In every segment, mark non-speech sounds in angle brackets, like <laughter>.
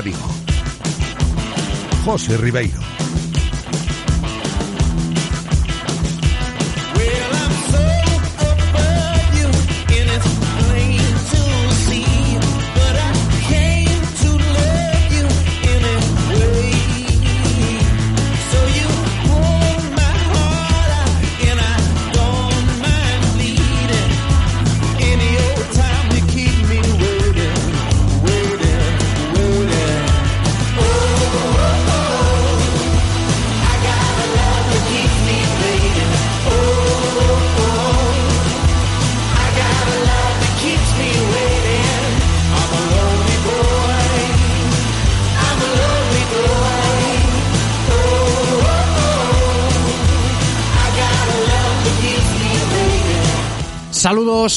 Marca Vigo. José Ribeiro.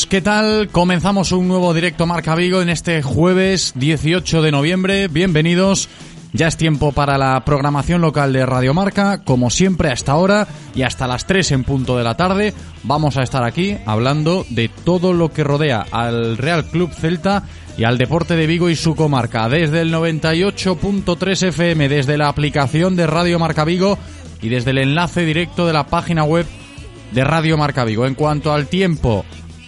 ¿Qué tal? Comenzamos un nuevo directo Marca Vigo en este jueves 18 de noviembre. Bienvenidos. Ya es tiempo para la programación local de Radio Marca, como siempre hasta ahora y hasta las 3 en punto de la tarde. Vamos a estar aquí hablando de todo lo que rodea al Real Club Celta y al deporte de Vigo y su comarca. Desde el 98.3 FM, desde la aplicación de Radio Marca Vigo y desde el enlace directo de la página web de Radio Marca Vigo. En cuanto al tiempo,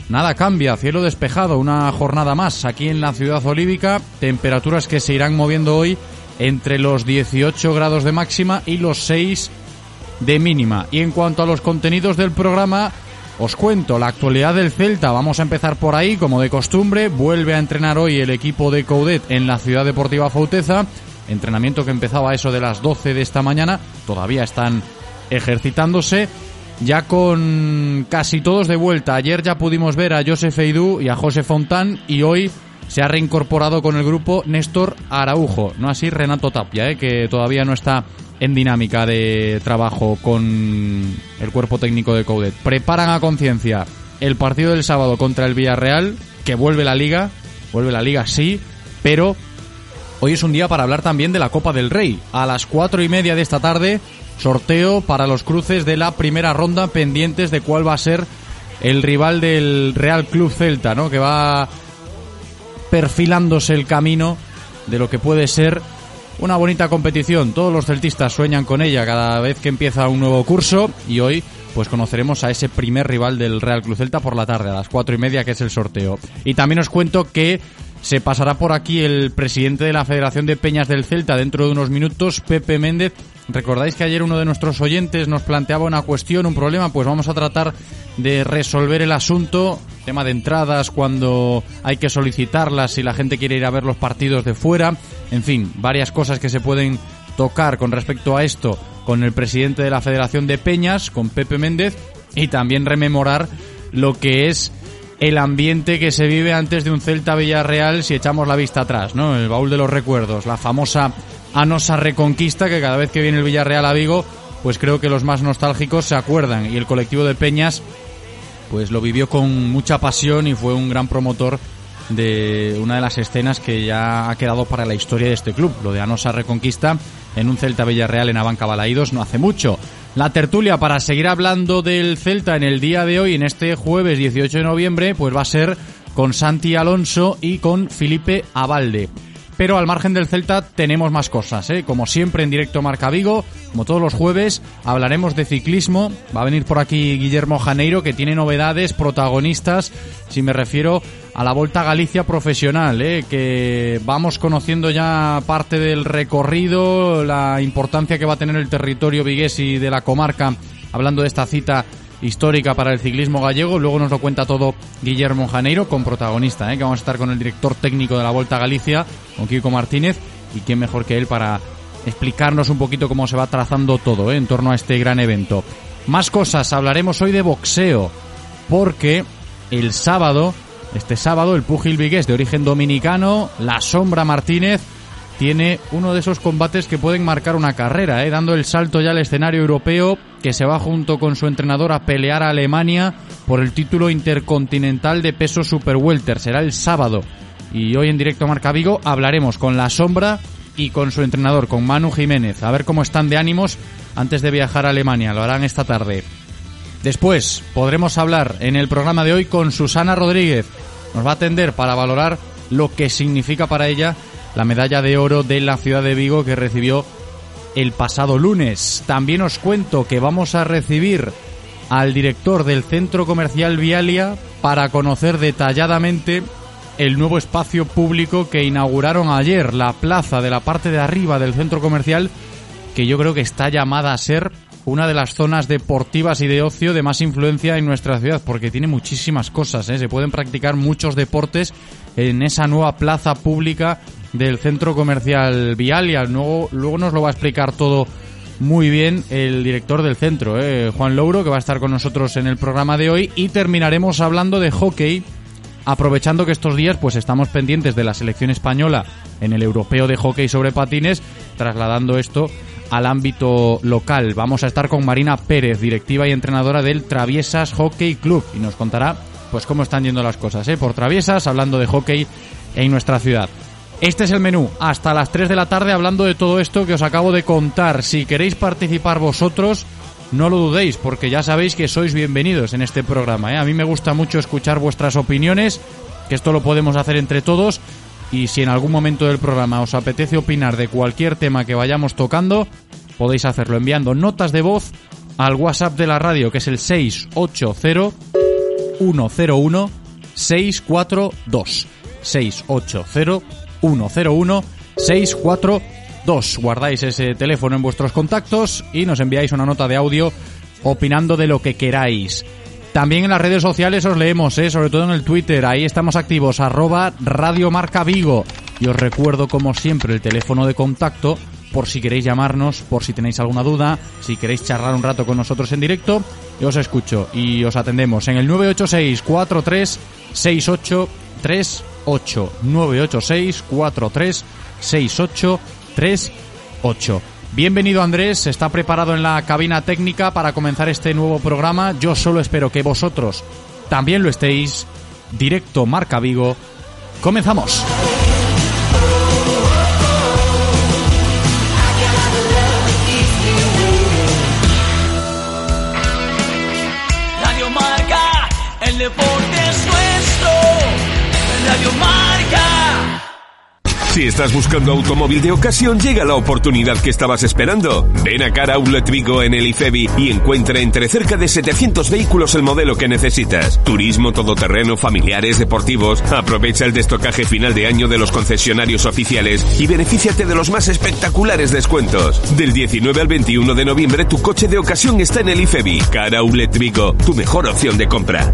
nada cambia, cielo despejado, una jornada más aquí en la ciudad olívica, temperaturas que se irán moviendo hoy entre los 18 grados de máxima y los 6 de mínima. Y en cuanto a los contenidos del programa, os cuento la actualidad del Celta. Vamos a empezar por ahí, como de costumbre. Vuelve a entrenar hoy el equipo de Coudet en la Ciudad Deportiva Fauteza. Entrenamiento que empezaba a eso de las 12 de esta mañana. Todavía están ejercitándose ya con casi todos de vuelta. Ayer ya pudimos ver a Josef Eidú y a José Fontán y hoy se ha reincorporado con el grupo Néstor Araujo, no así Renato Tapia, ¿eh? que todavía no está en dinámica de trabajo con el cuerpo técnico de Coudet. Preparan a conciencia el partido del sábado contra el Villarreal, que vuelve la liga, vuelve la liga sí, pero hoy es un día para hablar también de la Copa del Rey. A las cuatro y media de esta tarde sorteo para los cruces de la primera ronda pendientes de cuál va a ser el rival del Real Club Celta, ¿no? Que va perfilándose el camino de lo que puede ser una bonita competición. Todos los celtistas sueñan con ella cada vez que empieza un nuevo curso y hoy pues conoceremos a ese primer rival del Real Club Celta por la tarde, a las cuatro y media, que es el sorteo. Y también os cuento que se pasará por aquí el presidente de la Federación de Peñas del Celta dentro de unos minutos, Pepe Méndez. Recordáis que ayer uno de nuestros oyentes nos planteaba una cuestión, un problema, pues vamos a tratar de resolver el asunto, tema de entradas, cuando hay que solicitarlas, si la gente quiere ir a ver los partidos de fuera, en fin, varias cosas que se pueden tocar con respecto a esto con el presidente de la Federación de Peñas, con Pepe Méndez, y también rememorar lo que es el ambiente que se vive antes de un Celta Villarreal si echamos la vista atrás, ¿no? El baúl de los recuerdos, la famosa Anosa Reconquista que cada vez que viene el Villarreal a Vigo, pues creo que los más nostálgicos se acuerdan y el colectivo de Peñas pues lo vivió con mucha pasión y fue un gran promotor de una de las escenas que ya ha quedado para la historia de este club, lo de Anosa Reconquista en un Celta Villarreal en Abanca Balaídos no hace mucho. La tertulia para seguir hablando del Celta en el día de hoy, en este jueves 18 de noviembre, pues va a ser con Santi Alonso y con Felipe Abalde. Pero al margen del Celta tenemos más cosas, ¿eh? como siempre en directo Marca Vigo, como todos los jueves, hablaremos de ciclismo. Va a venir por aquí Guillermo Janeiro, que tiene novedades, protagonistas, si me refiero a la Volta Galicia profesional, ¿eh? que vamos conociendo ya parte del recorrido, la importancia que va a tener el territorio vigués y de la comarca, hablando de esta cita histórica para el ciclismo gallego. Luego nos lo cuenta todo Guillermo Janeiro, con protagonista, ¿eh? que vamos a estar con el director técnico de la Volta a Galicia, con Kiko Martínez, y quién mejor que él para explicarnos un poquito cómo se va trazando todo ¿eh? en torno a este gran evento. Más cosas, hablaremos hoy de boxeo, porque el sábado Este sábado el púgil vigués de origen dominicano, La Sombra Martínez, tiene uno de esos combates que pueden marcar una carrera, ¿eh? dando el salto ya al escenario europeo, que se va junto con su entrenador a pelear a Alemania por el título intercontinental de peso super welter. Será el sábado. Y hoy en directo Marca Vigo hablaremos con La Sombra y con su entrenador, con Manu Jiménez, a ver cómo están de ánimos antes de viajar a Alemania. Lo harán esta tarde. Después podremos hablar en el programa de hoy con Susana Rodríguez. Nos va a atender para valorar lo que significa para ella la medalla de oro de la ciudad de Vigo que recibió el pasado lunes. También os cuento que vamos a recibir al director del centro comercial Vialia para conocer detalladamente el nuevo espacio público que inauguraron ayer, la plaza de la parte de arriba del centro comercial, que yo creo que está llamada a ser una de las zonas deportivas y de ocio de más influencia en nuestra ciudad, porque tiene muchísimas cosas, ¿eh? se pueden practicar muchos deportes en esa nueva plaza pública del centro comercial Vialia. Luego, luego nos lo va a explicar todo muy bien el director del centro, ¿eh? Juan Louro, que va a estar con nosotros en el programa de hoy, y terminaremos hablando de hockey aprovechando que estos días pues estamos pendientes de la selección española en el europeo de hockey sobre patines, trasladando esto al ámbito local. Vamos a estar con Marina Pérez, directiva y entrenadora del Traviesas Hockey Club, y nos contará pues cómo están yendo las cosas, ¿eh? por Traviesas, hablando de hockey en nuestra ciudad. Este es el menú, hasta las 3 de la tarde hablando de todo esto que os acabo de contar. Si queréis participar vosotros, no lo dudéis, porque ya sabéis que sois bienvenidos en este programa. ¿eh? A mí me gusta mucho escuchar vuestras opiniones, que esto lo podemos hacer entre todos. Y si en algún momento del programa os apetece opinar de cualquier tema que vayamos tocando, podéis hacerlo enviando notas de voz al WhatsApp de la radio, que es el 680 101 642. 680 101 642. Guardáis ese teléfono en vuestros contactos y nos enviáis una nota de audio opinando de lo que queráis. También en las redes sociales os leemos, ¿eh? sobre todo en el Twitter. Ahí estamos activos, arroba Radio Marca Vigo. Y os recuerdo, como siempre, el teléfono de contacto por si queréis llamarnos, por si tenéis alguna duda, si queréis charlar un rato con nosotros en directo. Yo os escucho y os atendemos en el 986 43 68 38 986 43 68 38. Bienvenido Andrés, está preparado en la cabina técnica para comenzar este nuevo programa. Yo solo espero que vosotros también lo estéis. Directo Marca Vigo. Comenzamos. Marca. Si estás buscando automóvil de ocasión, llega la oportunidad que estabas esperando. Ven a Cara Outlet Vigo en el IFEBI y encuentra entre cerca de 700 vehículos el modelo que necesitas. Turismo, todoterreno, familiares, deportivos. Aprovecha el destocaje final de año de los concesionarios oficiales y benefíciate de los más espectaculares descuentos. Del 19 al 21 de noviembre, tu coche de ocasión está en el IFEBI. Cara Outlet Vigo, tu mejor opción de compra.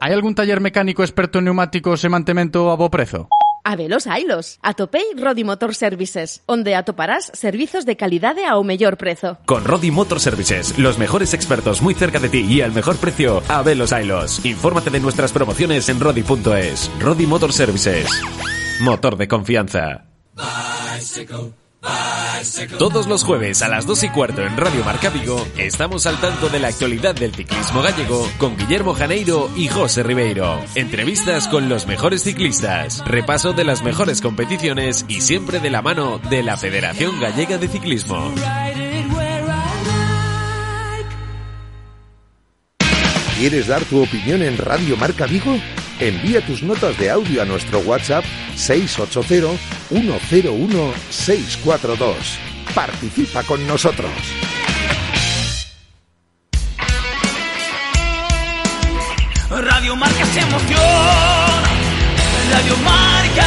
¿Hay algún taller mecánico experto en neumáticos e mantemento a bo prezo? Habelos hailos. Atopei Rodi Motor Services, onde atoparás servizos de calidade ao mellor prezo. Con Rodi Motor Services, los mejores expertos muy cerca de ti y al mejor precio, a Velos Ailos. Infórmate de nuestras promociones en rodi.es. Rodi Motor Services. Motor de confianza. Todos los jueves a las 2 y cuarto en Radio Marca Vigo estamos al tanto de la actualidad del ciclismo gallego con Guillermo Janeiro y José Ribeiro. Entrevistas con los mejores ciclistas, repaso de las mejores competiciones y siempre de la mano de la Federación Gallega de Ciclismo. ¿Quieres dar tu opinión en Radio Marca Vigo? Envía tus notas de audio a nuestro WhatsApp 680-101-642. Participa con nosotros. Radio Marca se emociona. Radio Marca.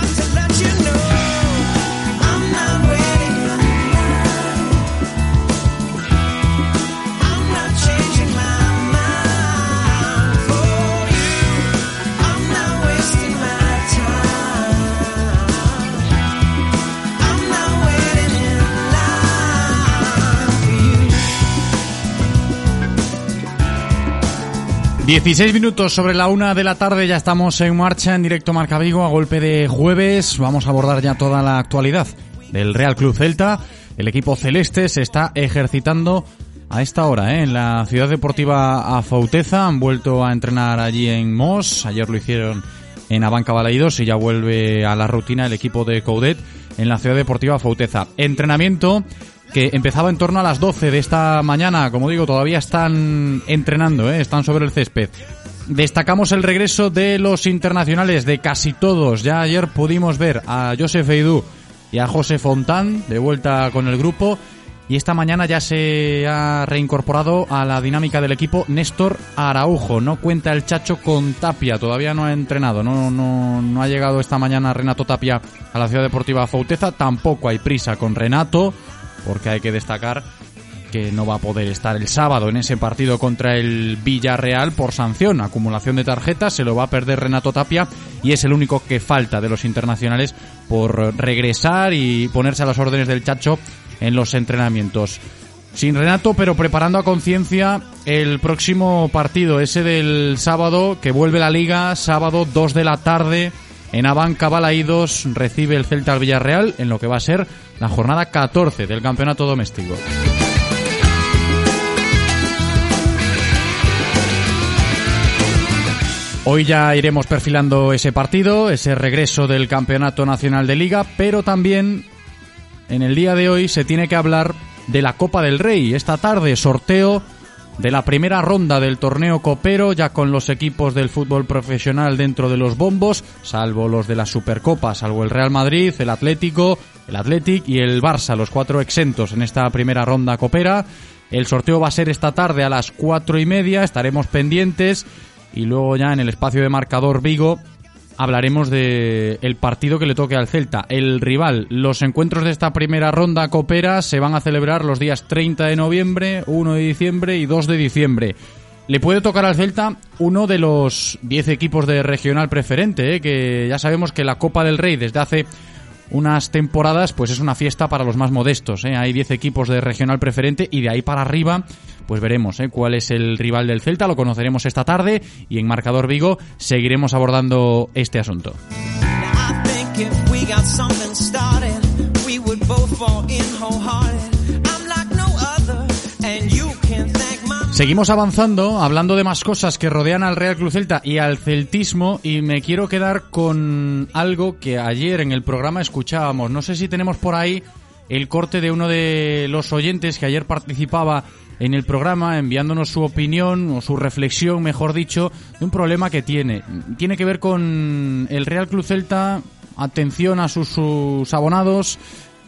16 minutos sobre la una de la tarde, ya estamos en marcha en directo Marca Vigo a golpe de jueves. Vamos a abordar ya toda la actualidad del Real Club Celta. El equipo celeste se está ejercitando a esta hora ¿eh? en la ciudad deportiva Afauteza. Han vuelto a entrenar allí en Mos. Ayer lo hicieron en Abanca Balaidos y ya vuelve a la rutina el equipo de Coudet en la ciudad deportiva Fauteza. Entrenamiento que empezaba en torno a las 12 de esta mañana. Como digo, todavía están entrenando, ¿eh? están sobre el césped. Destacamos el regreso de los internacionales, de casi todos. Ya ayer pudimos ver a Josef Eidú y a José Fontán de vuelta con el grupo. Y esta mañana ya se ha reincorporado a la dinámica del equipo Néstor Araujo. No cuenta el Chacho con Tapia, todavía no ha entrenado. No, no, no ha llegado esta mañana Renato Tapia a la Ciudad Deportiva Fauteza. Tampoco hay prisa con Renato, porque hay que destacar que no va a poder estar el sábado en ese partido contra el Villarreal por sanción, acumulación de tarjetas, se lo va a perder Renato Tapia y es el único que falta de los internacionales por regresar y ponerse a las órdenes del Chacho en los entrenamientos. Sin Renato, pero preparando a conciencia el próximo partido, ese del sábado, que vuelve la liga, sábado 2 de la tarde, en Abanca Balaídos recibe el Celta al Villarreal en lo que va a ser la jornada 14 del campeonato doméstico. Hoy ya iremos perfilando ese partido, ese regreso del Campeonato Nacional de Liga, pero también en el día de hoy se tiene que hablar de la Copa del Rey. Esta tarde sorteo de la primera ronda del torneo copero, ya con los equipos del fútbol profesional dentro de los bombos, salvo los de la Supercopa, salvo el Real Madrid, el Atlético, el Athletic y el Barça, los cuatro exentos en esta primera ronda copera. El sorteo va a ser esta tarde a las cuatro y media, estaremos pendientes y luego ya en el espacio de marcador Vigo hablaremos de el partido que le toque al Celta, el rival. Los encuentros de esta primera ronda copera se van a celebrar los días 30 de noviembre, 1 de diciembre y 2 de diciembre. Le puede tocar al Celta uno de los 10 equipos de regional preferente, ¿eh? que ya sabemos que la Copa del Rey desde hace unas temporadas pues es una fiesta para los más modestos. ¿eh? Hay 10 equipos de regional preferente y de ahí para arriba pues veremos ¿eh? cuál es el rival del Celta, lo conoceremos esta tarde y en Marcador Vigo seguiremos abordando este asunto. Seguimos avanzando, hablando de más cosas que rodean al Real Club Celta y al celtismo, y me quiero quedar con algo que ayer en el programa escuchábamos. No sé si tenemos por ahí el corte de uno de los oyentes que ayer participaba en el programa enviándonos su opinión o su reflexión, mejor dicho, de un problema que tiene. Tiene que ver con el Real Club Celta, atención a sus, sus abonados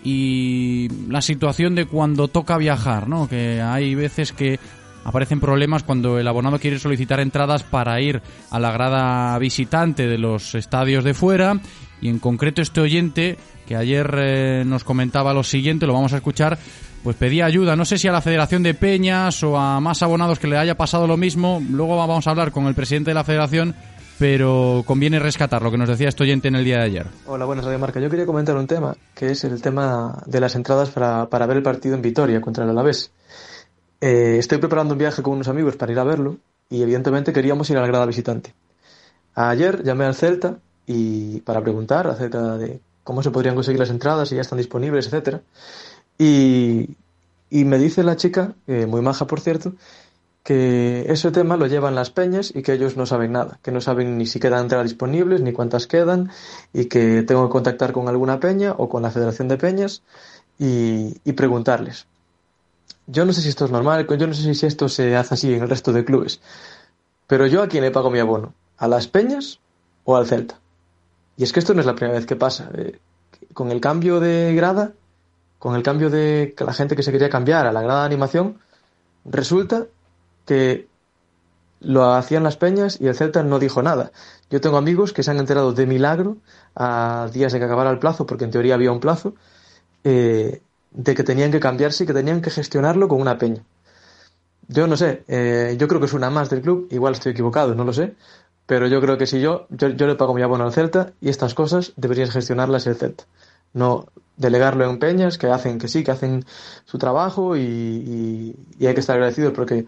y la situación de cuando toca viajar, ¿no? Que hay veces que aparecen problemas cuando el abonado quiere solicitar entradas para ir a la grada visitante de los estadios de fuera y en concreto este oyente que ayer eh, nos comentaba lo siguiente, lo vamos a escuchar, pues pedía ayuda, no sé si a la Federación de Peñas o a más abonados que le haya pasado lo mismo, luego vamos a hablar con el presidente de la Federación, pero conviene rescatar lo que nos decía este oyente en el día de ayer. Hola, buenas Radio Marca. Yo quería comentar un tema, que es el tema de las entradas para, para ver el partido en Vitoria contra el Alavés. Eh, estoy preparando un viaje con unos amigos para ir a verlo y evidentemente queríamos ir a la grada visitante. Ayer llamé al Celta y para preguntar acerca de cómo se podrían conseguir las entradas, si ya están disponibles, etcétera. Y, me dice la chica, eh, muy maja por cierto, que ese tema lo llevan las peñas y que ellos no saben nada, que no saben ni si quedan entradas disponibles, ni cuántas quedan, y que tengo que contactar con alguna peña o con la Federación de Peñas y preguntarles. Yo no sé si esto es normal, yo no sé si esto se hace así en el resto de clubes, pero yo a quién le pago mi abono, a las peñas o al Celta. Y es que esto no es la primera vez que pasa. Eh, con el cambio de grada, con el cambio de la gente que se quería cambiar a la grada de animación, resulta que lo hacían las peñas y el Celta no dijo nada. Yo tengo amigos que se han enterado de milagro a días de que acabara el plazo, porque en teoría había un plazo, eh, de que tenían que cambiarse y que tenían que gestionarlo con una peña. Yo no sé, eh, yo creo que es una más del club, igual estoy equivocado, no lo sé, pero yo creo que si yo, yo, yo le pago mi abono al Celta y estas cosas deberías gestionarlas el Celta. No delegarlo en peñas que hacen que sí, que hacen su trabajo y, y, hay que estar agradecidos porque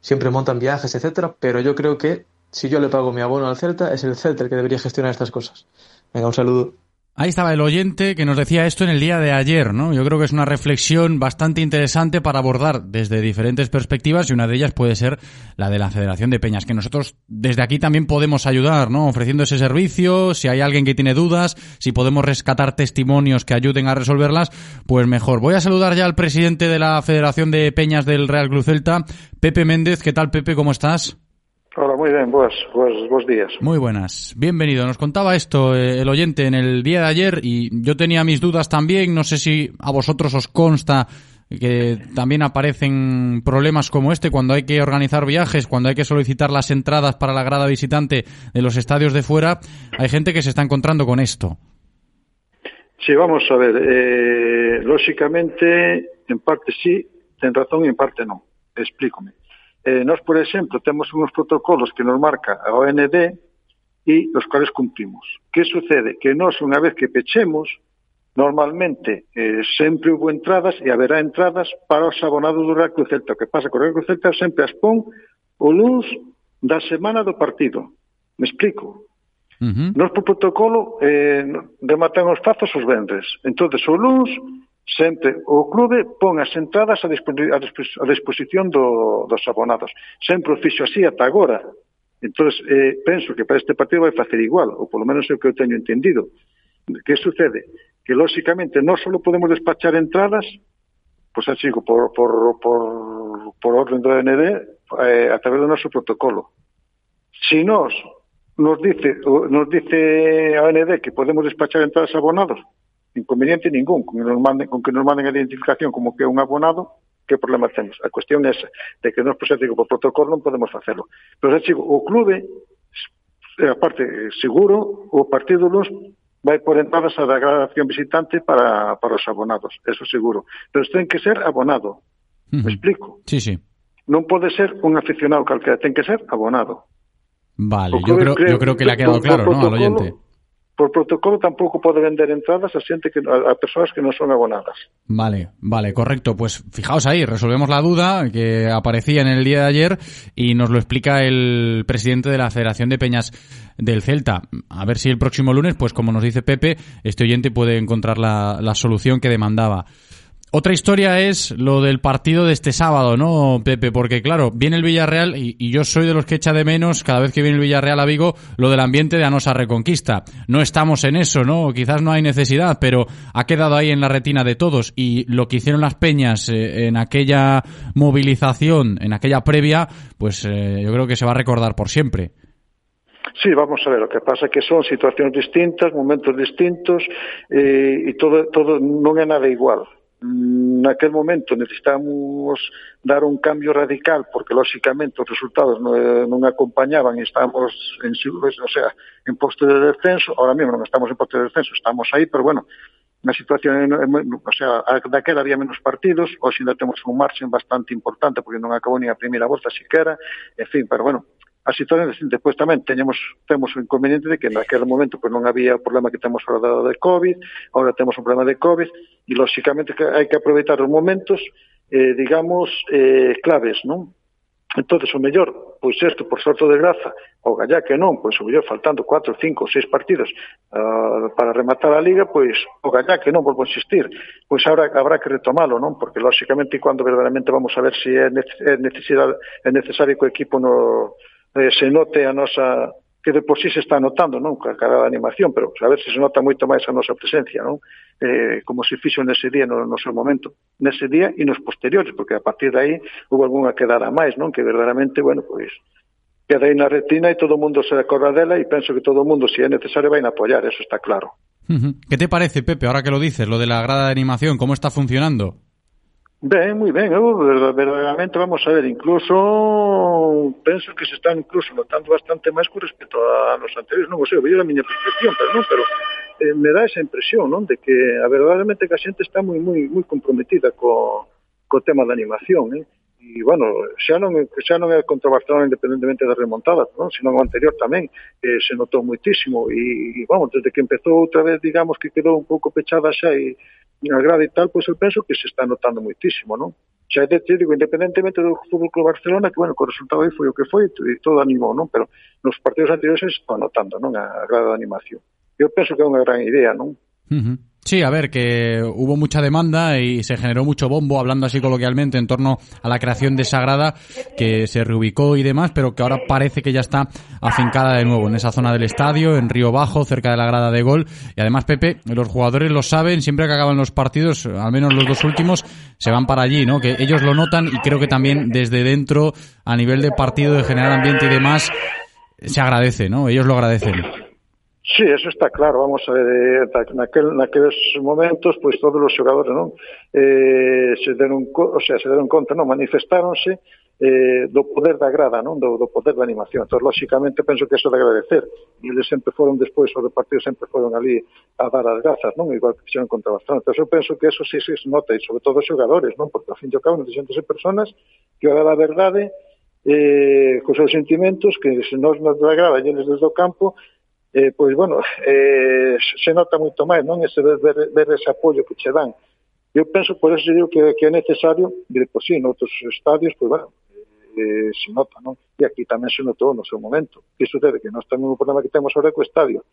siempre montan viajes, etcétera, pero yo creo que si yo le pago mi abono al Celta, es el Celta el que debería gestionar estas cosas. Venga, un saludo. Ahí estaba el oyente que nos decía esto en el día de ayer, ¿no? Yo creo que es una reflexión bastante interesante para abordar desde diferentes perspectivas y una de ellas puede ser la de la Federación de Peñas, que nosotros desde aquí también podemos ayudar, ¿no? Ofreciendo ese servicio, si hay alguien que tiene dudas, si podemos rescatar testimonios que ayuden a resolverlas, pues mejor. Voy a saludar ya al presidente de la Federación de Peñas del Real Cruz Celta, Pepe Méndez. ¿Qué tal, Pepe? ¿Cómo estás? Hola, muy bien, buenos, buenos, buenos días. Muy buenas. Bienvenido. Nos contaba esto eh, el oyente en el día de ayer y yo tenía mis dudas también. No sé si a vosotros os consta que también aparecen problemas como este cuando hay que organizar viajes, cuando hay que solicitar las entradas para la grada visitante de los estadios de fuera. Hay gente que se está encontrando con esto. Sí, vamos a ver. Eh, lógicamente, en parte sí, ten razón y en parte no. Explícome. Eh, nós, por exemplo, temos uns protocolos que nos marca a OND e os cuales cumplimos. Que sucede? Que nós, unha vez que pechemos, normalmente eh, sempre houve entradas e haberá entradas para os abonados do Real Cruz Celta. O que pasa co Real Cruz Celta sempre as pon o luns da semana do partido. Me explico? Uh -huh. Nos por protocolo eh, rematan os pazos os vendres. entonces o luns Sempre, o clube pon as entradas a, dispo, a, dispo, a disposición do, dos abonados. Sempre o fixo así ata agora. Entón, eh, penso que para este partido vai facer igual, ou polo menos é o que eu teño entendido. Que sucede? Que, lóxicamente, non só podemos despachar entradas, pois pues, chico, por, por, por, por orden do ND, eh, a través do noso protocolo. Si nos, nos dice, nos dice a AND que podemos despachar entradas abonados, inconveniente ningún, con, que nos manden, con que nos manden a identificación como que é un abonado, que problema temos? A cuestión é esa, de que nos procede que por protocolo non podemos facelo. Pero xa digo, o clube, aparte, eh, seguro, o partido luns vai por entradas a da gradación visitante para, para os abonados, eso seguro. Pero ten que ser abonado, uh -huh. me explico? Sí, sí. Non pode ser un aficionado calquera, ten que ser abonado. Vale, yo creo, creo, yo creo que le ha quedado claro, ¿no?, al oyente. Por protocolo tampouco pode vender entradas a xente que a, persoas que non son abonadas. Vale, vale, correcto. Pues fijaos ahí, resolvemos la duda que aparecía en el día de ayer y nos lo explica el presidente de la Federación de Peñas del Celta. A ver si el próximo lunes, pues como nos dice Pepe, este oyente puede encontrar la, la solución que demandaba. Otra historia es lo del partido de este sábado, ¿no, Pepe? Porque, claro, viene el Villarreal y, yo soy de los que echa de menos cada vez que viene el Villarreal a Vigo lo del ambiente de Anosa Reconquista. No estamos en eso, ¿no? Quizás no hay necesidad, pero ha quedado ahí en la retina de todos. Y lo que hicieron las peñas eh, en aquella movilización, en aquella previa, pues eh, yo creo que se va a recordar por siempre. Sí, vamos a ver, lo que pasa é que son situacións distintas, momentos distintos, eh, e todo, todo non é nada igual Mm, naquel momento necesitamos dar un cambio radical porque lóxicamente os resultados eh, non acompañaban e estamos en o sea, en posto de descenso, ahora mesmo non estamos en posto de descenso, estamos aí, pero bueno, na situación, o sea, daquela había menos partidos, hoxe ainda temos un margen bastante importante porque non acabou nin a primeira volta siquera, en fin, pero bueno, a situación despois tamén teñemos temos o inconveniente de que naquele momento pues, non había o problema que temos ahora de COVID, agora temos un problema de COVID e lóxicamente hai que aproveitar os momentos eh, digamos eh, claves, non? entonces o mellor, pois isto por sorte de graza, o gallá que non, pois o mellor faltando 4, 5, 6 partidos uh, para rematar a liga, pois o gallá que non volvo a insistir, pois ahora habrá que retomalo, non? Porque lóxicamente cando verdadeiramente vamos a ver se si é, necesidade, é necesario que o equipo no, eh, se note a nosa que de por sí se está notando, non, ca cada animación, pero a ver se se nota moito máis a nosa presencia, non? Eh, como se fixo nese día, no, no seu momento, nese día e nos posteriores, porque a partir de aí houve algunha quedada máis, non? Que verdadeiramente, bueno, pois queda aí na retina e todo o mundo se acorda dela e penso que todo o mundo, se é necesario, vai a apoiar, eso está claro. ¿Qué te parece, Pepe, ahora que lo dices, lo de la grada de animación, cómo está funcionando? Ben, moi ben, eu verdadeiramente vamos a ver, incluso penso que se están incluso notando bastante máis co respecto a nos anteriores, non o sei, veio a miña percepción, pero non, pero eh, me dá esa impresión, non, de que a verdadeiramente que a xente está moi moi moi comprometida co, co tema da animación, eh? e, bueno, xa non, xa non é contra Barcelona independentemente das remontadas, non? sino o anterior tamén, eh, se notou moitísimo, e, e, vamos, desde que empezou outra vez, digamos, que quedou un pouco pechada xa, e, a grada e tal, pois eu penso que se está notando moitísimo, non? Xa é te digo, independentemente do Fútbol Club Barcelona, que, bueno, que o resultado aí foi o que foi, e todo animou, non? Pero nos partidos anteriores se está notando, non? A grada de animación. Eu penso que é unha gran idea, non? Uh -huh. Sí, a ver, que hubo mucha demanda y se generó mucho bombo, hablando así coloquialmente, en torno a la creación de esa grada que se reubicó y demás, pero que ahora parece que ya está afincada de nuevo en esa zona del estadio, en Río Bajo, cerca de la grada de gol. Y además, Pepe, los jugadores lo saben, siempre que acaban los partidos, al menos los dos últimos, se van para allí, ¿no? Que ellos lo notan y creo que también desde dentro, a nivel de partido, de generar ambiente y demás, se agradece, ¿no? Ellos lo agradecen. Sí, eso está claro, vamos a ver, eh, naquel, naqueles momentos, pois todos os xogadores non eh, se deron, o sea, se deron conta, non manifestáronse eh, do poder da grada, non do, do poder da animación. Entón, lóxicamente, penso que eso de agradecer. E eles sempre foron despois, o partido sempre foron ali a dar as grazas, non? Igual que fixeron contra bastante. Entón, eu penso que eso sí, sí se nota, e sobre todo os xogadores, non? Porque, ao fin e ao cabo, necesitanse personas que, a da verdade, eh, cos seus sentimentos, que se nos nos da grada e eles desde o campo, eh, pois, bueno, eh, se nota moito máis, non? Ese ver, ver, ver ese apoio que che dan. Eu penso, por eso, digo que, que é necesario, dire, pois, sí, noutros estadios, pois, bueno, eh, se nota, non? E aquí tamén se notou no seu momento. Que sucede? Que nós tamén o problema que temos ahora co estadio.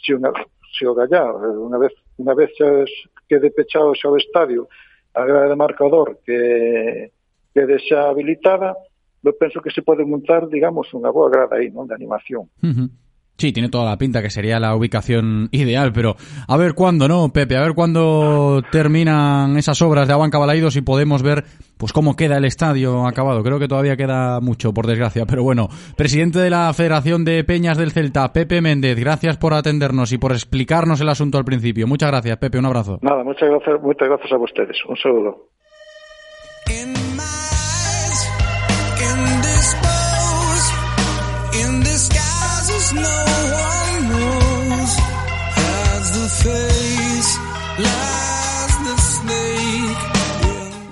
Se, si se o Gallá, eh, unha vez, unha vez xa quede pechado xa o estadio, a grada de marcador que quede xa habilitada, eu penso que se pode montar, digamos, unha boa grada aí, non? De animación. Uh -huh. Sí, tiene toda la pinta que sería la ubicación ideal, pero a ver cuándo, ¿no, Pepe? A ver cuándo terminan esas obras de Abanca Balaidos y podemos ver pues cómo queda el estadio acabado. Creo que todavía queda mucho, por desgracia, pero bueno. Presidente de la Federación de Peñas del Celta, Pepe Méndez, gracias por atendernos y por explicarnos el asunto al principio. Muchas gracias, Pepe, un abrazo. Nada, muchas gracias, muchas gracias a ustedes. Un saludo.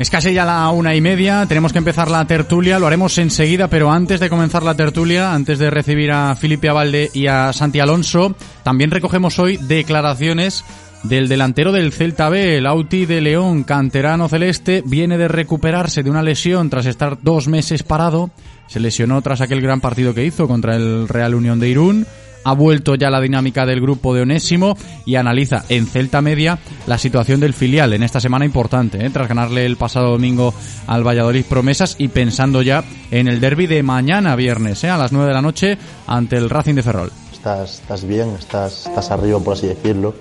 Es casi ya la una y media, tenemos que empezar la tertulia, lo haremos enseguida, pero antes de comenzar la tertulia, antes de recibir a Felipe Avalde y a Santi Alonso, también recogemos hoy declaraciones del delantero del Celta B, el Auti de León, canterano celeste, viene de recuperarse de una lesión tras estar dos meses parado, se lesionó tras aquel gran partido que hizo contra el Real Unión de Irún, ha vuelto ya la dinámica del grupo de Onésimo y analiza en Celta Media la situación del filial en esta semana importante, ¿eh? tras ganarle el pasado domingo al Valladolid Promesas y pensando ya en el derby de mañana viernes, ¿eh? a las 9 de la noche ante el Racing de Ferrol. Estás, estás bien, estás, estás arriba, por así decirlo.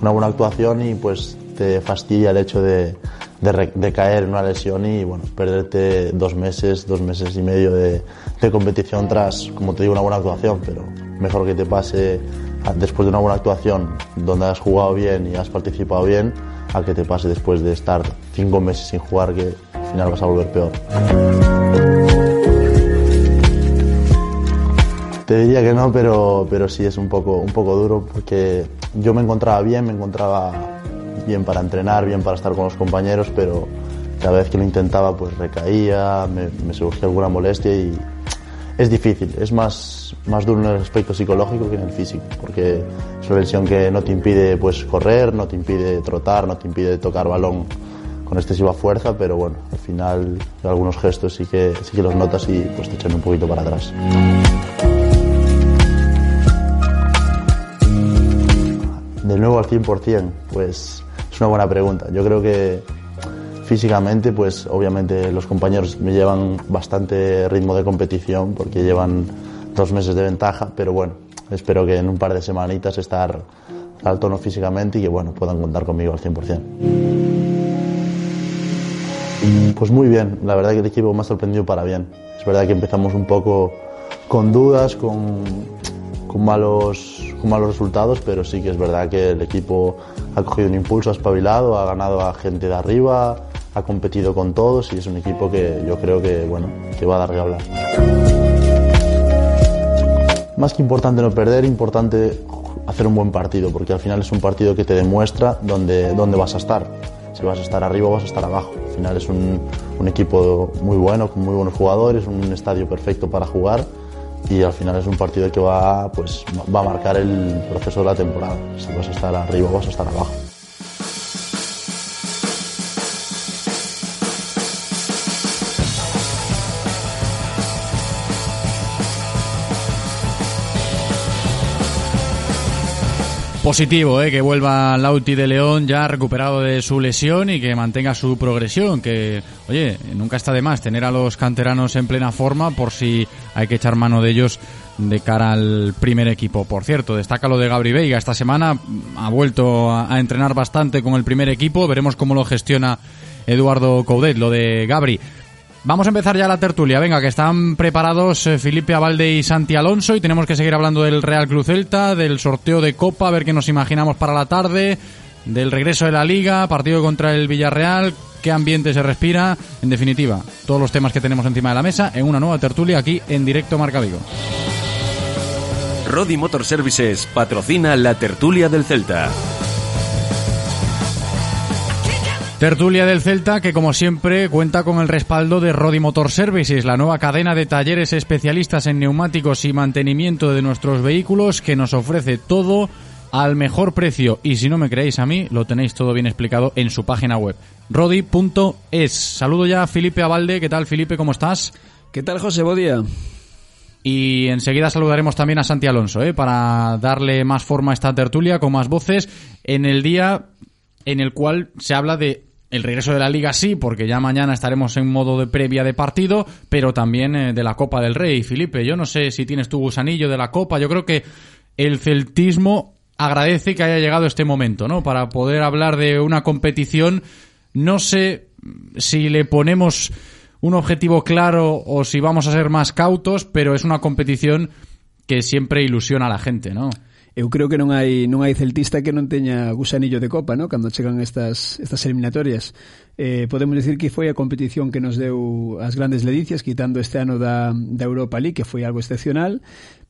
Una buena actuación y pues te fastidia el hecho de, de, de, caer en una lesión y bueno, perderte dos meses, dos meses y medio de, de, competición tras, como te digo, una buena actuación, pero mejor que te pase después de una buena actuación donde has jugado bien y has participado bien, a que te pase después de estar cinco meses sin jugar que al final vas a volver peor. Te diría que no, pero, pero sí es un poco, un poco duro porque yo me encontraba bien, me encontraba bien para entrenar, bien para estar con los compañeros, pero cada vez que lo intentaba pues recaía, me, me surgía alguna molestia y es difícil, es más, más duro en el aspecto psicológico que en el físico, porque es una lesión que no te impide pues correr, no te impide trotar, no te impide tocar balón con excesiva fuerza, pero bueno, al final algunos gestos sí que, sí que los notas y pues te echan un poquito para atrás. De nuevo al 100%, pues es una buena pregunta. Yo creo que físicamente, pues obviamente los compañeros me llevan bastante ritmo de competición porque llevan dos meses de ventaja, pero bueno, espero que en un par de semanitas estar al tono físicamente y que bueno, puedan contar conmigo al 100%. Pues muy bien, la verdad que el equipo me ha sorprendido para bien. Es verdad que empezamos un poco con dudas, con, con, malos, con malos resultados, pero sí que es verdad que el equipo ha cogido un impulso, ha espabilado, ha ganado a gente de arriba, ha competido con todos y es un equipo que yo creo que, bueno, que va a dar que hablar. Más que importante no perder, importante hacer un buen partido, porque al final es un partido que te demuestra dónde, dónde vas a estar. Si vas a estar arriba o vas a estar abajo. Al final es un, un equipo muy bueno, con muy buenos jugadores, un estadio perfecto para jugar y al final es un partido que va, pues, va a marcar el proceso de la temporada. Si vas a estar arriba o vas a estar abajo. Positivo, ¿eh? que vuelva Lauti de León ya recuperado de su lesión y que mantenga su progresión. Que, oye, nunca está de más tener a los canteranos en plena forma por si hay que echar mano de ellos de cara al primer equipo. Por cierto, destaca lo de Gabri Veiga. Esta semana ha vuelto a, entrenar bastante con el primer equipo. Veremos cómo lo gestiona Eduardo Coudet, lo de Gabri. Vamos a empezar ya la tertulia. Venga, que están preparados eh, Felipe Abalde y Santi Alonso y tenemos que seguir hablando del Real Cruz Celta, del sorteo de Copa, a ver qué nos imaginamos para la tarde, del regreso de la Liga, partido contra el Villarreal, qué ambiente se respira. En definitiva, todos los temas que tenemos encima de la mesa en una nueva tertulia aquí en directo Marca Vigo. Rodi Motor Services patrocina la tertulia del Celta. Tertulia del Celta que como siempre cuenta con el respaldo de Rodi Motor Services, la nueva cadena de talleres especialistas en neumáticos y mantenimiento de nuestros vehículos que nos ofrece todo al mejor precio y si no me creéis a mí lo tenéis todo bien explicado en su página web rodi.es. Saludo ya a Felipe Abalde, ¿qué tal Felipe? ¿Cómo estás? ¿Qué tal José Bodía? Y enseguida saludaremos también a Santi Alonso, ¿eh? para darle más forma a esta tertulia con más voces en el día en el cual se habla de el regreso de la liga sí, porque ya mañana estaremos en modo de previa de partido, pero también eh, de la Copa del Rey. Felipe, yo no sé si tienes tu gusanillo de la Copa, yo creo que el celtismo agradece que haya llegado este momento, ¿no? Para poder hablar de una competición, no sé si le ponemos un objetivo claro o si vamos a ser más cautos, pero es una competición que siempre ilusiona a la gente, ¿no? eu creo que non hai non hai celtista que non teña gusanillo de copa, ¿no? Cando chegan estas estas eliminatorias. Eh, podemos decir que foi a competición que nos deu as grandes ledicias, quitando este ano da, da Europa League, que foi algo excepcional,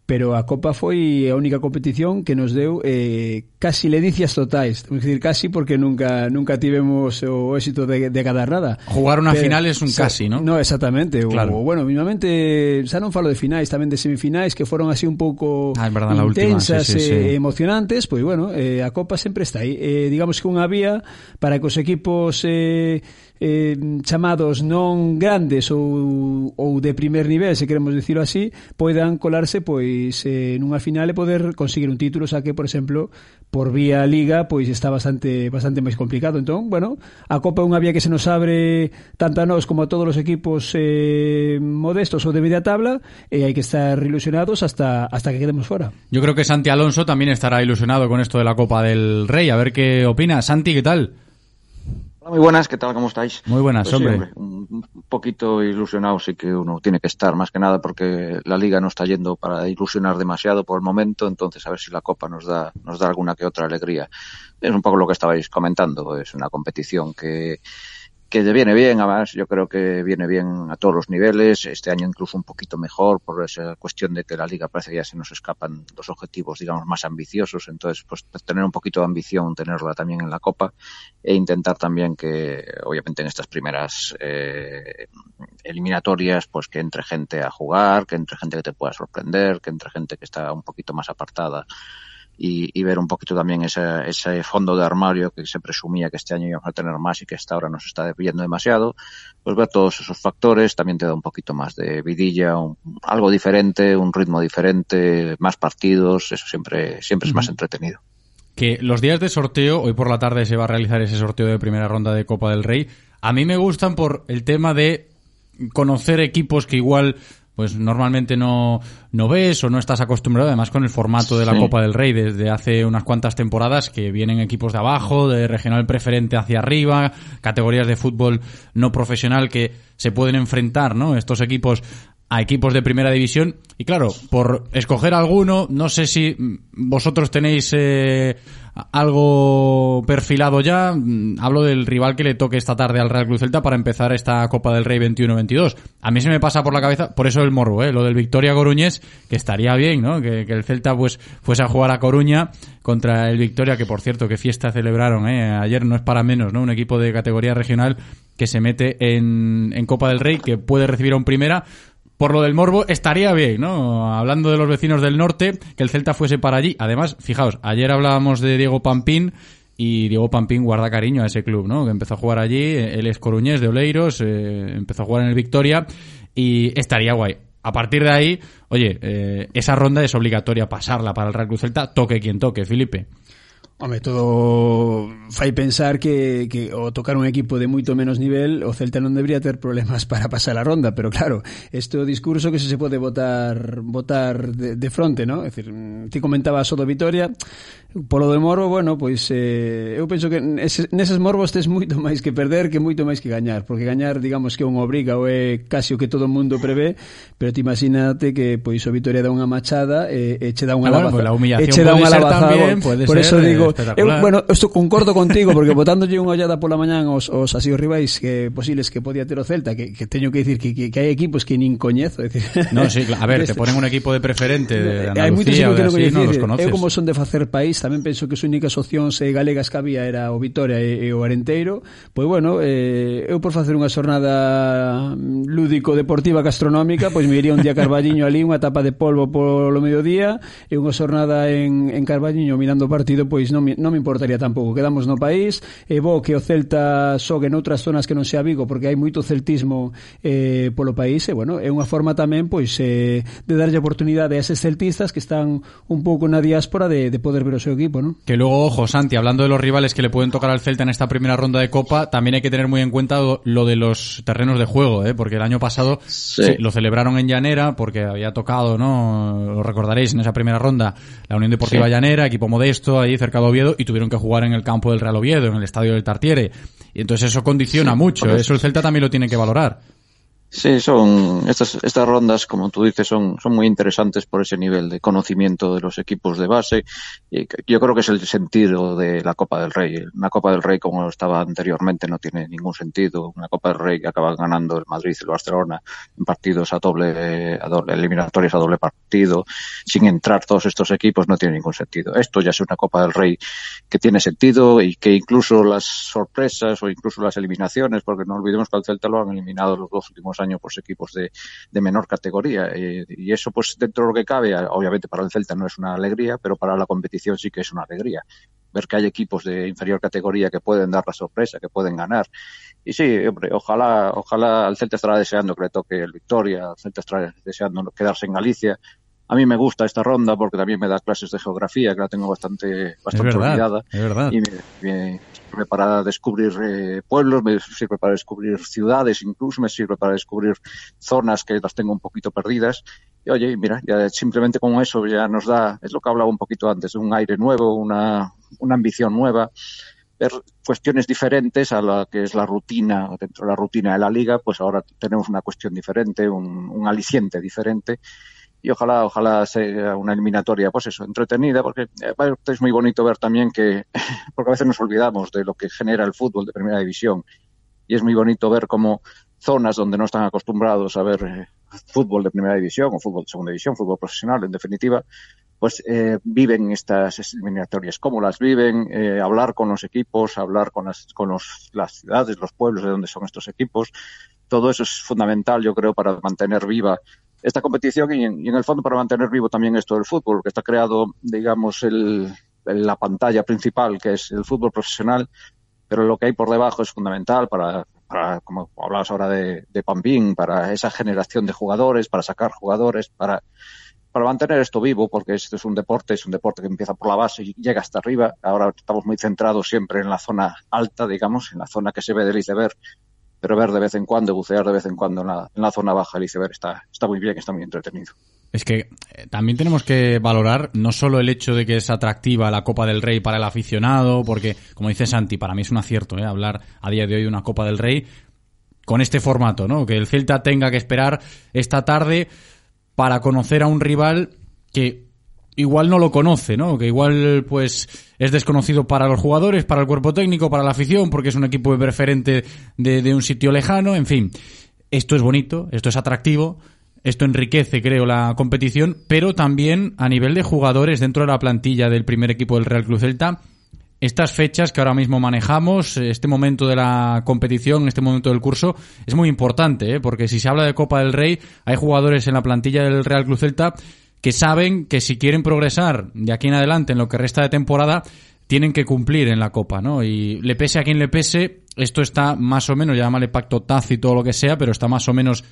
pero a Copa foi a única competición que nos deu eh, casi ledicias totais, vamos decir casi porque nunca nunca tivemos o éxito de, de cada nada. Jugar una pero, final es un sa, casi, ¿no? No, exactamente. Claro. O, bueno, mínimamente, xa non falo de finais, tamén de semifinais que foron así un pouco ah, verdad, intensas, última, sí, sí, eh, sí. emocionantes, pois pues, bueno, eh, a Copa sempre está aí. Eh, digamos que unha vía para que os equipos eh, eh, chamados non grandes ou, ou de primer nivel, se queremos dicirlo así, poidan colarse pois eh, nunha final e poder conseguir un título, xa que, por exemplo, por vía liga, pois está bastante bastante máis complicado. Entón, bueno, a Copa é unha vía que se nos abre tanto a nós como a todos os equipos eh, modestos ou de media tabla e hai que estar ilusionados hasta hasta que quedemos fora. Yo creo que Santi Alonso también estará ilusionado con esto de la Copa del Rey. A ver qué opina. Santi, ¿qué tal? Hola, muy buenas, ¿qué tal? ¿Cómo estáis? Muy buenas, Pues sí, hombre. un, un poquito ilusionado sí que uno tiene que estar, más que nada porque la liga no está yendo para ilusionar demasiado por el momento, entonces a ver si la Copa nos da, nos da alguna que otra alegría. Es un poco lo que estabais comentando, es una competición que, que le viene bien, además yo creo que viene bien a todos los niveles, este año incluso un poquito mejor por esa cuestión de que la liga parece que ya se nos escapan los objetivos, digamos, más ambiciosos, entonces pues tener un poquito de ambición, tenerla también en la Copa e intentar también que, obviamente en estas primeras eh, eliminatorias, pues que entre gente a jugar, que entre gente que te pueda sorprender, que entre gente que está un poquito más apartada y, y ver un poquito también ese, ese fondo de armario que se presumía que este año íbamos a tener más y que esta ahora nos está viendo demasiado, pues ver todos esos factores también te da un poquito más de vidilla, un- algo diferente, un ritmo diferente, más partidos, eso siempre, siempre es más entretenido. que los días de sorteo, hoy por la tarde se va a realizar ese sorteo de primera ronda de Copa del Rey, a mí me gustan por el tema de conocer equipos que igual pues normalmente no, no ves o no estás acostumbrado, además con el formato de la Sí. Copa del Rey desde hace unas cuantas temporadas que vienen equipos de abajo, de regional preferente hacia arriba, categorías de fútbol no profesional que se pueden enfrentar, ¿no? Estos equipos a equipos de primera división y claro, por escoger alguno, no sé si vosotros tenéis eh, algo perfilado ya, mm, hablo del rival que le toque esta tarde al Real Cruz Celta para empezar esta Copa del Rey 21-22. A mí se me pasa por la cabeza, por eso el morbo, ¿eh? lo del Victoria Coruñés, que estaría bien, ¿no? Que, que el Celta pues fuese a jugar a Coruña contra el Victoria, que por cierto, qué fiesta celebraron, ¿eh? Ayer no es para menos, ¿no? Un equipo de categoría regional que se mete en, en Copa del Rey, que puede recibir a un primera, por lo del morbo, estaría bien, ¿no? Hablando de los vecinos del norte, que el Celta fuese para allí. Además, fijaos, ayer hablábamos de Diego Pampín y Diego Pampín guarda cariño a ese club, ¿no? Que empezó a jugar allí, él es coruñés de Oleiros, eh, empezó a jugar en el Victoria y estaría guay. A partir de ahí, oye, eh, esa ronda es obligatoria pasarla para el Real Cruz Celta, toque quien toque, Felipe. Home, todo fai pensar que, que o tocar un equipo de moito menos nivel o Celta non debería ter problemas <laughs> para pasar a ronda pero claro, este o discurso que se se pode votar votar de, de fronte, ¿no? É dicir, mm, ti comentabas o do Vitoria Polo de morbo, bueno, pois eh, eu penso que neses, neses morbos tes moito máis que perder que moito máis que gañar, porque gañar, digamos que é unha obriga ou é casi o que todo o mundo prevé, pero ti imagínate que pois o Vitoria dá unha machada e, e che dá unha ah, bueno, labazada. Bueno, pois e che dá unha labazada, tamén, bueno, por eso ser, digo, eu, bueno, esto concordo contigo porque botándolle unha ollada pola mañán aos, aos así os rivais que posibles que podía ter o Celta, que, que teño que dicir que, que, que hai equipos que nin coñezo, decir. No, sí, a ver, te <laughs> ponen un equipo de preferente de Andalucía, hai moitos que non coñeces, no, eu como son de facer país tamén penso que as únicas opcións eh, galegas que había era o Vitoria e, e o Arenteiro pois bueno, eh, eu por facer unha xornada mm, lúdico-deportiva gastronómica, pois me iría un día a Carballiño ali, unha tapa de polvo polo mediodía e unha xornada en, en Carballiño mirando o partido, pois non, non me importaría tampouco, quedamos no país e vou que o Celta xogue noutras zonas que non sea Vigo, porque hai moito celtismo eh, polo país, e bueno, é unha forma tamén pois eh, de darlle oportunidade a eses celtistas que están un pouco na diáspora de, de poder ver os equipo, ¿no? Que luego, ojo, Santi, hablando de los rivales que le pueden tocar al Celta en esta primera ronda de Copa, también hay que tener muy en cuenta lo- de los terrenos de juego, ¿eh? porque el año pasado sí, lo celebraron en Llanera porque había tocado, ¿no? Lo recordaréis en esa primera ronda, la Unión Deportiva Sí. Llanera, equipo modesto, ahí cerca de Oviedo, y tuvieron que jugar en el campo del Real Oviedo, en el estadio del Tartiere. Y entonces eso condiciona Sí, mucho, ¿eh? eso el Celta también lo tiene que valorar. Sí, son estas estas rondas, como tú dices, son son muy interesantes por ese nivel de conocimiento de los equipos de base. Y yo creo que es el sentido de la Copa del Rey. Una Copa del Rey como estaba anteriormente no tiene ningún sentido. Una Copa del Rey que acaba ganando el Madrid y el Barcelona en partidos a doble, a doble eliminatorias a doble partido, sin entrar todos estos equipos no tiene ningún sentido. Esto ya es una Copa del Rey que tiene sentido y que incluso las sorpresas o incluso las eliminaciones, porque no olvidemos que al Celta lo han eliminado los dos últimos años pues equipos de, de menor categoría eh, y eso pues dentro de lo que cabe, obviamente para el Celta no es una alegría, pero para la competición sí que es una alegría. Ver que hay equipos de inferior categoría que pueden dar la sorpresa, que pueden ganar. Y sí, hombre, ojalá, ojalá el Celta estará deseando que le toque el Victoria, el Celta estará deseando quedarse en Galicia. A mí me gusta esta ronda porque también me da clases de geografía, que la tengo bastante, bastante verdad, olvidada. es verdad. Y me, me sirve para descubrir eh, pueblos, me sirve para descubrir ciudades, incluso me sirve para descubrir zonas que las tengo un poquito perdidas. Y oye, mira, ya simplemente con eso ya nos da, es lo que hablaba un poquito antes, un aire nuevo, una, una ambición nueva ver cuestiones diferentes a la que es la rutina, dentro de la rutina de la liga, pues ahora tenemos una cuestión diferente, un, un aliciente diferente y ojalá, ojalá sea una eliminatoria, pues eso, entretenida, porque eh, es muy bonito ver también que, <laughs> porque a veces nos olvidamos de lo que genera el fútbol de primera división. Y es muy bonito ver cómo zonas donde no están acostumbrados a ver eh, fútbol de primera división o fútbol de segunda división, fútbol profesional, en definitiva, pues eh, viven estas eliminatorias, cómo las viven, hablar con los equipos, hablar con, las, con los, las ciudades, los pueblos de donde son estos equipos. Todo eso es fundamental, yo creo, para mantener viva esta competición y en, el fondo para mantener vivo también esto del fútbol, que está creado, digamos, el, la pantalla principal, que es el fútbol profesional, pero lo que hay por debajo es fundamental para, para como hablabas ahora de, de Pampín, para esa generación de jugadores, para sacar jugadores, para, para mantener esto vivo, porque esto es un deporte, es un deporte que empieza por la base y llega hasta arriba. Ahora estamos muy centrados siempre en la zona alta, digamos, en la zona que se ve del iceberg, pero ver de vez en cuando, bucear de vez en cuando en la, en la zona baja del iceberg está, está muy bien, está muy entretenido. Es que eh, también tenemos que valorar no solo el hecho de que es atractiva la Copa del Rey para el aficionado, porque, como dice Santi, para mí es un acierto ¿eh? hablar a día de hoy de una Copa del Rey con este formato, ¿no? Que el Celta tenga que esperar esta tarde para conocer a un rival que igual no lo conoce, ¿no? Que igual pues es desconocido para los jugadores, para el cuerpo técnico, para la afición, porque es un equipo preferente de, de un sitio lejano, en fin. Esto es bonito, esto es atractivo, esto enriquece, creo, la competición, pero también a nivel de jugadores dentro de la plantilla del primer equipo del Real Club Celta, estas fechas que ahora mismo manejamos, este momento de la competición, este momento del curso, es muy importante, ¿eh? porque si se habla de Copa del Rey, hay jugadores en la plantilla del Real Club Celta que saben que si quieren progresar de aquí en adelante en lo que resta de temporada, tienen que cumplir en la Copa, ¿no? Y le pese a quien le pese, esto está más o menos, llámale pacto tácito o lo que sea, pero está más o menos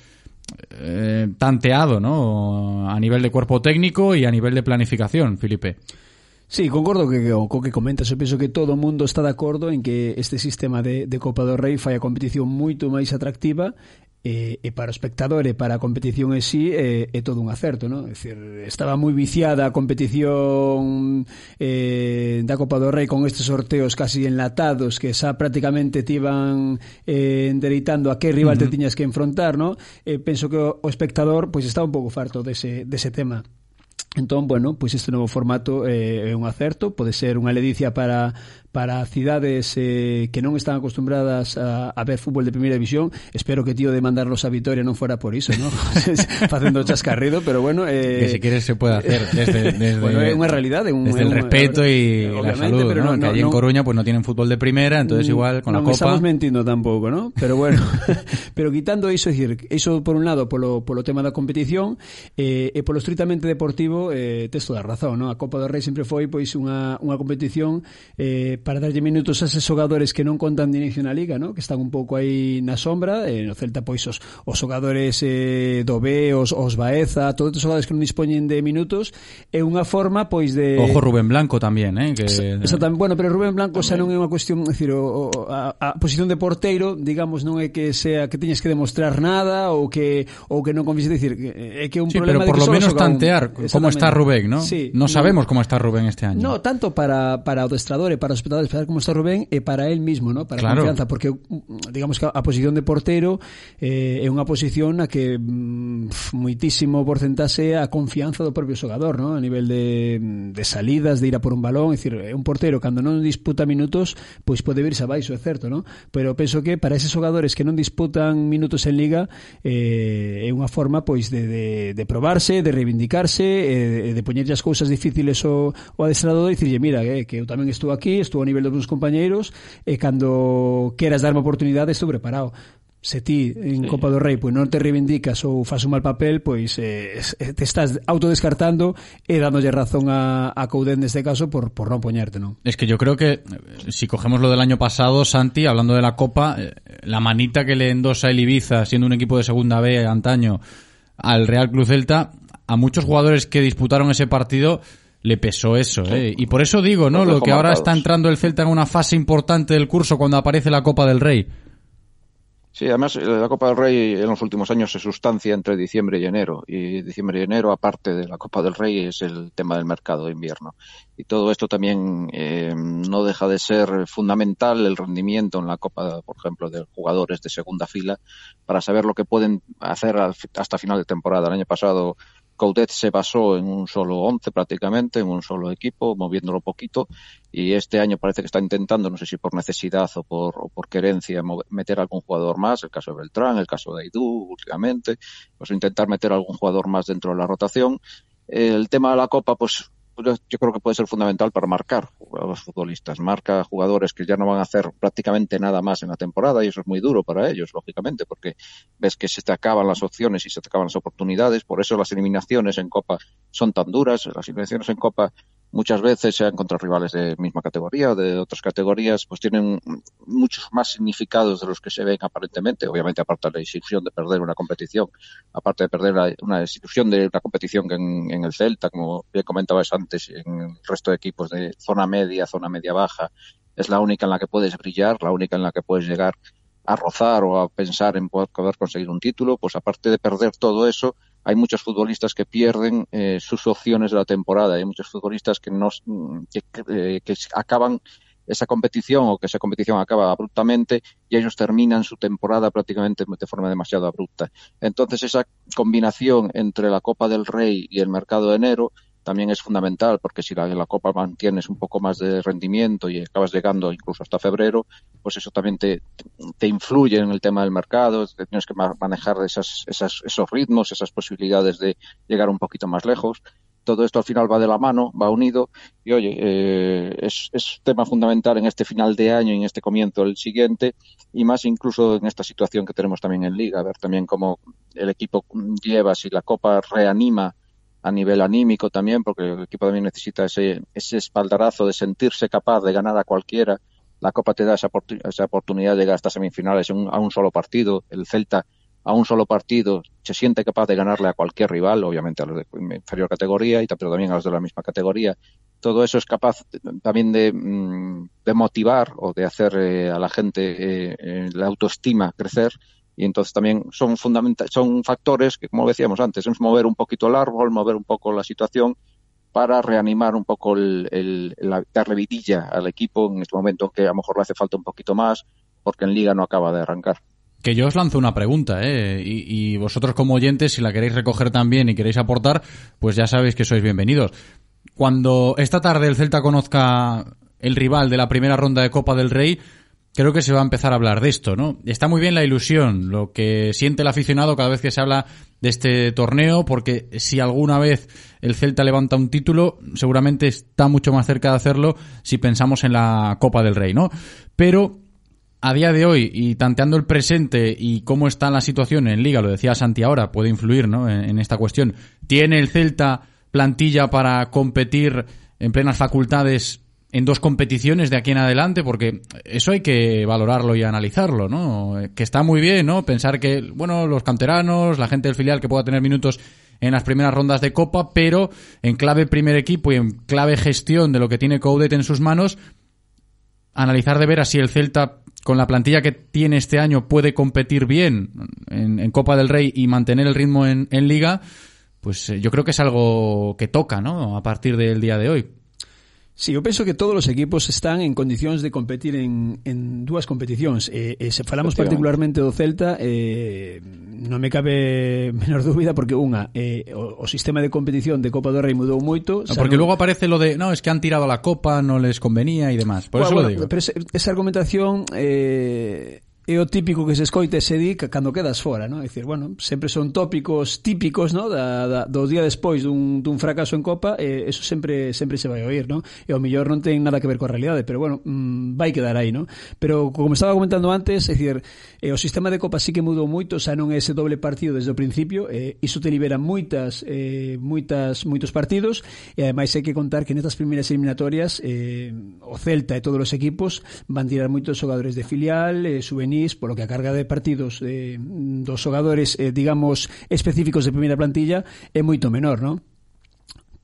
eh, tanteado, ¿no? A nivel de cuerpo técnico y a nivel de planificación, Felipe. Sí, concordo que, co que comentas, eu penso que todo o mundo está de acordo en que este sistema de, de Copa do Rei fai a competición moito máis atractiva e, e para o espectador e para a competición en sí é, é todo un acerto, non? É dicir, estaba moi viciada a competición eh, da Copa do Rei con estes sorteos casi enlatados que xa prácticamente te iban eh, endereitando a que rival uh -huh. te tiñas que enfrontar, non? Eh, penso que o, o espectador pois está un pouco farto dese, dese tema. Entón, bueno, pois este novo formato eh, é eh, un acerto, pode ser unha ledicia para para cidades eh, que non están acostumbradas a, a ver fútbol de primeira división. Espero que tío de mandarlos a Vitoria non fora por iso, ¿no? <laughs> facendo chascarrido, pero bueno... Eh, que se quere se pode hacer desde... <laughs> desde bueno, é unha realidade. Un, desde el un, respeto e la salud, pero ¿no? no que allí no, en Coruña pues no tienen fútbol de primera, entonces mm, igual con no, la Copa... Non estamos mentindo tampouco, ¿no? Pero bueno, <laughs> pero quitando iso, es decir, iso por un lado polo, polo tema da competición eh, e polo estritamente deportivo eh, texto da razón, ¿no? A Copa do Rei sempre foi pois unha, unha competición eh, para darlle minutos a eses xogadores que non contan de inicio na liga, ¿no? que están un pouco aí na sombra, eh, no Celta pois os, os xogadores eh, do B, os, os Baeza, todos os xogadores que non dispoñen de minutos, é unha forma pois de Ojo Rubén Blanco tamén, eh, que Exactamente. Bueno, pero Rubén Blanco xa non é unha cuestión, decir, o, o, a, a posición de porteiro, digamos, non é que sea que teñas que demostrar nada ou que ou que non convise decir, é que é un sí, problema pero por de lo menos tantear como está Rubén, ¿no? Sí, non sabemos no, como está Rubén este año. No, tanto para para o destrador e para os contratados para como está Rubén e para él mismo, ¿no? para claro. a confianza, porque mm, digamos que a posición de portero eh, é unha posición na que mm, moitísimo porcentaxe a confianza do propio xogador, ¿no? a nivel de, de salidas, de ir a por un balón, é dicir, un portero cando non disputa minutos, pois pode virse abaixo, é certo, ¿no? pero penso que para eses xogadores que non disputan minutos en liga eh, é unha forma pois de, de, de probarse, de reivindicarse, eh, de, de poñerlle as cousas difíciles o, o adestrador e dicirlle, mira, eh, que eu tamén estou aquí, estou a nivel dos meus compañeiros e cando queras darme oportunidade estou preparado se ti en sí. Copa do Rei pois non te reivindicas ou fas un mal papel, pois eh, te estás autodescartando e dándolle razón a, a Couden neste caso por, por non poñerte, non? Es que yo creo que eh, si cogemos lo del año pasado, Santi, hablando de la Copa, eh, la manita que le endosa el Ibiza, siendo un equipo de segunda B antaño, al Real Club Celta, a muchos jugadores que disputaron ese partido le pesó eso, ¿eh? Y por eso digo, ¿no? Lo que ahora está entrando el Celta en una fase importante del curso cuando aparece la Copa del Rey. Sí, además la Copa del Rey en los últimos años se sustancia entre diciembre y enero. Y diciembre y enero, aparte de la Copa del Rey, es el tema del mercado de invierno. Y todo esto también eh, no deja de ser fundamental el rendimiento en la Copa, por ejemplo, de jugadores de segunda fila para saber lo que pueden hacer hasta final de temporada. El año pasado Coudet se basó en un solo once prácticamente, en un solo equipo, moviéndolo poquito, y este año parece que está intentando, no sé si por necesidad o por, o por querencia, meter algún jugador más, el caso de Beltrán, el caso de Aidú últimamente, pues intentar meter algún jugador más dentro de la rotación. El tema de la Copa, pues yo creo que puede ser fundamental para marcar los futbolistas. Marca jugadores que ya no van a hacer prácticamente nada más en la temporada y eso es muy duro para ellos, lógicamente, porque ves que se te acaban las opciones y se te acaban las oportunidades. Por eso las eliminaciones en Copa son tan duras. Las eliminaciones en Copa muchas veces, sean contra rivales de misma categoría o de otras categorías, pues tienen muchos más significados de los que se ven aparentemente. Obviamente, aparte de la institución de perder una competición, aparte de perder una institución de una competición en, en, el Celta, como bien comentabas antes, en el resto de equipos de zona media, zona media baja, es la única en la que puedes brillar, la única en la que puedes llegar a rozar o a pensar en poder conseguir un título, pues aparte de perder todo eso, hay muchos futbolistas que pierden eh, sus opciones de la temporada, hay muchos futbolistas que, no, que, eh, que acaban esa competición o que esa competición acaba abruptamente y ellos terminan su temporada prácticamente de forma demasiado abrupta. Entonces esa combinación entre la Copa del Rey y el mercado de enero también es fundamental porque si la, la Copa mantienes un poco más de rendimiento y acabas llegando incluso hasta febrero, pues eso también te, te influye en el tema del mercado, tienes que manejar esas, esas, esos ritmos, esas posibilidades de llegar un poquito más lejos. Todo esto al final va de la mano, va unido y oye, eh, es, es tema fundamental en este final de año y en este comienzo del siguiente y más incluso en esta situación que tenemos también en Liga, a ver también cómo el equipo lleva, si la Copa reanima a nivel anímico también, porque el equipo también necesita ese, ese espaldarazo de sentirse capaz de ganar a cualquiera. La Copa te da esa, esa oportunidad de llegar hasta semifinales a un solo partido. El Celta a un solo partido se siente capaz de ganarle a cualquier rival, obviamente a los de inferior categoría, y pero también a los de la misma categoría. Todo eso es capaz también de, de motivar o de hacer eh, a la gente eh, eh, la autoestima crecer y entonces también son fundamental, son factores que, como decíamos antes, es mover un poquito el árbol, mover un poco la situación para reanimar un poco el, la, darle vidilla al equipo en este momento que a lo mejor le hace falta un poquito más porque en liga no acaba de arrancar. Que yo os lanzo una pregunta, ¿eh? Y vosotros como oyentes, si la queréis recoger también y queréis aportar, pues ya sabéis que sois bienvenidos. Cuando esta tarde el Celta conozca el rival de la primera ronda de Copa del Rey, creo que se va a empezar a hablar de esto, ¿no? Está muy bien la ilusión, lo que siente el aficionado cada vez que se habla de este torneo, porque si alguna vez el Celta levanta un título, seguramente está mucho más cerca de hacerlo si pensamos en la Copa del Rey, ¿no? Pero a día de hoy y tanteando el presente y cómo está la situación en Liga, lo decía Santi ahora, puede influir, ¿no? En, en esta cuestión. ¿Tiene el Celta plantilla para competir en plenas facultades en dos competiciones de aquí en adelante, porque eso hay que valorarlo y analizarlo, ¿no? Que está muy bien, ¿no? Pensar que, bueno, los canteranos, la gente del filial que pueda tener minutos en las primeras rondas de Copa, pero en clave primer equipo y en clave gestión de lo que tiene Coudet en sus manos, analizar de ver si el Celta, con la plantilla que tiene este año, puede competir bien en, en Copa del Rey y mantener el ritmo en, en Liga, pues yo creo que es algo que toca, ¿no? A partir del día de hoy. Sí, eu penso que todos os equipos están en condicións de competir en, en dúas competicións. Eh, eh, se falamos particularmente do Celta, eh, non me cabe <laughs> menor dúbida porque unha, eh, o, o sistema de competición de Copa do Rei mudou moito. No, porque non... logo aparece lo de, no, es que han tirado a la Copa, non les convenía e demás. Por bueno, eso bueno, lo digo. Pero esa, esa argumentación... Eh, é o típico que se escoita e se di que cando quedas fora, non? É dicir, bueno, sempre son tópicos típicos, non? Da, da, do día despois dun, dun fracaso en Copa, e eso sempre sempre se vai oír, non? E ao mellor non ten nada que ver coa realidade, pero bueno, mmm, vai quedar aí, non? Pero como estaba comentando antes, é dicir, eh, o sistema de Copa sí que mudou moito, xa non é ese doble partido desde o principio, eh, iso te libera moitas eh, moitas moitos partidos, e ademais hai que contar que nestas primeiras eliminatorias eh, o Celta e todos os equipos van tirar moitos xogadores de filial, eh, juvenil, Monís, polo que a carga de partidos eh, dos xogadores, eh, digamos, específicos de primeira plantilla é moito menor, non?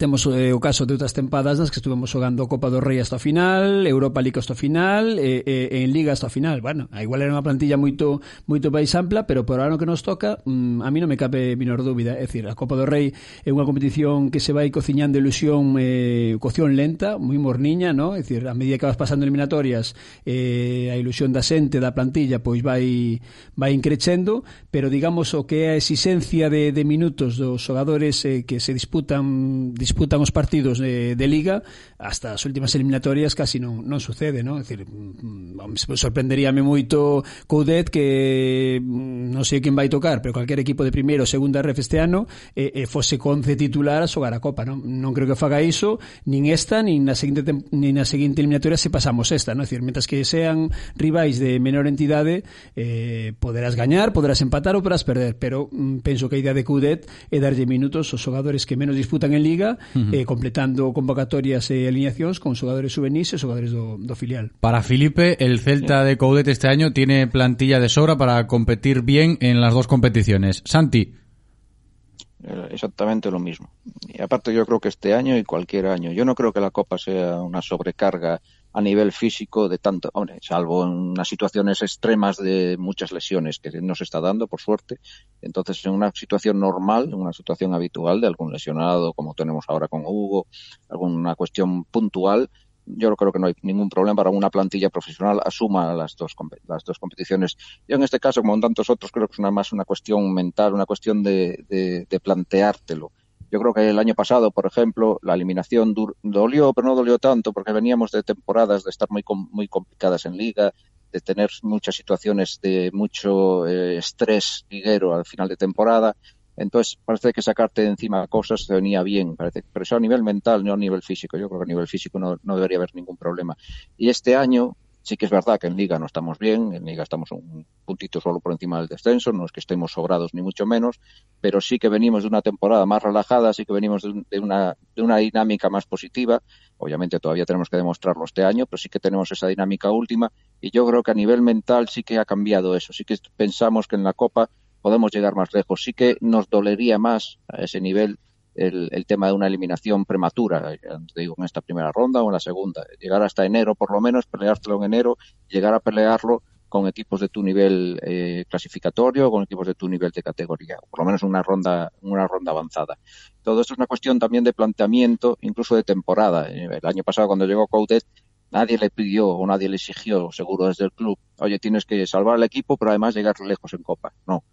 Temos eh, o caso de outras tempadas nas que estuvemos xogando Copa do Rei hasta o final, Europa League hasta o final, e, e, en Liga hasta o final. Bueno, a igual era unha plantilla moito moito máis ampla, pero por ano que nos toca, mm, a mí non me cabe menor dúbida. É dicir, a Copa do Rei é unha competición que se vai cociñando ilusión, eh, cocción lenta, moi morniña, ¿no? É dicir, a medida que vas pasando eliminatorias, eh, a ilusión da xente, da plantilla, pois vai vai increchendo, pero digamos o que é a exigencia de, de minutos dos xogadores eh, que se disputan, disputan disputan os partidos de, de Liga hasta as últimas eliminatorias casi non, non sucede, non? É dicir, mm, mm, sorprenderíame moito Coudet que mm, non sei quen vai tocar, pero cualquier equipo de primeiro ou segunda ref este ano e, e fose conce titular a xogar a Copa, non? Non creo que faga iso nin esta, nin na seguinte, nin na seguinte eliminatoria se pasamos esta, non? É dicir, mentas que sean rivais de menor entidade eh, poderás gañar, poderás empatar ou poderás perder, pero mm, penso que a idea de Coudet é darlle minutos aos xogadores que menos disputan en Liga uh -huh. eh, completando convocatorias e alineacións con xogadores juvenis e xogadores do, do filial. Para Felipe, el Celta de Coudet este año tiene plantilla de sobra para competir bien en las dos competiciones. Santi. Eh, exactamente lo mismo. Y aparte yo creo que este año y cualquier año, yo no creo que la Copa sea una sobrecarga a nivel físico de tanto, salvo en unas situaciones extremas de muchas lesiones que no se está dando, por suerte. Entonces, en una situación normal, en una situación habitual de algún lesionado, como tenemos ahora con Hugo, alguna cuestión puntual, yo creo que no hay ningún problema para una plantilla profesional asuma las dos las dos competiciones. Yo en este caso, como en tantos otros, creo que es una más una cuestión mental, una cuestión de, de, de planteártelo. Yo creo que el año pasado, por ejemplo, la eliminación dolió, pero no dolió tanto porque veníamos de temporadas de estar muy muy complicadas en liga, de tener muchas situaciones de mucho eh, estrés liguero al final de temporada entonces, parece que sacarte de encima cosas te venía bien, parece, pero eso a nivel mental, no a nivel físico. Yo creo que a nivel físico no, no debería haber ningún problema. Y este año, sí que es verdad que en Liga no estamos bien, en Liga estamos un puntito solo por encima del descenso, no es que estemos sobrados ni mucho menos, pero sí que venimos de una temporada más relajada, sí que venimos de, de, una, una dinámica más positiva. Obviamente todavía tenemos que demostrarlo este año, pero sí que tenemos esa dinámica última y yo creo que a nivel mental sí que ha cambiado eso. Sí que pensamos que en la Copa podemos llegar más lejos. Sí que nos dolería más a ese nivel el, el tema de una eliminación prematura, te digo, en esta primera ronda o en la segunda. Llegar hasta enero, por lo menos, peleártelo en enero, llegar a pelearlo con equipos de tu nivel eh, clasificatorio, con equipos de tu nivel de categoría, o por lo menos una ronda, una ronda avanzada. Todo esto es una cuestión también de planteamiento, incluso de temporada. El año pasado, cuando llegó Coudet, nadie le pidió o nadie le exigió, seguro desde el club, oye, tienes que salvar al equipo, pero además llegar lejos en Copa. No,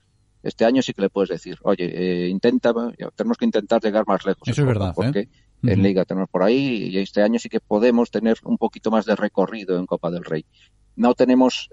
este año sí que le puedes decir, oye, eh, intenta, tenemos que intentar llegar más lejos. Eso es verdad. Porque ¿eh? en Liga tenemos por ahí y este año sí que podemos tener un poquito más de recorrido en Copa del Rey. No tenemos,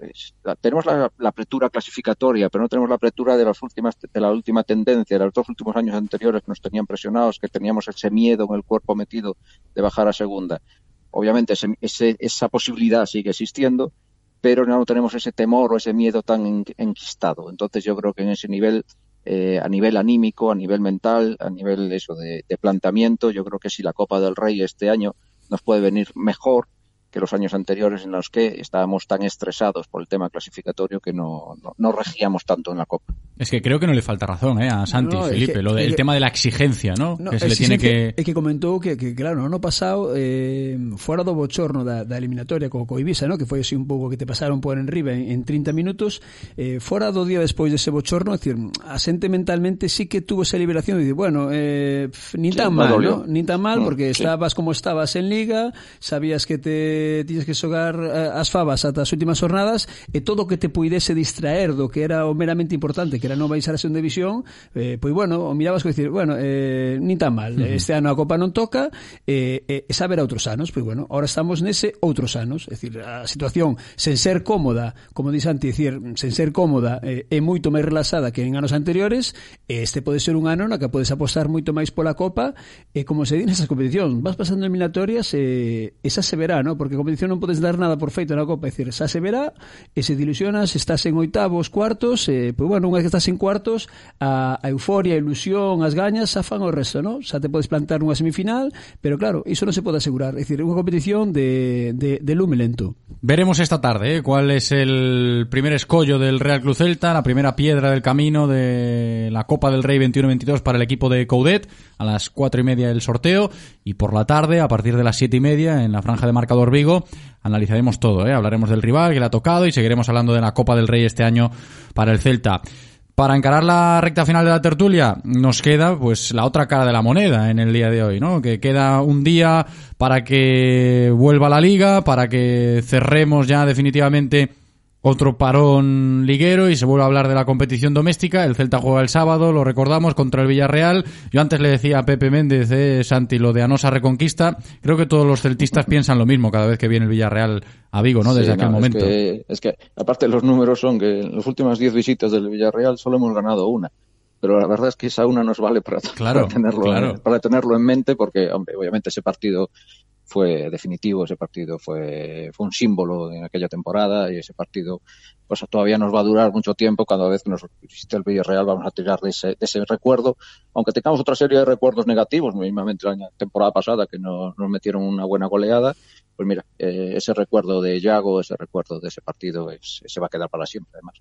tenemos la, la, apertura clasificatoria, pero no tenemos la apertura de las últimas, de la última tendencia, de los dos últimos años anteriores que nos tenían presionados, que teníamos ese miedo en el cuerpo metido de bajar a segunda. Obviamente ese, ese, esa posibilidad sigue existiendo, pero no tenemos ese temor o ese miedo tan enquistado. Entonces yo creo que en ese nivel, eh, a nivel anímico, a nivel mental, a nivel eso de, de planteamiento, yo creo que si la Copa del Rey este año nos puede venir mejor que los años anteriores en los que estábamos tan estresados por el tema clasificatorio que no, no, no regíamos tanto en la Copa. Es que creo que no le falta razón eh, a Santi, No, Felipe, que- lo del tema de la exigencia, ¿no? No, que se le tiene que... É que comentou que, que claro, no ano pasado eh, fora do bochorno da, da eliminatoria co, co Ibiza, no? que foi así un pouco que te pasaron por enriba en, en 30 minutos eh, fora do día despois dese bochorno é dicir, a xente mentalmente sí que tuvo esa liberación de bueno, eh, nin tan mal, dolió. ¿no? nin tan mal porque sí. estabas como estabas en Liga sabías que te tiñes que xogar eh, as favas ata as últimas jornadas e todo o que te puidese distraer do que era o meramente importante, que era non baixar a segunda división, eh, pois bueno, o mirabas co dicir, bueno, eh, nin tan mal, uh -huh. este ano a Copa non toca, eh, eh, saber a outros anos, pois bueno, ahora estamos nese outros anos, é dicir, a situación sen ser cómoda, como dixe antes, dicir, sen ser cómoda, eh, é moito máis relaxada que en anos anteriores, este pode ser un ano na que podes apostar moito máis pola Copa, e como se di <laughs> nesas competicións, vas pasando eliminatorias, eh, esa se verá, ¿no? porque a competición non podes dar nada por feito na Copa, é dicir, xa se verá, e se dilusionas, estás en oitavos, cuartos, e, pois, bueno, unha vez que estás en cuartos, a, a euforia, a ilusión, as gañas, xa fan o resto, non? Xa te podes plantar nunha semifinal, pero claro, iso non se pode asegurar, é dicir, unha competición de, de, de lume lento. Veremos esta tarde, ¿eh? cuál es el primer escollo del Real Club Celta, la primera piedra del camino de la Copa del Rey 21-22 para el equipo de Coudet, a las cuatro y media el sorteo, y por la tarde, a partir de las siete y media, en la franja de marcador Vigo, analizaremos todo, ¿eh? hablaremos del rival que le ha tocado y seguiremos hablando de la Copa del Rey este año para el Celta. Para encarar la recta final de la tertulia, nos queda pues la otra cara de la moneda en el día de hoy, ¿no? Que queda un día para que vuelva la liga, para que cerremos ya definitivamente otro parón liguero y se vuelve a hablar de la competición doméstica. El Celta juega el sábado, lo recordamos, contra el Villarreal. Yo antes le decía a Pepe Méndez, eh, Santi, lo de Anosa Reconquista. Creo que todos los celtistas <laughs> piensan lo mismo cada vez que viene el Villarreal a Vigo, ¿no? Desde Sí, aquel no, momento. Es que, es que, aparte los números son que en las últimas 10 visitas del Villarreal solo hemos ganado una. Pero la verdad es que esa una nos vale para, Claro, para <laughs> tenerlo, claro. para tenerlo en mente porque, hombre, obviamente ese partido fue definitivo, ese partido fue, fue un símbolo en aquella temporada y ese partido pues todavía nos va a durar mucho tiempo. Cada vez que nos visite el Villarreal vamos a tirar de ese, recuerdo, aunque tengamos otra serie de recuerdos negativos, mismamente la temporada pasada que no, nos metieron una buena goleada, pues mira, eh, ese recuerdo de Yago, ese recuerdo de ese partido, es, se va a quedar para siempre además.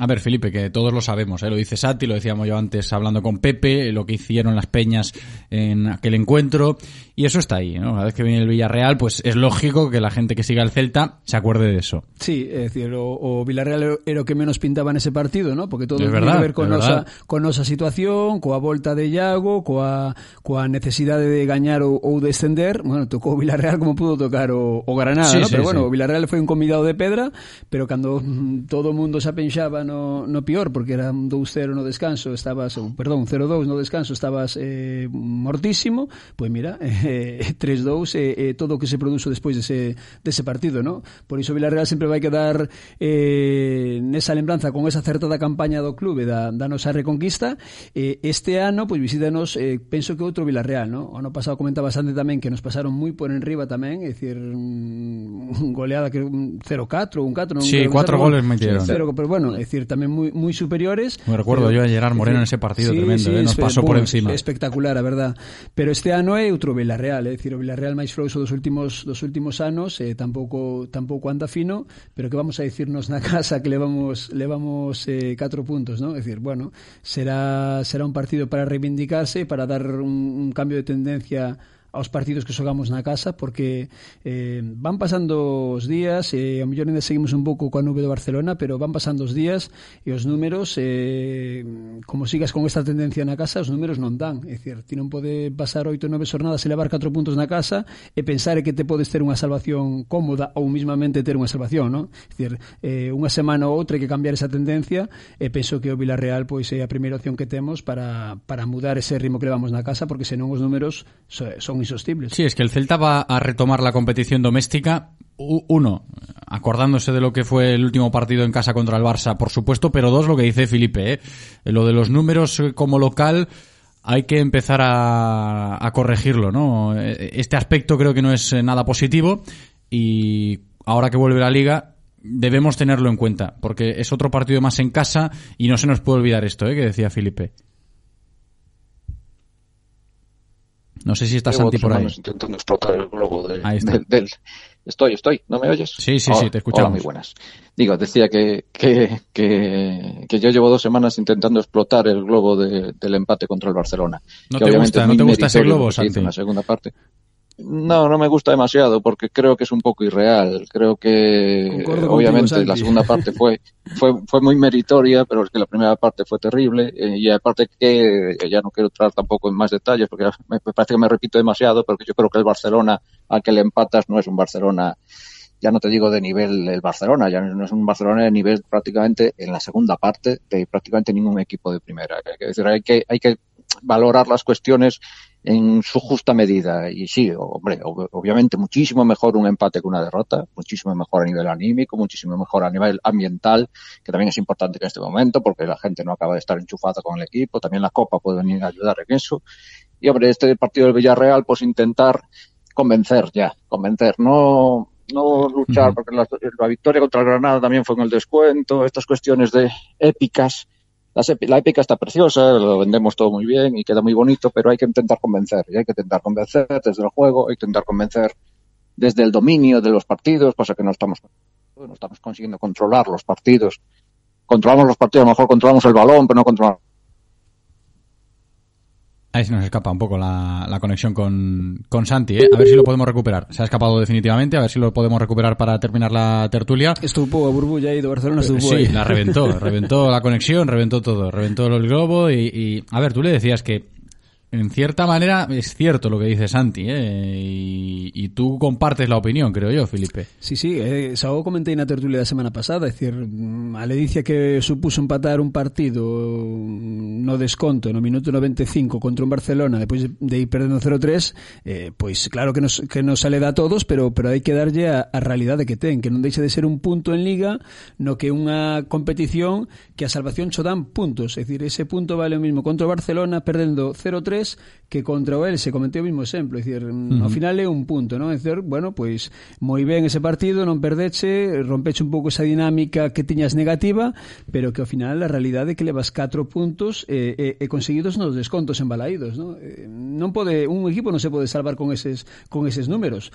A ver, Felipe, que todos lo sabemos, ¿eh? lo dice Santi, lo decíamos yo antes hablando con Pepe, lo que hicieron las peñas en aquel encuentro, y eso está ahí, ¿no? Una vez que viene el Villarreal, pues es lógico que la gente que siga el Celta se acuerde de eso. Sí, é dicir, o, o Villarreal era o que menos pintaba nese partido, ¿no? Porque todo É tiene verdad, que ver con nosa, con nosa situación, coa volta de Iago, coa, coa necesidade de gañar ou, ou descender. Bueno, tocou Villarreal como pudo tocar o, o Granada, Sí, ¿no? sí, Pero bueno, sí. o Villarreal foi un convidado de pedra, pero cando mm, todo o mundo se encaixaba no, no pior porque era un 2-0 no descanso estabas, ou, perdón, 0-2 no descanso estabas eh, mortísimo pois mira, <laughs> eh, 3-2 eh, eh, todo o que se produzo despois dese, dese partido no? por iso Villarreal sempre vai quedar eh, nesa lembranza con esa acertada campaña do clube da, da nosa reconquista eh, este ano pois visítanos, eh, penso que outro Villarreal no? o ano pasado comentaba bastante tamén que nos pasaron moi por enriba tamén é dicir, un goleada que 0-4 un 4 non sí, 4 goles metieron. Sí, 0, pero bueno, bueno, es decir, también muy, muy superiores. Me recuerdo pero, yo a Gerard Moreno en ese partido sí, tremendo, sí, eh, nos pasó por encima. Espectacular, a verdad. Pero este ano é outro Villarreal, é dicir, o Villarreal máis frouxo dos últimos dos últimos anos, eh, tampouco tampouco anda fino, pero que vamos a dicirnos na casa que levamos levamos eh, catro puntos, ¿no? É dicir, bueno, será será un partido para reivindicarse, para dar un, un cambio de tendencia aos partidos que xogamos na casa porque eh, van pasando os días e eh, ao mellor ainda seguimos un pouco coa nube do Barcelona pero van pasando os días e os números eh, como sigas con esta tendencia na casa os números non dan é dicir, ti non pode pasar oito ou nove xornadas e levar 4 puntos na casa e pensar que te podes ter unha salvación cómoda ou mismamente ter unha salvación non? é dicir, eh, unha semana ou outra hai que cambiar esa tendencia e penso que o Villarreal pois é a primeira opción que temos para, para mudar ese ritmo que levamos na casa porque senón os números son Sí, es que el Celta va a retomar la competición doméstica. Uno, acordándose de lo que fue el último partido en casa contra el Barça, por supuesto, pero dos, lo que dice Felipe, ¿eh? lo de los números eh, como local hay que empezar a, a corregirlo, ¿no? Eh, Este aspecto creo que no es eh, nada positivo y ahora que vuelve la liga debemos tenerlo en cuenta, porque es otro partido más en casa y no se nos puede olvidar esto, ¿eh? que decía Felipe. No sé si está Llevo Santi por ahí. intentando explotar el globo de- Ahí está. del, Estoy, estoy. ¿No me oyes? Sí, sí, Hola, sí, te escuchamos. Hola, muy buenas. Digo, decía que, que, que, que yo llevo dos semanas intentando explotar el globo de- del empate contra el Barcelona. ¿No que te gusta- no te gusta ese globo, Santi? En la segunda parte. No, no me gusta demasiado porque creo que es un poco irreal. Creo que Concordo obviamente la segunda parte fue, fue, fue muy meritoria, pero es que la primera parte fue terrible. eh, y aparte que eh, ya no quiero entrar tampoco en más detalles porque me me parece que me repito demasiado, porque yo creo que el Barcelona al que le empatas no es un Barcelona ya no te digo de nivel el Barcelona, ya no es un Barcelona de nivel prácticamente en la segunda parte de prácticamente ningún equipo de primera. Que, decir, hay que, hay que valorar las cuestiones en su justa medida. Y sí, hombre, ob- obviamente muchísimo mejor un empate que una derrota, muchísimo mejor a nivel anímico, muchísimo mejor a nivel ambiental, que también es importante en este momento porque la gente no acaba de estar enchufada con el equipo, también la Copa puede venir a ayudar en eso. Y hombre, este partido del Villarreal, pues intentar convencer ya, convencer, no, no luchar, porque la, la victoria contra el Granada también fue en el descuento, estas cuestiones de épicas, la épica está preciosa, lo vendemos todo muy bien y queda muy bonito, pero hay que intentar convencer, y hay que intentar convencer desde el juego, hay que intentar convencer desde el dominio de los partidos, cosa que no estamos, no estamos consiguiendo controlar los partidos. Controlamos los partidos, a lo mejor controlamos el balón, pero no controlamos Ahí se nos escapa un poco la, la conexión con, con Santi, ¿eh? A ver si lo podemos recuperar. Se ha escapado definitivamente, a ver si lo podemos recuperar para terminar la tertulia. Estuvo a burbulla aí do Barcelona estuvo Sí, la reventó, reventó la conexión, reventó todo, reventó el globo y, y- a ver, tú le decías que En cierta manera es cierto lo que dice Santi, ¿eh? y, y tú compartes la opinión, creo yo, Felipe. Sí, sí, eh, xa o comentei na tertulia da semana pasada, é dicir, mm, a ledicia que supuso empatar un partido mm, no desconto no minuto 95 contra un Barcelona depois de ir perdendo 0-3, eh, pois claro que nos, que nos sale da todos, pero pero hai que darlle a, a realidade que ten, que non deixa de ser un punto en Liga, no que unha competición que a salvación cho dan puntos, é dicir, ese punto vale o mismo contra Barcelona perdendo 0-3 que contra o Elxe cometeu o mismo exemplo, é dicir, uh -huh. ao final é un punto, non? É dicir, bueno, pois moi ben ese partido, non perdeche, rompeche un pouco esa dinámica que tiñas negativa, pero que ao final a realidade é que levas 4 puntos e, e, e conseguidos nos descontos embalaídos, non? Eh, non pode un equipo non se pode salvar con eses con eses números.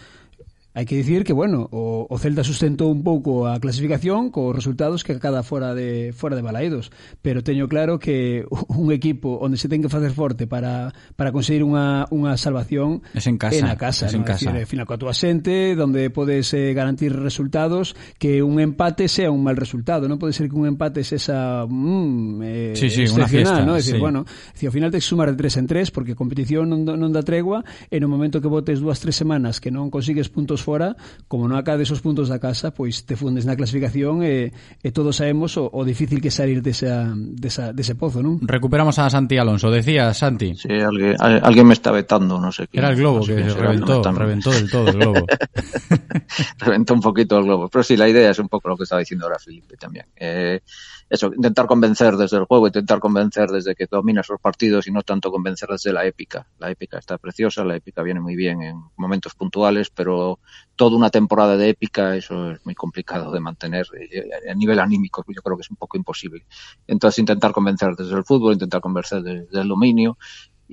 Hai que dicir que, bueno, o, o Celta sustentou un pouco a clasificación cos resultados que cada fora de fora de Balaídos, pero teño claro que <laughs> un equipo onde se ten que facer forte para, para conseguir unha, unha salvación es en casa, é na casa, es ¿no? en casa. Decir, final coa túa xente, onde podes eh, garantir resultados, que un empate sea un mal resultado, non pode ser que un empate es esa mm, eh, sí, sí, unha fiesta, ¿no? Decir, sí. bueno, decir, ao final tes que sumar de tres en tres, porque competición non, non da tregua, e no momento que botes dúas, tres semanas que non consigues puntos fora, como non acades os puntos da casa, pois te fundes na clasificación e, e todos sabemos o, o difícil que salir desa, desa, dese pozo, non? Recuperamos a Santi Alonso. Decía Santi. Sí, alguien, al- alguien me está vetando, no sé. Era el globo no sé que será, reventó, no, reventó del todo el globo. <laughs> <laughs> reventó un poquito el globo. Pero sí, la idea es un poco lo que estaba diciendo ahora Felipe también. Eh, eso, intentar convencer desde el juego, intentar convencer desde que dominas los partidos y no tanto convencer desde la épica. La épica está preciosa, la épica viene muy bien en momentos puntuales, pero toda una temporada de épica, eso es muy complicado de mantener eh, a nivel anímico, yo creo que es un poco imposible. Entonces intentar convencer desde el fútbol, intentar convencer desde el dominio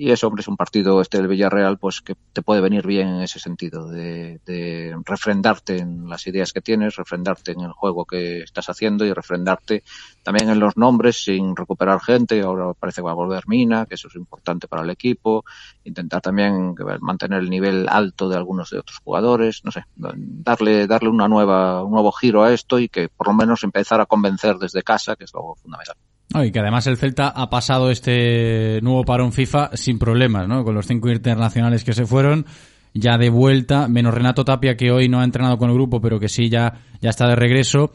y eso, hombre, es un partido este del Villarreal, pues que te puede venir bien en ese sentido, de, de refrendarte en las ideas que tienes, refrendarte en el juego que estás haciendo y refrendarte también en los nombres sin recuperar gente. Ahora parece que va a volver Mina, que eso es importante para el equipo. Intentar también mantener el nivel alto de algunos de otros jugadores, no sé, darle, darle una nueva, un nuevo giro a esto y que por lo menos empezar a convencer desde casa, que es lo fundamental. Y que además el Celta ha pasado este nuevo parón FIFA sin problemas, ¿no? Con los cinco internacionales que se fueron, ya de vuelta, menos Renato Tapia que hoy no ha entrenado con el grupo, pero que sí ya, ya está de regreso,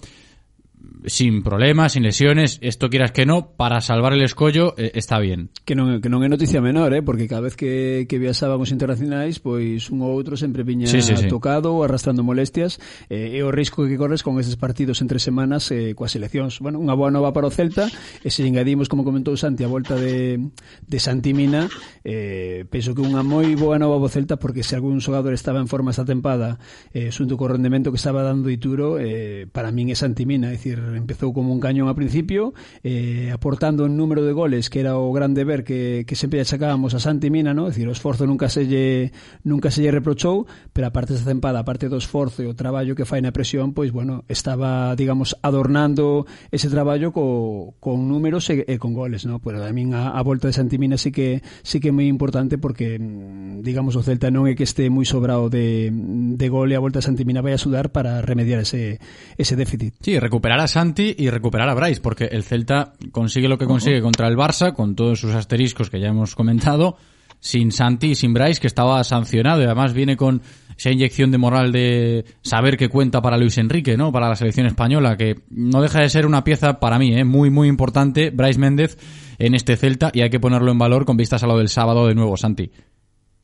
sin problemas, sin lesiones, esto quieras que no, para salvar el escollo eh, está bien. Que non, que non é noticia menor, eh? porque cada vez que, que viaxábamos internacionais, pois un ou outro sempre viña sí, sí, sí. tocado ou arrastrando molestias, eh, e o risco que corres con eses partidos entre semanas eh, coas seleccións. Bueno, unha boa nova para o Celta, e se engadimos, como comentou Santi, a volta de, de Santimina, eh, penso que unha moi boa nova para o Celta, porque se algún xogador estaba en forma esta tempada, eh, xunto co rendemento que estaba dando Ituro, eh, para min é Santimina, é dicir, Eh, empezou como un cañón a principio, eh, aportando un número de goles que era o grande ver que, que sempre achacábamos a Santi Mina, ¿no? Es decir, o esforzo nunca se lle, nunca se lle reprochou, pero a parte desa tempada, parte do esforzo e o traballo que fai na presión, pois bueno, estaba, digamos, adornando ese traballo co, con números e, e con goles, ¿no? Pero a min a, a volta de Santi Mina sí que sí que é moi importante porque mm, digamos o Celta non é que este moi sobrado de, de gol e a volta de Santi Mina vai a sudar para remediar ese, ese déficit. Sí, recuperar a Santi y recuperar a Bryce, porque el Celta consigue lo que consigue contra el Barça, con todos sus asteriscos que ya hemos comentado, sin Santi y sin Bryce, que estaba sancionado, y además viene con esa inyección de moral de saber que cuenta para Luis Enrique, ¿no? Para la selección española, que no deja de ser una pieza para mí, ¿eh? muy, muy importante, Bryce Méndez en este Celta, y hay que ponerlo en valor con vistas a lo del sábado de nuevo, Santi.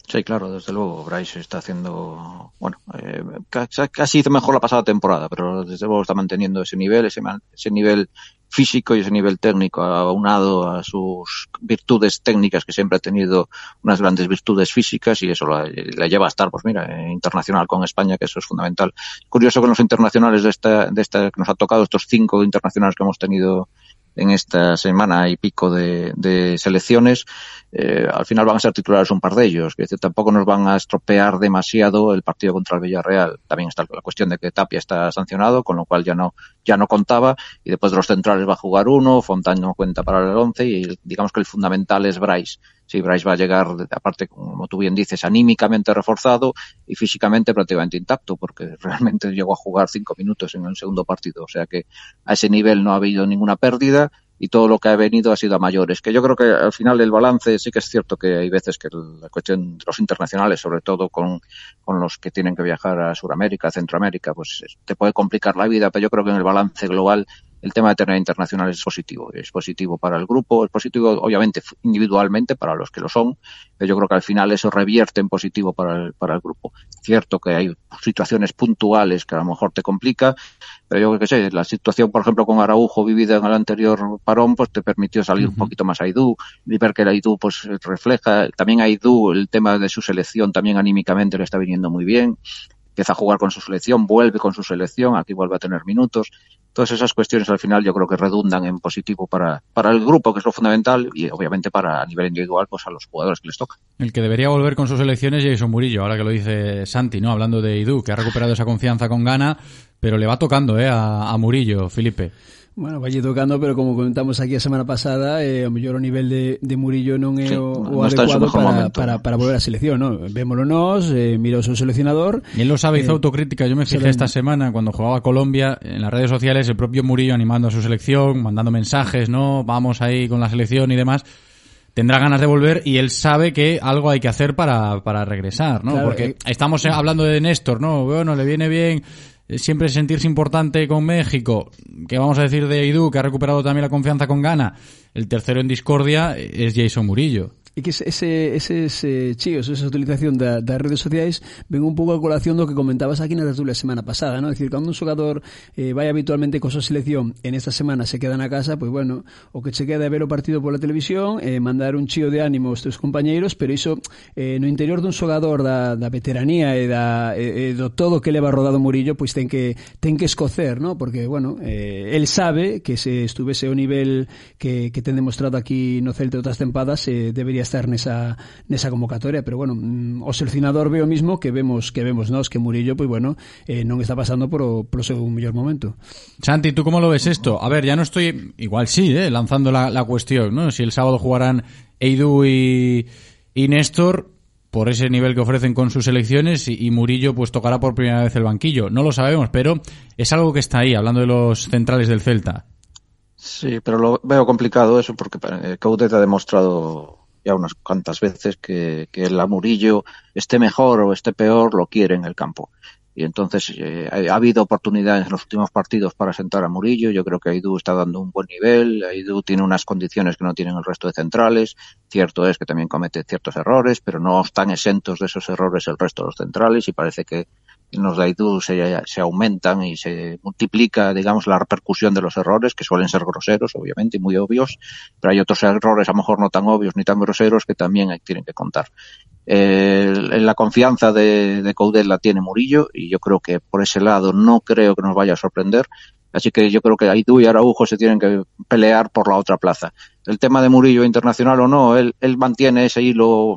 Sí, claro, desde luego. Bryce está haciendo, bueno, eh, casi, hizo mejor la pasada temporada, pero desde luego está manteniendo ese nivel, ese, ese nivel físico y ese nivel técnico aunado a sus virtudes técnicas que siempre ha tenido unas grandes virtudes físicas y eso la, la lleva a estar, pues mira, eh, internacional con España, que eso es fundamental. Curioso con los internacionales de esta, de esta que nos ha tocado, estos cinco internacionales que hemos tenido en esta semana y pico de, de selecciones, eh, al final van a ser titulares un par de ellos, que tampoco nos van a estropear demasiado el partido contra el Villarreal. También está la cuestión de que Tapia está sancionado, con lo cual ya no, ya no contaba, y después de los centrales va a jugar uno, Fontán no cuenta para el once, y digamos que el fundamental es Bryce. Sí, Bryce va a llegar, aparte, como tú bien dices, anímicamente reforzado y físicamente prácticamente intacto, porque <laughs> realmente llegó a jugar cinco minutos en el segundo partido. O sea que a ese nivel no ha habido ninguna pérdida y todo lo que ha venido ha sido a mayores. Que yo creo que al final el balance sí que es cierto que hay veces que la cuestión de los internacionales, sobre todo con, con los que tienen que viajar a Sudamérica, Centroamérica, pues te puede complicar la vida, pero yo creo que en el balance global el tema de tener internacionales es positivo. Es positivo para el grupo, es positivo obviamente individualmente para los que lo son, pero yo creo que al final eso revierte en positivo para el, para el grupo. Cierto que hay situaciones puntuales que a lo mejor te complica, pero yo creo que sé, la situación, por ejemplo, con Araujo vivida en el anterior parón, pues te permitió salir un poquito más a Aidú y ver que el Aidú pues refleja, también Aidú el tema de su selección también anímicamente le está viniendo muy bien empieza a jugar con su selección, vuelve con su selección, aquí vuelve a tener minutos. Todas esas cuestiones al final yo creo que redundan en positivo para, para el grupo, que es lo fundamental, y obviamente para a nivel individual, pues a los jugadores que les toca. El que debería volver con sus elecciones es Jason Murillo, ahora que lo dice Santi, ¿no? Hablando de Idu, que ha recuperado esa confianza con gana, pero le va tocando, ¿eh? A, a Murillo, Felipe. Bueno, vai tocando, pero como comentamos aquí a semana pasada, eh, o mellor o nivel de, de Murillo non é Sí, o, o non está en su adecuado para, momento. para, para volver á selección, ¿no? Vémolo nós, eh, mira o seu seleccionador. Y él lo sabe, hizo Eh, autocrítica. Yo me fijé esta semana cuando jugaba Colombia en las redes sociales, el propio Murillo animando a su selección, mandando mensajes, ¿no? Vamos ahí con la selección y demás. Tendrá ganas de volver y él sabe que algo hay que hacer para, para regresar, ¿no? Claro, Porque eh, estamos eh, hablando de Néstor, ¿no? Bueno, le viene bien siempre sentirse importante con México. ¿Qué vamos a decir de Idu, que ha recuperado también la confianza con Gana? El tercero en discordia es Jason Murillo. E que ese, eses eh, chíos, esa utilización da, das redes sociais ven un pouco a colación do que comentabas aquí na tertulia semana pasada, non? É dicir, cando un xogador eh, vai habitualmente co súa selección en esta semana se queda na casa, pois bueno, o que che queda é ver o partido pola televisión, eh, mandar un chío de ánimo aos teus compañeiros, pero iso eh, no interior dun xogador da, da veteranía e, da, e, e do todo que leva rodado Murillo, pois ten que ten que escocer, non? Porque, bueno, eh, el sabe que se estuvese o nivel que, que ten demostrado aquí no Celta outras tempadas, eh, debería estar nesa, nesa convocatoria, pero bueno, mm, o seleccionador ve o mismo que vemos que vemos nós, que Murillo, pois bueno, eh, non está pasando por o, por o seu mellor momento. Santi, ¿tú cómo lo ves esto? A ver, ya no estoy, igual sí, ¿eh? lanzando la, la cuestión, ¿no? Si el sábado jugarán Eidu y, y Néstor por ese nivel que ofrecen con sus selecciones y, Murillo pues tocará por primera vez el banquillo. No lo sabemos, pero es algo que está ahí, hablando de los centrales del Celta. Sí, pero lo veo complicado eso porque eh, Coudet ha demostrado ya unas cuantas veces que, que el Murillo esté mejor o esté peor, lo quiere en el campo. Y entonces eh, ha habido oportunidades en los últimos partidos para sentar a Murillo. Yo creo que Aidú está dando un buen nivel. Aidú tiene unas condiciones que no tienen el resto de centrales. Cierto es que también comete ciertos errores, pero no están exentos de esos errores el resto de los centrales y parece que en los de Aidú se, aumentan y se multiplica, digamos, la repercusión de los errores, que suelen ser groseros, obviamente, y muy obvios, pero hay otros errores a lo mejor no tan obvios ni tan groseros que también tienen que contar. La confianza de, de la tiene Murillo y yo creo que por ese lado no creo que nos vaya a sorprender. Así que yo creo que Aidú y Araujo se tienen que pelear por la otra plaza. El tema de Murillo internacional o no, él, él mantiene ese hilo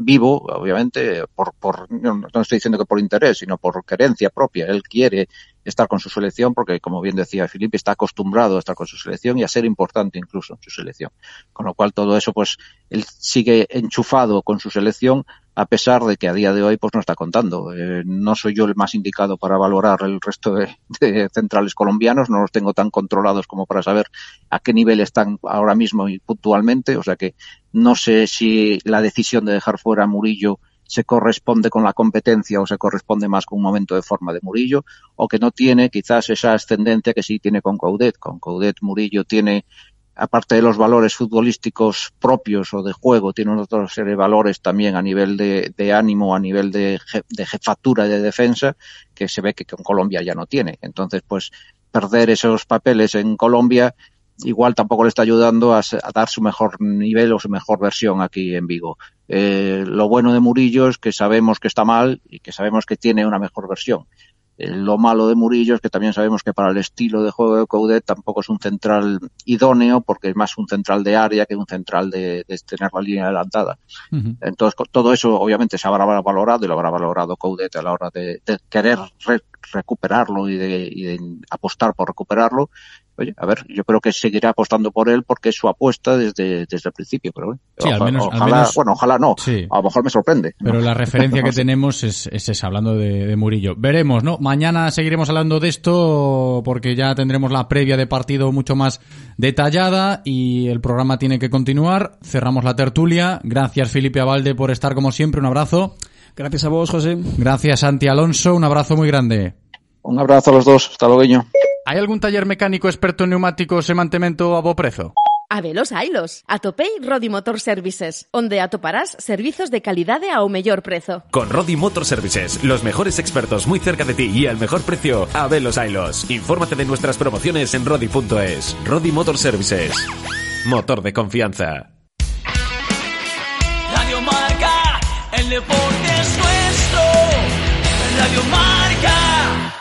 vivo, obviamente, por, por, no, estoy diciendo que por interés, sino por querencia propia. Él quiere estar con su selección porque, como bien decía Felipe, está acostumbrado a estar con su selección y a ser importante incluso en su selección. Con lo cual todo eso, pues, él sigue enchufado con su selección a pesar de que a día de hoy pues no está contando. Eh, no soy yo el más indicado para valorar el resto <laughs> de, centrales colombianos, no los tengo tan controlados como para saber a qué nivel están ahora mismo y puntualmente, o sea que no sé si la decisión de dejar fuera a Murillo se corresponde con la competencia o se corresponde más con un momento de forma de Murillo, o que no tiene quizás esa ascendencia que sí tiene con Coudet. Con Coudet Murillo tiene aparte de los valores futbolísticos propios o de juego, tiene otra serie de valores también a nivel de, ánimo, a nivel de, de jefatura de defensa, que se ve que con Colombia ya no tiene. Entonces, pues, perder esos papeles en Colombia igual tampoco le está ayudando a, a dar su mejor nivel o su mejor versión aquí en Vigo. Eh, lo bueno de Murillo es que sabemos que está mal y que sabemos que tiene una mejor versión. Eh, Lo malo de Murillo es que también sabemos que para el estilo de juego de Coudet tampoco es un central idóneo porque es más un central de área que un central de, de tener la línea adelantada. Entonces, todo eso obviamente se habrá valorado y lo habrá valorado Coudet a la hora de, de querer re- recuperarlo y de, y de apostar por recuperarlo, oye, a ver, yo creo que seguirá apostando por él porque es su apuesta desde, desde el principio, pero bueno, Sí, al ojalá, menos- al ojalá- menos- bueno, ojalá no, Sí. a lo mejor me sorprende. Pero la referencia que <laughs> tenemos es, es esa, hablando de, de Murillo. Veremos, ¿no? Mañana seguiremos hablando de esto porque ya tendremos la previa de partido mucho más detallada y el programa tiene que continuar. Cerramos la tertulia. Gracias, Felipe Avalde, por estar como siempre. Un abrazo. Gracias a vos, José. Gracias, Santi Alonso. Un abrazo muy grande. Un abrazo a los dos, hasta luego. ¿Hay algún taller mecánico experto en neumáticos e mantemento a bo prezo? Habelos hailos. Atopei Rodi Motor Services, onde atoparás servizos de calidade ao mellor prezo. Con Rodi Motor Services, los mejores expertos muy cerca de ti y al mejor precio, a velos ailos. Infórmate de nuestras promociones en rodi.es. Rodi Motor Services. Motor de confianza. Radio Marca, el deporte. Radio Marca.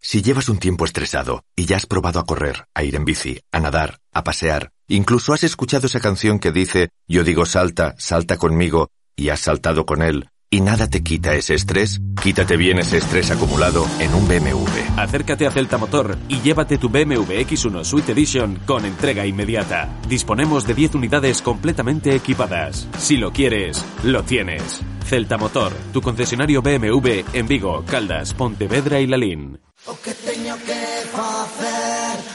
Si llevas un tiempo estresado y ya has probado a correr, a ir en bici, a nadar, a pasear, incluso has escuchado esa canción que dice Yo digo salta, salta conmigo, y has saltado con él, y nada te quita ese estrés, quítate bien ese estrés acumulado en un BMW. Acércate a Celta Motor y llévate tu BMW X1 Suite Edition con entrega inmediata. Disponemos de 10 unidades completamente equipadas. Si lo quieres, lo tienes. Celta Motor, tu concesionario BMW en Vigo, Caldas, Pontevedra y Lalín.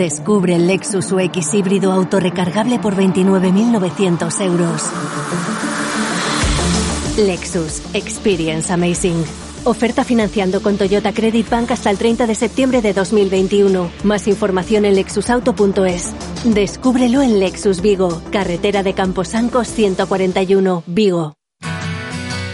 Descubre el Lexus UX híbrido autorrecargable por 29.900 euros. Lexus Experience Amazing. Oferta financiando con Toyota Credit Bank hasta el 30 de septiembre de 2021. Más información en lexusauto.es. Descúbrelo en Lexus Vigo, carretera de Camposancos 141, Vigo.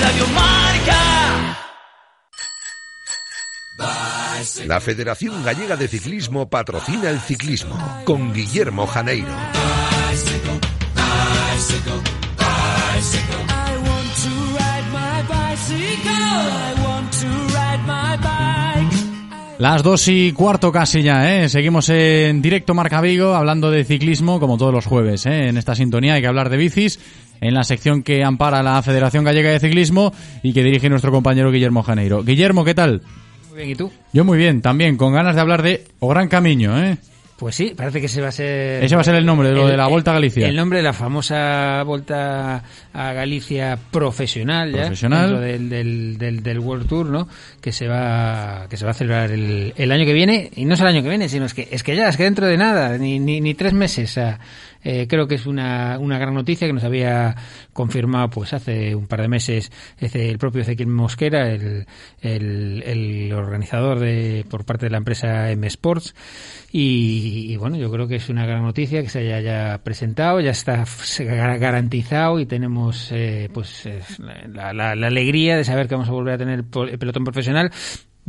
Radio Marca. La Federación Gallega de Ciclismo patrocina el ciclismo con Guillermo Janeiro. I want to ride my bicycle. Las dos y cuarto casi ya, ¿eh? Seguimos en directo Marca Vigo hablando de ciclismo como todos los jueves, ¿eh? En esta sintonía hay que hablar de bicis en la sección que ampara la Federación Gallega de Ciclismo y que dirige nuestro compañero Guillermo Janeiro. Guillermo, ¿qué tal? Muy bien, ¿y tú? Yo muy bien, también con ganas de hablar de O Gran Camino, ¿eh? Pues sí, parece que ese va a ser... Ese va a ser el nombre de lo de la Volta a Galicia. El nombre de la famosa Volta a Galicia profesional, ya, Profesional. dentro del, del, del, del World Tour, ¿no? Que se va que se va a celebrar el, el año que viene y no es el año que viene, sino es que es que ya es que dentro de nada, ni ni, ni tres meses. o sea, eh, creo que es una, una gran noticia que nos había confirmado pues hace un par de meses este, el propio Ezequiel Mosquera, el, el, organizador de por parte de la empresa M Sports y, y, bueno, yo creo que es una gran noticia que se haya ya presentado, ya está garantizado y tenemos eh, pues la, la- alegría de saber que vamos a volver a tener el pelotón profesional.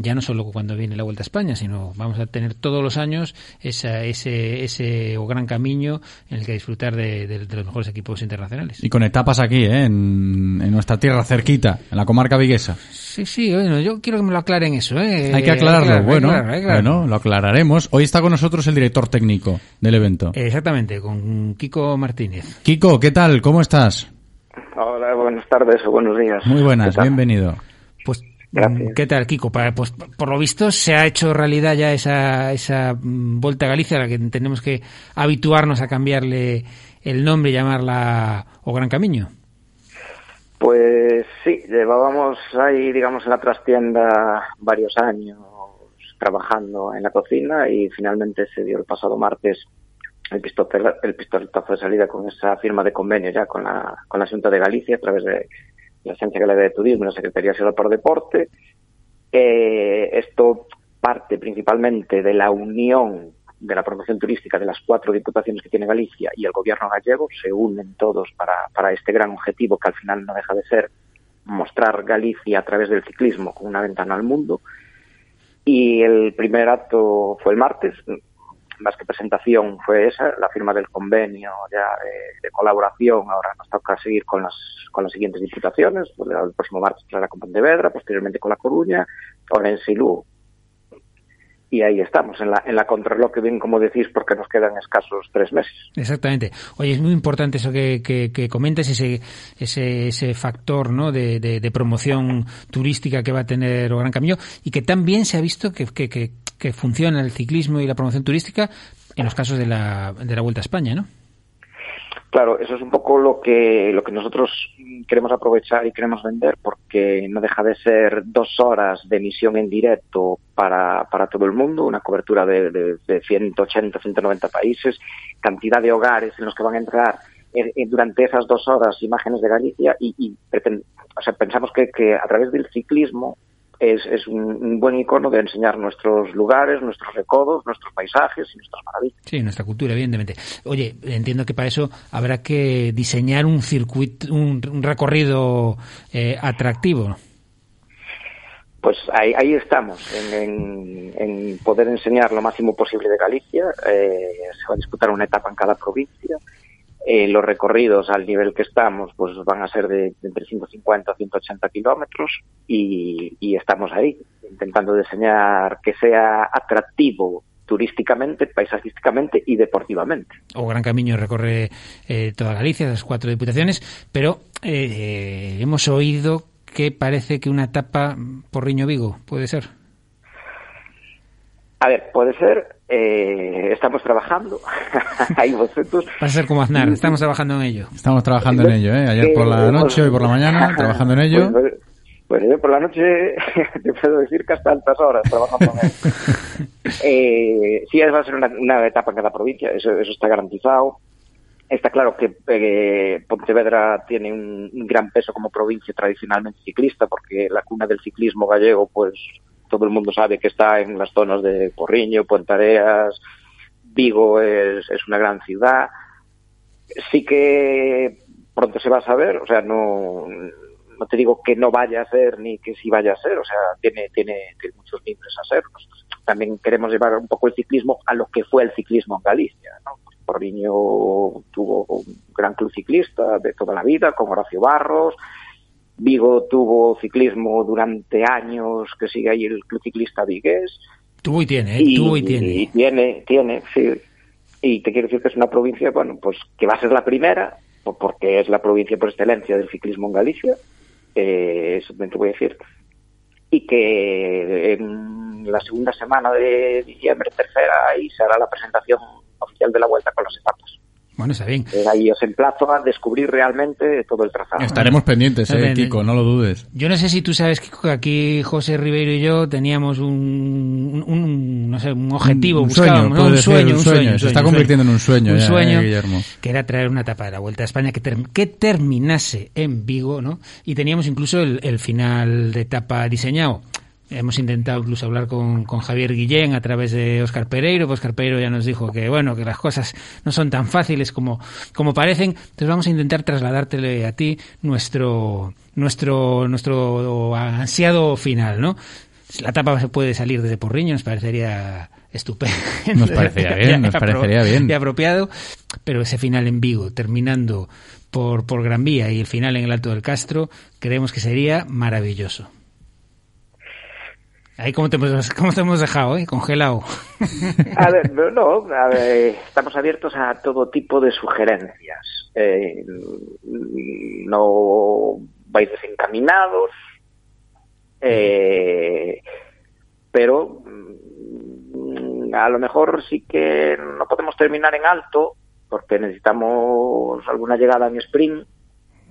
Ya no solo cuando viene la Vuelta a España, sino vamos a tener todos los años esa, ese, ese o gran camino en el que disfrutar de, de- de los mejores equipos internacionales. Y con etapas aquí, ¿eh? En, en nuestra tierra cerquita, en la comarca viguesa. Sí, sí, bueno, yo quiero que me lo aclaren eso. ¿eh? Hay que aclararlo, Hay que bueno, hay que bueno, lo aclararemos. Hoy está con nosotros el director técnico del evento. Exactamente, con Kiko Martínez. Kiko, ¿qué tal? ¿Cómo estás? Hola, buenas tardes o buenos días. Muy buenas, bienvenido. Pues, Gracias. ¿qué tal, Kiko? Pues por lo visto se ha hecho realidad ya esa, esa mm, Vuelta a Galicia a la que tenemos que habituarnos a cambiarle el nombre y llamarla O Gran Camino. Pues sí, llevábamos ahí, digamos, en la trastienda varios años trabajando en la cocina y finalmente se dio el pasado martes el, pistoleta- el pistoletazo de salida con esa firma de convenio ya con la, con la Junta de Galicia a través de la Agencia Galega de Turismo y la Secretaría Xeral por Deporte. Eh, esto parte principalmente de la unión de la promoción turística de las cuatro diputaciones que tiene Galicia y el gobierno gallego, se unen todos para, para este gran objetivo que al final no deja de ser mostrar Galicia a través del ciclismo como una ventana al mundo. Y el primer acto fue el martes, más que presentación fue esa, la firma del convenio ya de, colaboración. Ahora nos toca seguir con las, con las siguientes diputaciones. Pues, El próximo martes será con Pontevedra, posteriormente con La Coruña, Orense y Lugo. Y ahí estamos, en la, en la contrarreloj bien como decís, porque nos quedan escasos tres meses. Exactamente. Oye, es muy importante eso que, que, que comentes, ese, ese, ese factor ¿no? de, de, promoción turística que va a tener Gran Camino y que también se ha visto que, que, funciona el ciclismo y la promoción turística en los casos de la, de la Vuelta a España, ¿no? Claro, eso es un poco lo que, lo que nosotros queremos aprovechar y queremos vender, porque no deja de ser dos horas de emisión en directo para, para todo el mundo, una cobertura de, de, de 180, 190 países, cantidad de hogares en los que van a entrar eh, eh, durante esas dos horas imágenes de Galicia y, y o sea, pensamos que, que a través del ciclismo es, es un, un buen icono de enseñar nuestros lugares, nuestros recodos, nuestros paisajes y nuestras maravillas. Sí, nuestra cultura, evidentemente. Oye, entiendo que para eso habrá que diseñar un circuito, un, un recorrido eh, atractivo. Pues ahí, ahí estamos, en, en- en poder enseñar lo máximo posible de Galicia. Eh, se va a disputar una etapa en cada provincia. Eh, los recorridos al nivel que estamos pues van a ser de, de entre 150 a 180 kilómetros y, y estamos ahí intentando diseñar que sea atractivo turísticamente, paisajísticamente y deportivamente. O Gran Camino recorre eh, toda Galicia, las cuatro diputaciones, pero eh, hemos oído que parece que una etapa por Riño Vigo puede ser. A ver, puede ser, eh, estamos trabajando, <laughs> hay bocetos. Va a ser como Aznar, estamos trabajando en ello. Estamos trabajando en ello, ¿eh? Ayer por la noche, hoy por la mañana, trabajando en ello. Pues, pues yo por la noche <laughs> te puedo decir que hasta altas horas trabajando en él. <laughs> eh, sí, va a ser una, una etapa en cada provincia, eso, eso está garantizado. Está claro que eh, Pontevedra tiene un, un gran peso como provincia tradicionalmente ciclista, porque la cuna del ciclismo gallego, pues todo el mundo sabe que está en las zonas de Porriño, Pontareas, Vigo es, es una gran ciudad. Sí que pronto se va a saber, o sea, no, no te digo que no vaya a ser ni que sí vaya a ser, o sea, tiene, tiene, tiene muchos mimbres a ser. También queremos llevar un poco el ciclismo a lo que fue el ciclismo en Galicia, ¿no? Porriño tuvo un gran club ciclista de toda la vida, con Horacio Barros, Vigo tuvo ciclismo durante años, que sigue ahí el club ciclista vigués. Tuvo y tiene, ¿eh? tuvo y tiene. Y tiene, tiene, sí. Y te quiero decir que es una provincia, bueno, pues que va a ser la primera, po- porque es la provincia por excelencia del ciclismo en Galicia, eh, eso te voy a decir. Y que en la segunda semana de diciembre, tercera, ahí se hará la presentación oficial de la vuelta con las etapas. Bueno, está bien. Eh, ahí os emplazo a descubrir realmente todo el trazado. Estaremos pendientes, eh, bien. Kiko, no lo dudes. Yo no sé si tú sabes Kiko, que aquí José Ribeiro y yo teníamos un, un- un, no sé, un objetivo, Un sueño, buscábamos, ¿no? un ser, sueño, un un sueño. sueño, un Se está sueño, convirtiendo en un sueño un ya, sueño eh, Guillermo. que era traer una etapa de la Vuelta a España que, ter- que terminase en Vigo, ¿no? Y teníamos incluso el, el final de etapa diseñado. Hemos intentado incluso hablar con, con Javier Guillén a través de Oscar Pereiro. pues Oscar Pereiro ya nos dijo que bueno, que las cosas no son tan fáciles como, como parecen. Entonces vamos a intentar trasladártele a ti nuestro, nuestro, nuestro ansiado final, ¿no? La etapa se puede salir desde Porriño, nos parecería estupendo. Nos parecería bien, <laughs> nos parecería bien. y apropiado, pero ese final en Vigo, terminando por, por Gran Vía y el final en el Alto del Castro, creemos que sería maravilloso. Ahí cómo te hemos, cómo te hemos dejado, ¿eh? Congelado. A ver, no, no, a ver, estamos abiertos a todo tipo de sugerencias. Eh, no vais desencaminados, eh, pero mm, a lo mejor sí que no podemos terminar en alto porque necesitamos alguna llegada en sprint.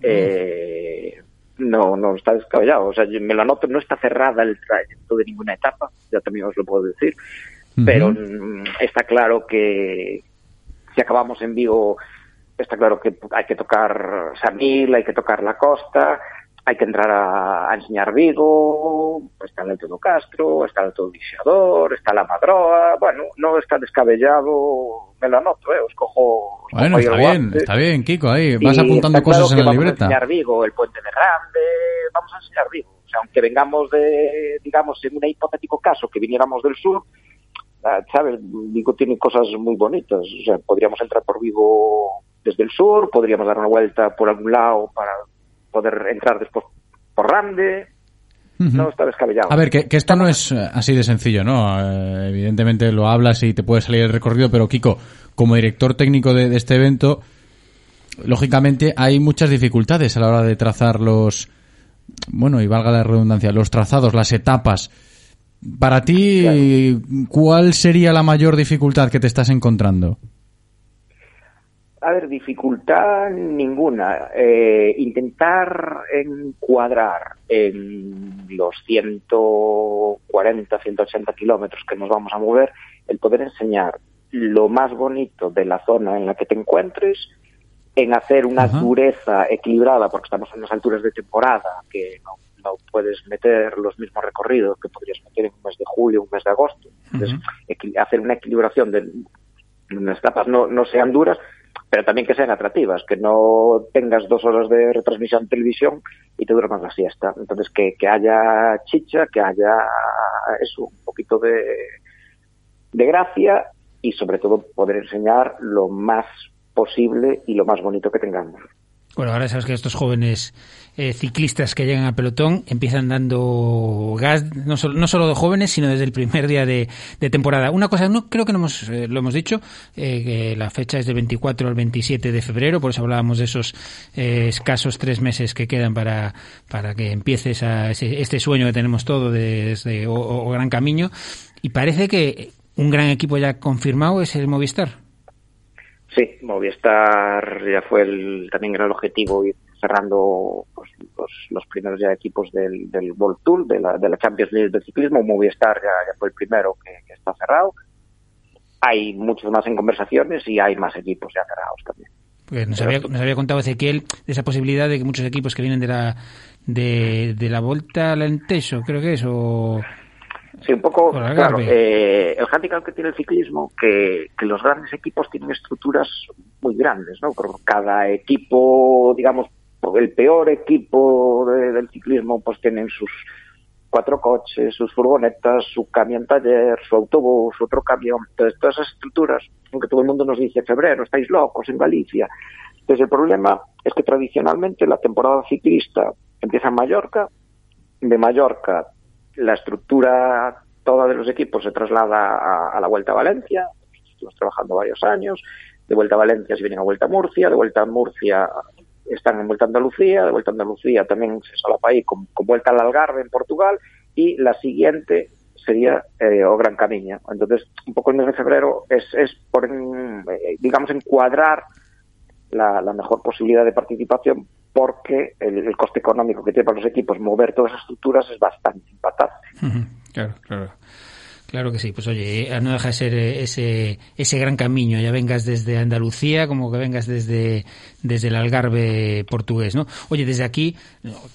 Eh, no, no está descabellado. O sea, yo me lo anoto, no está cerrada el trayecto de ninguna etapa, ya también os lo puedo decir, pero mm, está claro que si acabamos en Vigo, está claro que hay que tocar Samil, hay que tocar la costa, hay que entrar a, a enseñar Vigo, está el Alto do Castro, está el Alto do Dixador, está la Madroa, bueno, no está descabellado, me lo anoto, eh, os cojo, os Bueno, cojo está bien, guante. está bien, Kiko, ahí vas Y apuntando cosas claro en la vamos a libreta. enseñar Vigo, el Puente de Grande, vamos a enseñar Vigo. O sea, aunque vengamos de, digamos, en un hipotético caso que viniéramos del sur, ah, ¿sabes? Vigo tiene cosas muy bonitas. O sea, podríamos entrar por Vigo desde el sur, podríamos dar una vuelta por algún lado para poder entrar después por Rande. No está descabellado. A ver, que, que esto no es eh, así de sencillo, ¿no? Eh, evidentemente lo hablas y te puede salir el recorrido, pero Kiko, como director técnico de, de este evento, lógicamente hay muchas dificultades a la hora de trazar los, bueno, y valga la redundancia, los trazados, las etapas. Para ti, ¿cuál sería la mayor dificultad que te estás encontrando? A ver, dificultad ninguna. Eh, intentar encuadrar en los 140, 180 kilómetros que nos vamos a mover, el poder enseñar lo más bonito de la zona en la que te encuentres, en hacer una Ajá. dureza equilibrada, porque estamos en unas alturas de temporada que no, no puedes meter los mismos recorridos que podrías meter en un mes de julio, un mes de agosto. Entonces, hacer una equilibración de las etapas no, no sean duras, pero también que sean atractivas, que no tengas dos horas de retransmisión en televisión y te duermas la siesta. Entonces, que, que haya chicha, que haya eso, un poquito de, de gracia y sobre todo poder enseñar lo más posible y lo más bonito que tengamos. Bueno, ahora sabes que estos jóvenes eh, ciclistas que llegan al pelotón empiezan dando gas, no solo, no solo de jóvenes, sino desde el primer día de, temporada. Una cosa, no creo que no hemos, eh, lo hemos dicho, eh, que la fecha es del 24 al 27 de febrero, por eso hablábamos de esos eh, escasos tres meses que quedan para, para que empiece esa- ese- este sueño que tenemos todos desde o Gran Camino. Y parece que un gran equipo ya confirmado es el Movistar. Sí, Movistar ya fue el, también era el objetivo ir cerrando pues, los, primeros ya equipos del, del World Tour, de la, de la Champions League del ciclismo. Movistar ya, ya fue el primero que, está cerrado. Hay muchos más en conversaciones y hay más equipos ya cerrados también. Pues nos había, nos había contado Ezequiel de esa posibilidad de que muchos equipos que vienen de la de, de la Volta al Alentejo, creo que es, o... Sí, un poco, claro, eh, el handicap que tiene el ciclismo, que, que los grandes equipos tienen estructuras muy grandes, ¿no? Por cada equipo, digamos, el peor equipo de- del ciclismo, pues tienen sus cuatro coches, sus furgonetas, su camión taller, su autobús, otro camión. Entonces, todas esas estructuras, aunque todo el mundo nos dice febrero, estáis locos en Galicia. Entonces, el problema es que tradicionalmente la temporada ciclista empieza en Mallorca, de Mallorca la estructura toda de los equipos se traslada a, la Vuelta a Valencia, estuvimos trabajando varios años, de Vuelta a Valencia se vienen a Vuelta a Murcia, de Vuelta a Murcia están en Vuelta a Andalucía, de Vuelta a Andalucía también se solapa ahí con, con Vuelta al Algarve en Portugal y la siguiente sería eh, o Gran Camino. Entonces, un poco el mes de febrero es, es por, eh, digamos, encuadrar la mejor posibilidad de participación porque el, coste económico que tiene para los equipos mover todas esas estructuras es bastante impactante. Claro, claro. Claro que sí, pues oye, eh, no deja de ser eh, ese, ese gran camino, ya vengas desde Andalucía como que vengas desde, desde el Algarve portugués, ¿no? Oye, desde aquí,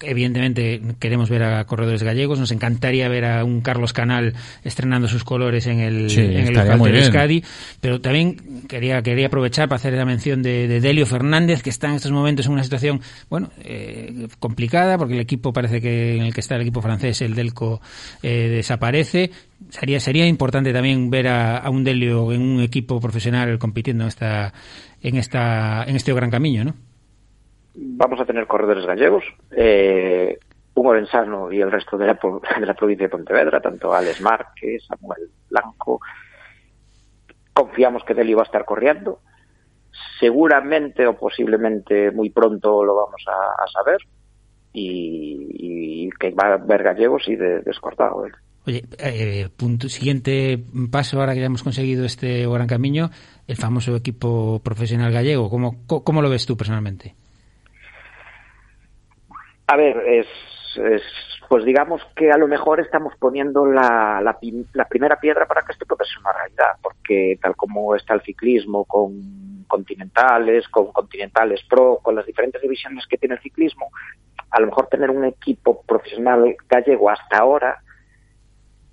evidentemente queremos ver a corredores gallegos, nos encantaría ver a un Carlos Canal estrenando sus colores en el, Sí, en el local de. Euskadi, pero también quería, quería aprovechar para hacer la mención de, de Delio Fernández, que está en estos momentos en una situación, bueno, eh, complicada, porque el equipo parece que en el que está el equipo francés, el Delco, eh, desaparece. Sería, sería importante también ver a, un Delio en un equipo profesional compitiendo en esta, este gran camino, ¿no? Vamos a tener corredores gallegos, eh, un y el resto <laughs> de la, provincia de Pontevedra, tanto Alex Márquez, Samuel Blanco. Confiamos que Delio va a estar corriendo. Seguramente o posiblemente muy pronto lo vamos a, saber. Y, y que va a haber gallegos y de, descortado. ¿eh? Oye, eh, punto, siguiente paso ahora que ya hemos conseguido este gran camino, el famoso equipo profesional gallego. ¿Cómo, cómo lo ves tú personalmente? A ver, es, es, pues digamos que a lo mejor estamos poniendo la, la primera piedra para que esto pueda ser una realidad, porque tal como está el ciclismo con continentales, con continentales pro, con las diferentes divisiones que tiene el ciclismo, a lo mejor tener un equipo profesional gallego hasta ahora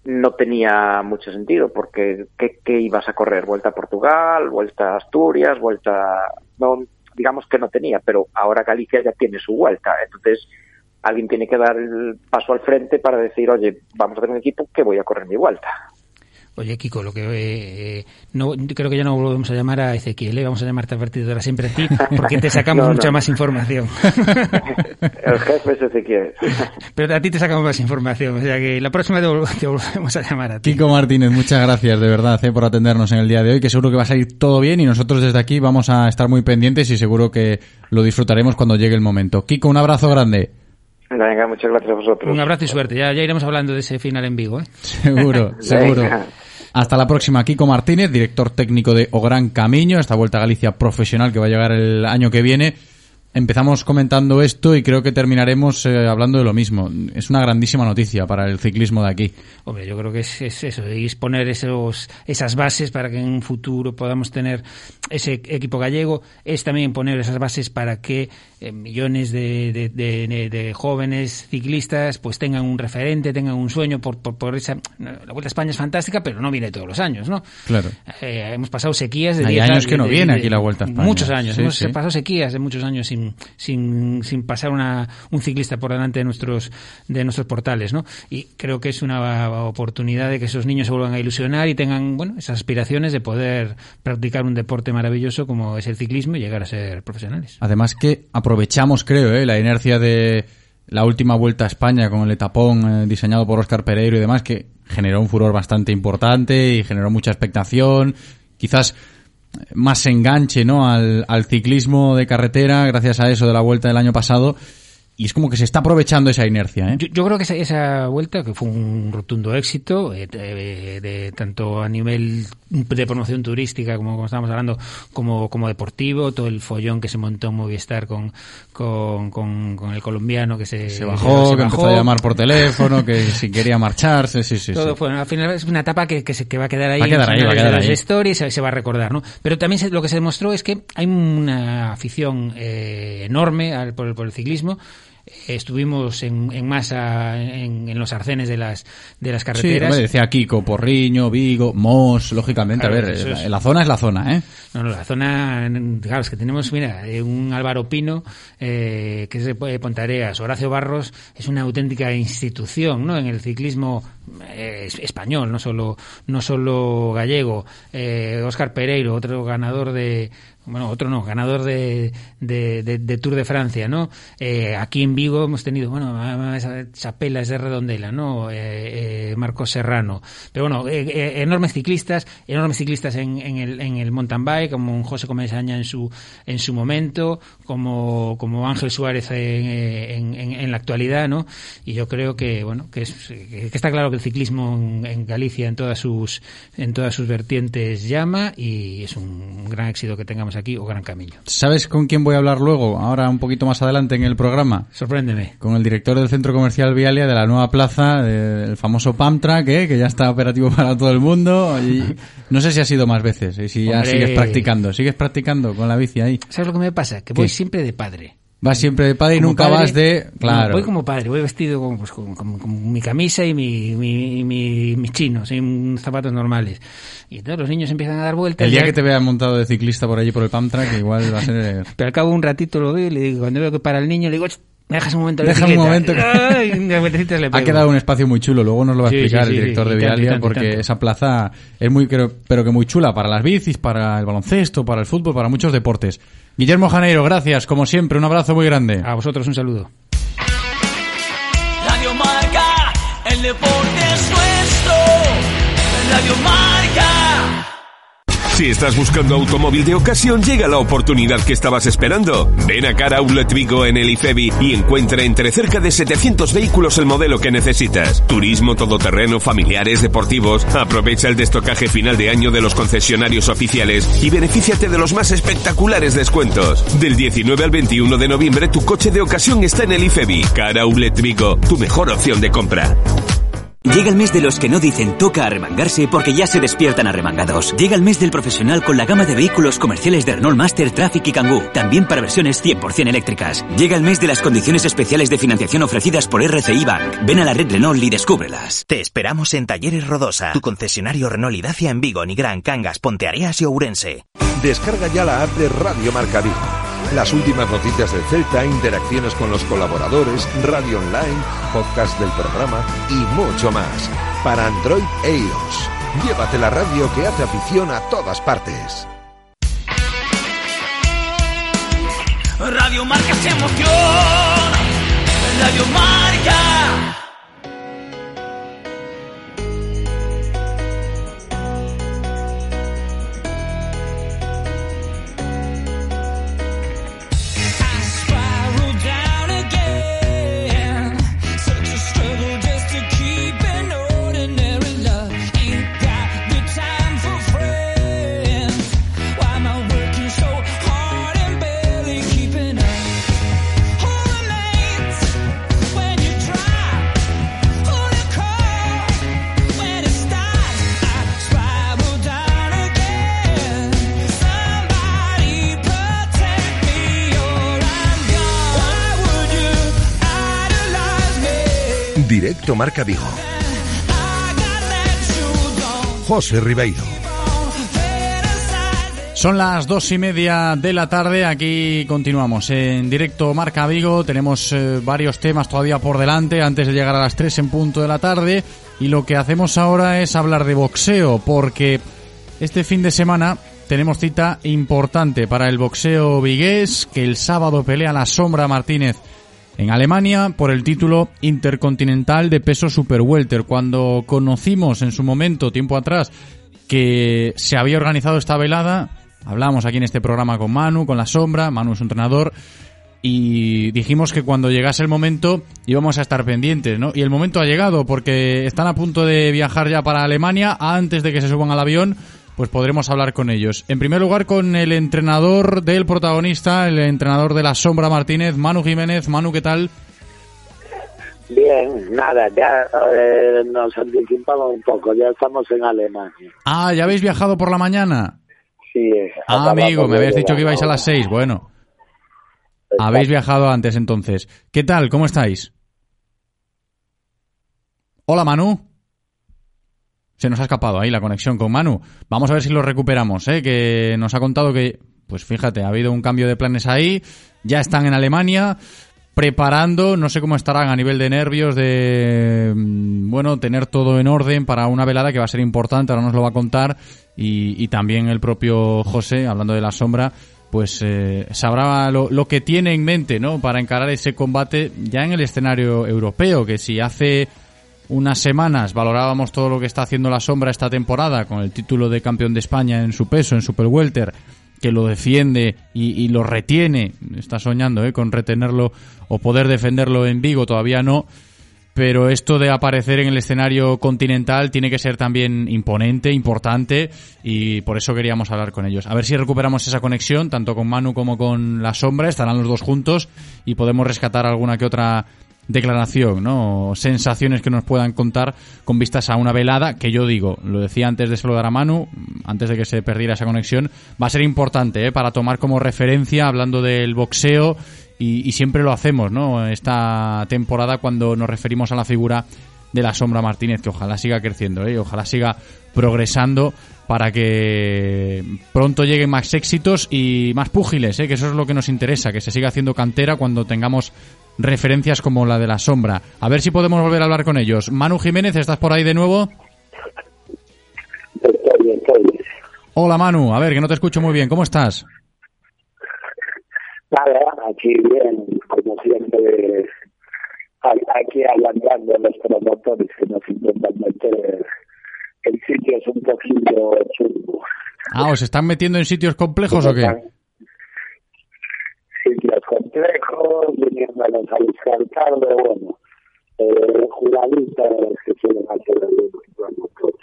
no tenía mucho sentido, porque ¿qué, qué ibas a correr? ¿Vuelta a Portugal? ¿Vuelta a Asturias? ¿Vuelta...? No, digamos que no tenía, pero ahora Galicia ya tiene su vuelta. Entonces, alguien tiene que dar el paso al frente para decir, oye, vamos a tener un equipo que voy a correr mi vuelta. Oye, Kiko, lo que eh, eh, no creo que ya no volvemos a llamar a Ezequiel, ¿eh? vamos a llamarte a partir de ahora siempre a ti, porque te sacamos No, <laughs> no. mucha más información. <laughs> El jefe es Ezequiel. <laughs> Pero a ti te sacamos más información, o sea que la próxima te, vol- te volvemos a llamar a ti. Kiko Martínez, muchas gracias de verdad eh, por atendernos en el día de hoy, que seguro que va a salir todo bien y nosotros desde aquí vamos a estar muy pendientes y seguro que lo disfrutaremos cuando llegue el momento. Kiko, un abrazo grande. Venga, muchas gracias a vosotros. Un abrazo y suerte, ya, ya iremos hablando de ese final en Vigo. ¿eh? Seguro, seguro. Hasta la próxima, Kiko Martínez, director técnico de O Gran Camino, esta Vuelta a Galicia profesional que va a llegar el año que viene. Empezamos comentando esto y creo que terminaremos eh, hablando de lo mismo. Es una grandísima noticia para el ciclismo de aquí. Hombre, yo creo que es, es eso, es poner esos, esas bases para que en un futuro podamos tener ese equipo gallego, es también poner esas bases para que eh, millones de, de- de- de jóvenes ciclistas pues tengan un referente, tengan un sueño por, por, por esa... La Vuelta a España es fantástica, pero no viene todos los años, ¿no? Claro. Eh, hemos pasado sequías de Hay 10 años que no viene aquí la Vuelta a España. Muchos años. Sí, hemos sí. pasado sequías de muchos años sin, sin, pasar una, un ciclista por delante de nuestros, de nuestros portales, ¿no? Y creo que es una oportunidad de que esos niños se vuelvan a ilusionar y tengan, bueno, esas aspiraciones de poder practicar un deporte maravilloso como es el ciclismo y llegar a ser profesionales. Además que aprovechamos, creo, eh, la inercia de la última vuelta a España con el etapón eh, diseñado por Óscar Pereiro y demás, que generó un furor bastante importante y generó mucha expectación. Quizás más enganche ¿no? al, al ciclismo de carretera gracias a eso de la vuelta del año pasado. Y es como que se está aprovechando esa inercia. ¿eh? Yo, yo creo que esa, esa vuelta, que fue un rotundo éxito, eh, de, de- tanto a nivel de promoción turística, como, como estábamos hablando, como, como deportivo, todo el follón que se montó en Movistar con, con, con, con el colombiano que se, Se bajó, se que empezó a llamar por teléfono, que <laughs> si quería marcharse, sí, sí, todo sí. fue, al final es una etapa que, que, se, que va a quedar ahí, Va a quedar ahí, va a quedar ahí. stories, se, se va a recordar, ¿no? Pero también se- lo que se demostró es que hay una afición eh, enorme al- por, por el ciclismo. Estuvimos en, en masa en, en los arcenes de las de las Sí, carreteras. hombre, decía Kiko, Porriño, Vigo, Mos, lógicamente. Claro, a ver, es- la zona es la zona, ¿eh? No, no, la zona, claro, es que tenemos, mira, eh, un Álvaro Pino, eh, que es de Pontareas, Horacio Barros, es una auténtica institución, ¿no? En el ciclismo eh, es- español, no solo, no solo gallego. Eh, Óscar Pereiro, otro ganador de, bueno, otro no, ganador de, de, Tour de Francia, ¿no? Eh, aquí en Vigo hemos tenido, bueno, esa chapela es de Redondela, ¿no? Eh, eh, Marcos Serrano. Pero bueno, eh, enormes ciclistas, enormes ciclistas en, el, en el mountain bike, como un José Comesaña en su, en su momento, como, como Ángel Suárez en- en la actualidad, ¿no? Y yo creo que, bueno, que, es, que está claro que el ciclismo en, en Galicia en todas sus, en todas sus vertientes llama y es un gran éxito que tengamos aquí o gran camino. ¿Sabes con quién voy a hablar luego? Ahora un poquito más adelante en el programa. Sorpréndeme. Con el director del Centro Comercial Vialia de la nueva plaza, del famoso Pamtrack, ¿eh? que ya está operativo <laughs> para todo el mundo. Y no sé si ha sido más veces, y si ya Hombre. sigues practicando. ¿Sigues practicando con la bici ahí? ¿Sabes lo que me pasa? Que ¿Qué? voy siempre de padre. Vas siempre de padre y Como nunca padre- vas de... Claro. voy como padre, voy vestido con, pues, con, con- con mi camisa y mi, mi, y mi- mis chinos, y unos zapatos normales. Y entonces los niños empiezan a dar vueltas. El día ya- que te vean montado de ciclista por allí por el Pamtrack, igual va a ser... Pero al cabo un ratito lo veo y le digo, cuando veo que para el niño, le digo, "Ch, ¿me dejas un momento Deja un bicicleta?". momento que- Ha quedado un espacio muy chulo, luego nos lo va a Sí, explicar sí, el director de Vialia, tanto, porque tanto. esa plaza es muy, creo, pero que muy chula para las bicis, para el baloncesto, para el fútbol, para muchos deportes. Guillermo Janeiro, gracias, como siempre, un abrazo muy grande. A vosotros un saludo. Radio Marca, el deporte es nuestro. Radio Marca. Si estás buscando automóvil de ocasión, llega la oportunidad que estabas esperando. Ven a Cara Outlet Vigo en el IFEBI y encuentra entre cerca de 700 vehículos el modelo que necesitas. Turismo, todoterreno, familiares, deportivos. Aprovecha el destocaje final de año de los concesionarios oficiales y benefíciate de los más espectaculares descuentos. Del 19 al 21 de noviembre, tu coche de ocasión está en el IFEBI. Cara Outlet Vigo, tu mejor opción de compra. Llega el mes de los que no dicen toca arremangarse porque ya se despiertan arremangados. Llega el mes del profesional con la gama de vehículos comerciales de Renault Master, Traffic y Kangoo, también para versiones 100% eléctricas. Llega el mes de las condiciones especiales de financiación ofrecidas por RCI Bank. Ven a la red Renault y descúbrelas. Te esperamos en Talleres Rodosa, tu concesionario Renault y Dacia en Vigo, Nigrán, Cangas, Ponteareas y Ourense. Descarga ya la app de Radio Marca Vigo. Las últimas noticias del Celta, interacciones con los colaboradores, radio online, podcast del programa y mucho más. Para Android e iOS. Llévate la radio que hace afición a todas partes. Radio Marca se emociona. Radio Marca. Directo Marca Vigo. José Ribeiro. Son las dos y media de la tarde. Aquí continuamos en directo Marca Vigo. Tenemos eh, varios temas todavía por delante antes de llegar a las tres en punto de la tarde. Y lo que hacemos ahora es hablar de boxeo, porque este fin de semana tenemos cita importante para el boxeo vigués, que el sábado pelea la Sombra Martínez en Alemania por el título intercontinental de peso super welter. Cuando conocimos en su momento, tiempo atrás, que se había organizado esta velada, hablamos aquí en este programa con Manu, con la Sombra, Manu es un entrenador, y dijimos que cuando llegase el momento íbamos a estar pendientes, ¿no? Y el momento ha llegado porque están a punto de viajar ya para Alemania antes de que se suban al avión. Pues podremos hablar con ellos. En primer lugar, con el entrenador del protagonista, el entrenador de la Sombra Martínez, Manu Jiménez. Manu, ¿qué tal? Bien, nada, ya eh, nos anticipamos un poco, ya estamos en Alemania. Ah, ¿ya habéis viajado por la mañana? Sí, eh, Ah, amigo, me habías dicho que ibais a las seis. Bueno. Habéis viajado antes entonces. ¿Qué tal? ¿Cómo estáis? Hola, Manu. Se nos ha escapado ahí la conexión con Manu. Vamos a ver si lo recuperamos, ¿eh? Que nos ha contado que, pues fíjate, ha habido un cambio de planes ahí. Ya están en Alemania preparando, no sé cómo estarán a nivel de nervios, de, mm, bueno, tener todo en orden para una velada que va a ser importante, ahora nos lo va a contar. Y, y también el propio José, hablando de la sombra, pues eh, sabrá lo, lo que tiene en mente, ¿no? Para encarar ese combate ya en el escenario europeo, que si hace unas semanas valorábamos todo lo que está haciendo la sombra esta temporada con el título de campeón de España en su peso, en Super Welter, que lo defiende y, lo retiene, está soñando ¿eh? con retenerlo o poder defenderlo en Vigo, todavía no, pero esto de aparecer en el escenario continental tiene que ser también imponente, importante y por eso queríamos hablar con ellos. A ver si recuperamos esa conexión, tanto con Manu como con la sombra, estarán los dos juntos y podemos rescatar alguna que otra declaración, ¿no? Sensaciones que nos puedan contar con vistas a una velada que yo digo, lo decía antes de saludar a Manu, antes de que se perdiera esa conexión, va a ser importante, ¿eh? Para tomar como referencia, hablando del boxeo, y, y siempre lo hacemos, ¿no? Esta temporada cuando nos referimos a la figura de la Sombra Martínez, que ojalá siga creciendo, ¿eh? ojalá siga progresando para que pronto lleguen más éxitos y más púgiles, ¿eh? que eso es lo que nos interesa, que se siga haciendo cantera cuando tengamos referencias como la de la Sombra. A ver si podemos volver a hablar con ellos. Manu Jiménez, ¿estás por ahí de nuevo? Estoy bien, estoy bien. Hola Manu, a ver, que no te escucho muy bien, ¿cómo estás? Nada, aquí bien, como siempre, aquí aguantando los promotores que nos intentan meter. El sitio es un poquillo chungo. Ah, ¿os están metiendo en sitios complejos o qué? Viniéndonos a bueno, eh, pues,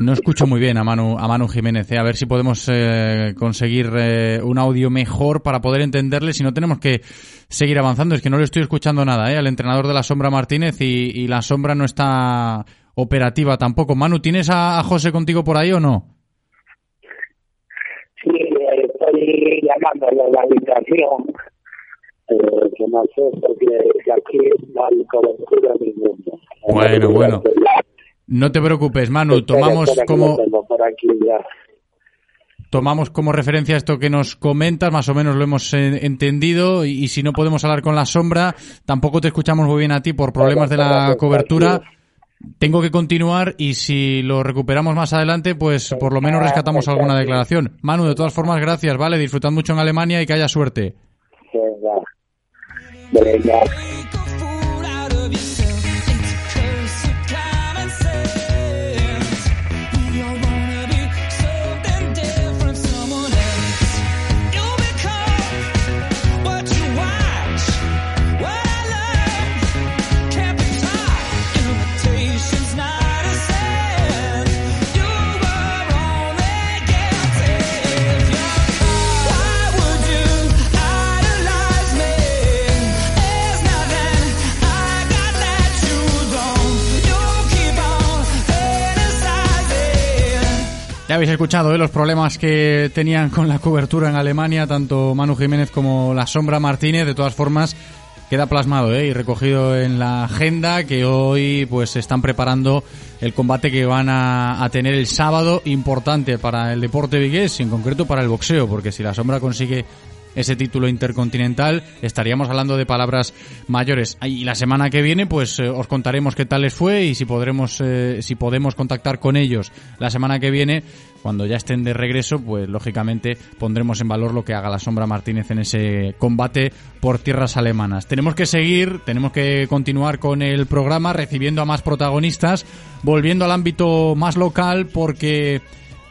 No escucho muy bien a Manu, a Manu Jiménez. eh. A ver si podemos eh, conseguir eh, un audio mejor para poder entenderle. Si no, tenemos que seguir avanzando. Es que no le estoy escuchando nada eh, al entrenador de la Sombra Martínez y, y la Sombra no está operativa tampoco. Manu, ¿tienes a José contigo por ahí o no? Sí, eh, estoy llamándole a la habitación, eh, que no sé, porque de aquí no hay cobertura ninguna. Bueno, bueno. No te preocupes, Manu. Tomamos como tengo por aquí ya. tomamos como referencia esto que nos comentas, más o menos lo hemos eh, entendido, y, y si no podemos hablar con la sombra, tampoco te escuchamos muy bien a ti por problemas de la cobertura. Tengo que continuar y si lo recuperamos más adelante, pues por lo menos rescatamos alguna declaración. Manu, de todas formas, gracias, ¿vale? Disfrutad mucho en Alemania y que haya suerte. Venga. Venga. Ya habéis escuchado ¿eh? los problemas que tenían con la cobertura en Alemania, tanto Manu Jiménez como la Sombra Martínez. De todas formas, queda plasmado ¿eh? y recogido en la agenda que hoy pues están preparando el combate que van a, tener el sábado, importante para el deporte vigués y en concreto para el boxeo, porque si la Sombra consigue ese título intercontinental, estaríamos hablando de palabras mayores. Y la semana que viene, pues eh, os contaremos qué tal les fue y si podremos, eh, si podemos contactar con ellos la semana que viene, cuando ya estén de regreso, pues lógicamente pondremos en valor lo que haga la Sombra Martínez en ese combate por tierras alemanas. Tenemos que seguir, tenemos que continuar con el programa, recibiendo a más protagonistas, volviendo al ámbito más local, porque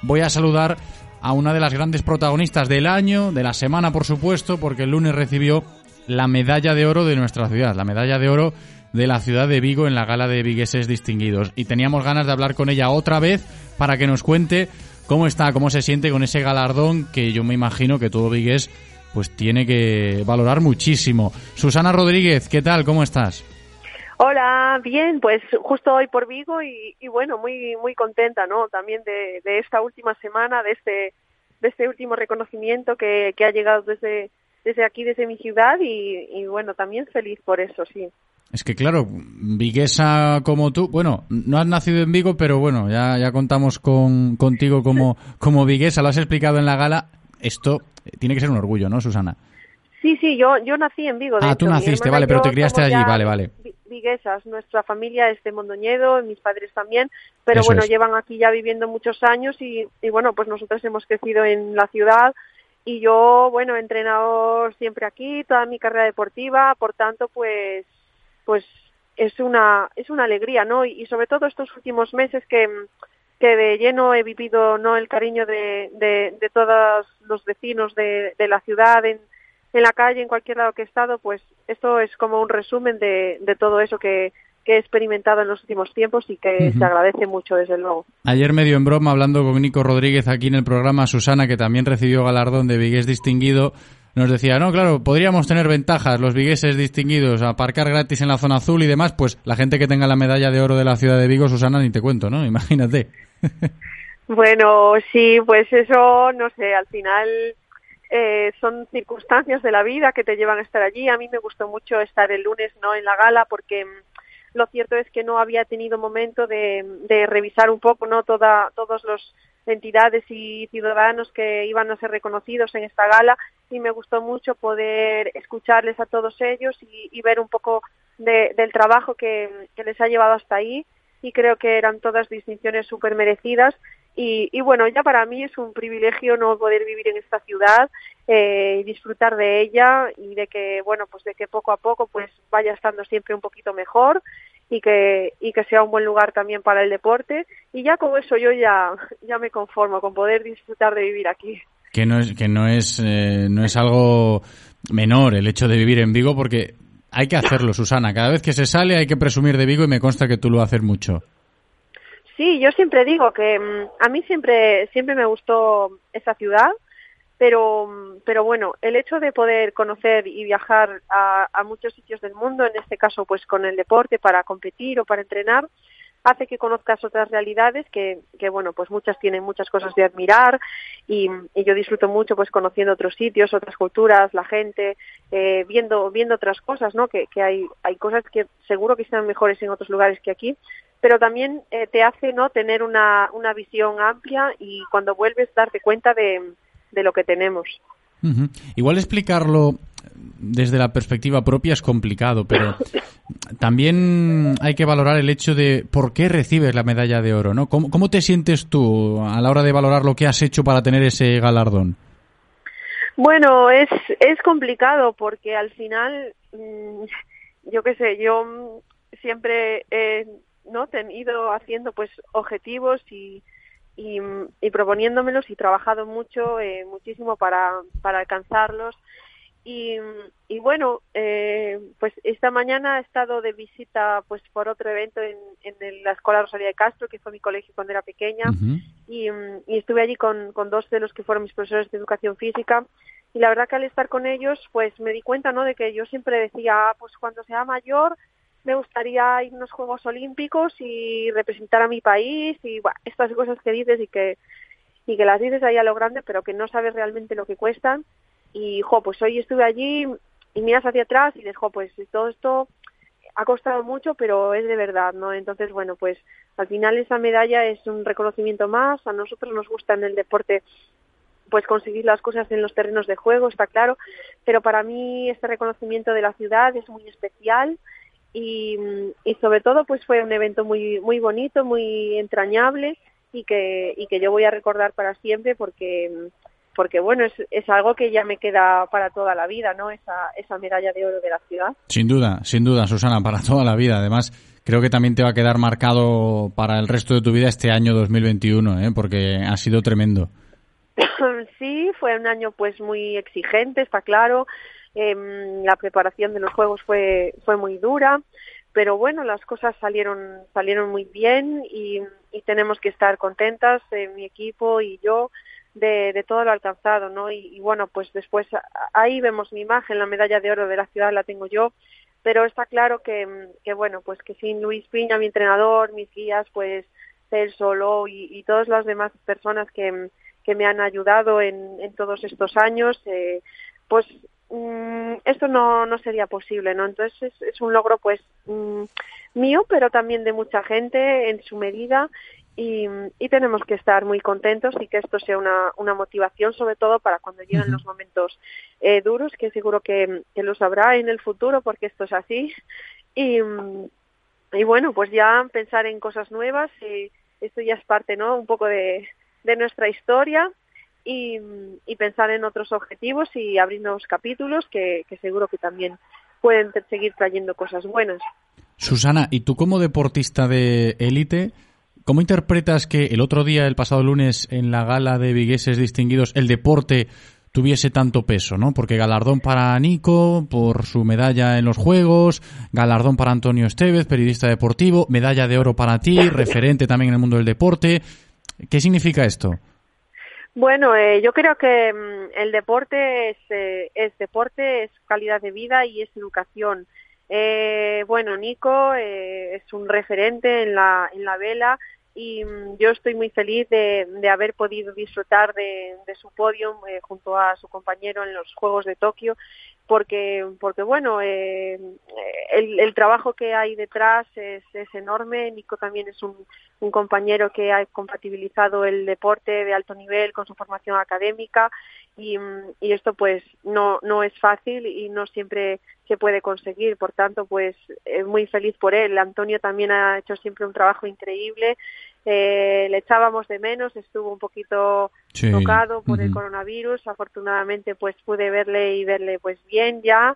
voy a saludar a una de las grandes protagonistas del año, de la semana por supuesto, porque el lunes recibió la medalla de oro de nuestra ciudad, la medalla de oro de la ciudad de Vigo en la gala de vigueses distinguidos. Y teníamos ganas de hablar con ella otra vez para que nos cuente cómo está, cómo se siente con ese galardón que yo me imagino que todo vigués pues tiene que valorar muchísimo. Susana Rodríguez, ¿qué tal? ¿Cómo estás? Hola, bien, pues justo hoy por Vigo y, bueno, muy muy contenta, ¿no? También de, esta última semana, de este de este último reconocimiento que, que ha llegado desde desde aquí, desde mi ciudad y, y bueno, también feliz por eso, sí. Es que claro, viguesa como tú, bueno, no has nacido en Vigo, pero bueno, ya, ya contamos con, contigo como, como viguesa, lo has explicado en la gala. Esto tiene que ser un orgullo, ¿no, Susana? Sí, sí, yo yo nací en Vigo. de Ah, hecho. tú naciste, vale, pero te criaste allí, vale, vale. vi- Viguesas, nuestra familia es de Mondoñedo, mis padres también, pero Eso bueno, es. llevan aquí ya viviendo muchos años y, y bueno, pues nosotros hemos crecido en la ciudad y yo, bueno, he entrenado siempre aquí, toda mi carrera deportiva, por tanto, pues, pues es una, es una alegría, ¿no? Y, y sobre todo estos últimos meses que, que de lleno he vivido, ¿no? El cariño de, de, de todos los vecinos de, de la ciudad, en, en la calle, en cualquier lado que he estado, pues esto es como un resumen de, de todo eso que, que he experimentado en los últimos tiempos y que se agradece mucho, desde luego. Ayer medio en broma hablando con Nico Rodríguez aquí en el programa, Susana, que también recibió galardón de vigués distinguido, nos decía, no, claro, podríamos tener ventajas los vigueses distinguidos, aparcar gratis en la zona azul y demás, pues la gente que tenga la medalla de oro de la ciudad de Vigo, Susana, ni te cuento, ¿no? Imagínate. <laughs> Bueno, sí, pues eso, no sé, al final eh, son circunstancias de la vida que te llevan a estar allí. A mí me gustó mucho estar el lunes no en la gala porque mm, lo cierto es que no había tenido momento de, revisar un poco no toda todos los entidades y ciudadanos que iban a ser reconocidos en esta gala. Y me gustó mucho poder escucharles a todos ellos y, y ver un poco de- del trabajo que, que les ha llevado hasta ahí. Y creo que eran todas distinciones súper merecidas y, y bueno, ya para mí es un privilegio no poder vivir en esta ciudad eh, disfrutar de ella y de que, bueno, pues de que poco a poco pues vaya estando siempre un poquito mejor y que y que sea un buen lugar también para el deporte y ya con eso yo ya ya me conformo con poder disfrutar de vivir aquí. Que no es, que no es, eh, no es algo menor el hecho de vivir en Vigo porque hay que hacerlo, Susana. Cada vez que se sale hay que presumir de Vigo y me consta que tú lo haces mucho. Sí, yo siempre digo que mm, a mí siempre siempre me gustó esa ciudad, pero mm, pero bueno, el hecho de poder conocer y viajar a, a muchos sitios del mundo, en este caso pues con el deporte para competir o para entrenar, hace que conozcas otras realidades que, que bueno, pues muchas tienen muchas cosas de admirar y, y yo disfruto mucho pues conociendo otros sitios, otras culturas, la gente, eh, viendo viendo otras cosas, ¿no? Que, que hay hay cosas que seguro que están mejores en otros lugares que aquí, pero también eh, te hace no tener una, una visión amplia y cuando vuelves darte cuenta de, de lo que tenemos. Igual explicarlo desde la perspectiva propia es complicado, pero <laughs> también hay que valorar el hecho de por qué recibes la medalla de oro, ¿no? ¿Cómo, cómo te sientes tú a la hora de valorar lo que has hecho para tener ese galardón? Bueno, es, es complicado porque al final, mm, yo qué sé, yo siempre he no tenido haciendo pues objetivos y, y, y proponiéndomelos y trabajado mucho, eh, muchísimo para, para alcanzarlos. Y, y bueno, eh, pues esta mañana he estado de visita pues por otro evento en, en la Escuela Rosalía de Castro, que fue mi colegio cuando era pequeña, y, y estuve allí con, con dos de los que fueron mis profesores de educación física. Y la verdad que al estar con ellos, pues me di cuenta, ¿no? De que yo siempre decía, "Ah, pues cuando sea mayor me gustaría ir a unos Juegos Olímpicos y representar a mi país y estas cosas que dices y que y que las dices ahí a lo grande, pero que no sabes realmente lo que cuestan. Y, jo, pues hoy estuve allí y miras hacia atrás y dices, pues todo esto ha costado mucho, pero es de verdad, ¿no? Entonces, bueno, pues al final esa medalla es un reconocimiento más. A nosotros nos gusta en el deporte pues conseguir las cosas en los terrenos de juego, está claro, pero para mí este reconocimiento de la ciudad es muy especial y, y sobre todo pues fue un evento muy muy bonito, muy entrañable y que y que yo voy a recordar para siempre porque porque bueno, es, es algo que ya me queda para toda la vida, ¿no? Esa esa medalla de oro de la ciudad. Sin duda, sin duda, Susana, para toda la vida. Además, creo que también te va a quedar marcado para el resto de tu vida este año 2021, ¿eh? porque ha sido tremendo. <laughs> sí, fue un año pues muy exigente, está claro. Em, la preparación de los juegos fue fue muy dura, pero bueno, las cosas salieron salieron muy bien y, tenemos que estar contentas, eh, mi equipo y yo, de, todo lo alcanzado, ¿no? Y, bueno, pues después ahí vemos mi imagen, la medalla de oro de la ciudad la tengo yo, pero está claro que, que bueno, pues que sin Luis Piña, mi entrenador, mis guías, pues él solo y, y todas las demás personas que, que me han ayudado en, en todos estos años, eh, pues mm, esto no, no sería posible, ¿no? Entonces es, es un logro pues mm, mío, pero también de mucha gente en su medida y, y tenemos que estar muy contentos y que esto sea una, una motivación sobre todo para cuando lleguen los momentos eh, duros, que seguro que, que los habrá en el futuro porque esto es así. Y, mm, y bueno, pues ya pensar en cosas nuevas, y esto ya es parte, ¿no? Un poco de, de nuestra historia y, pensar en otros objetivos y abrir nuevos capítulos que, seguro que también pueden seguir trayendo cosas buenas. Susana, ¿y tú como deportista de élite, cómo interpretas que el otro día, el pasado lunes, en la gala de Vigueses Distinguidos, el deporte tuviese tanto peso, ¿no? Porque galardón para Nico por su medalla en los Juegos, galardón para Antonio Estevez, periodista deportivo, medalla de oro para ti, referente también en el mundo del deporte. ¿Qué significa esto? Bueno, eh, yo creo que mm, el deporte es, eh, es deporte, es calidad de vida y es educación. Eh, bueno, Nico eh, es un referente en la, en la vela y mm, yo estoy muy feliz de, de haber podido disfrutar de, de su podio eh, junto a su compañero en los Juegos de Tokio porque porque bueno eh, el, el trabajo que hay detrás es, es enorme. Nico también es un, un compañero que ha compatibilizado el deporte de alto nivel con su formación académica y, y esto pues no no es fácil y no siempre se puede conseguir. Por tanto pues eh, muy feliz por él. Antonio también ha hecho siempre un trabajo increíble. Eh, le echábamos de menos estuvo un poquito Sí. tocado por el coronavirus. Afortunadamente pues pude verle y verle pues bien ya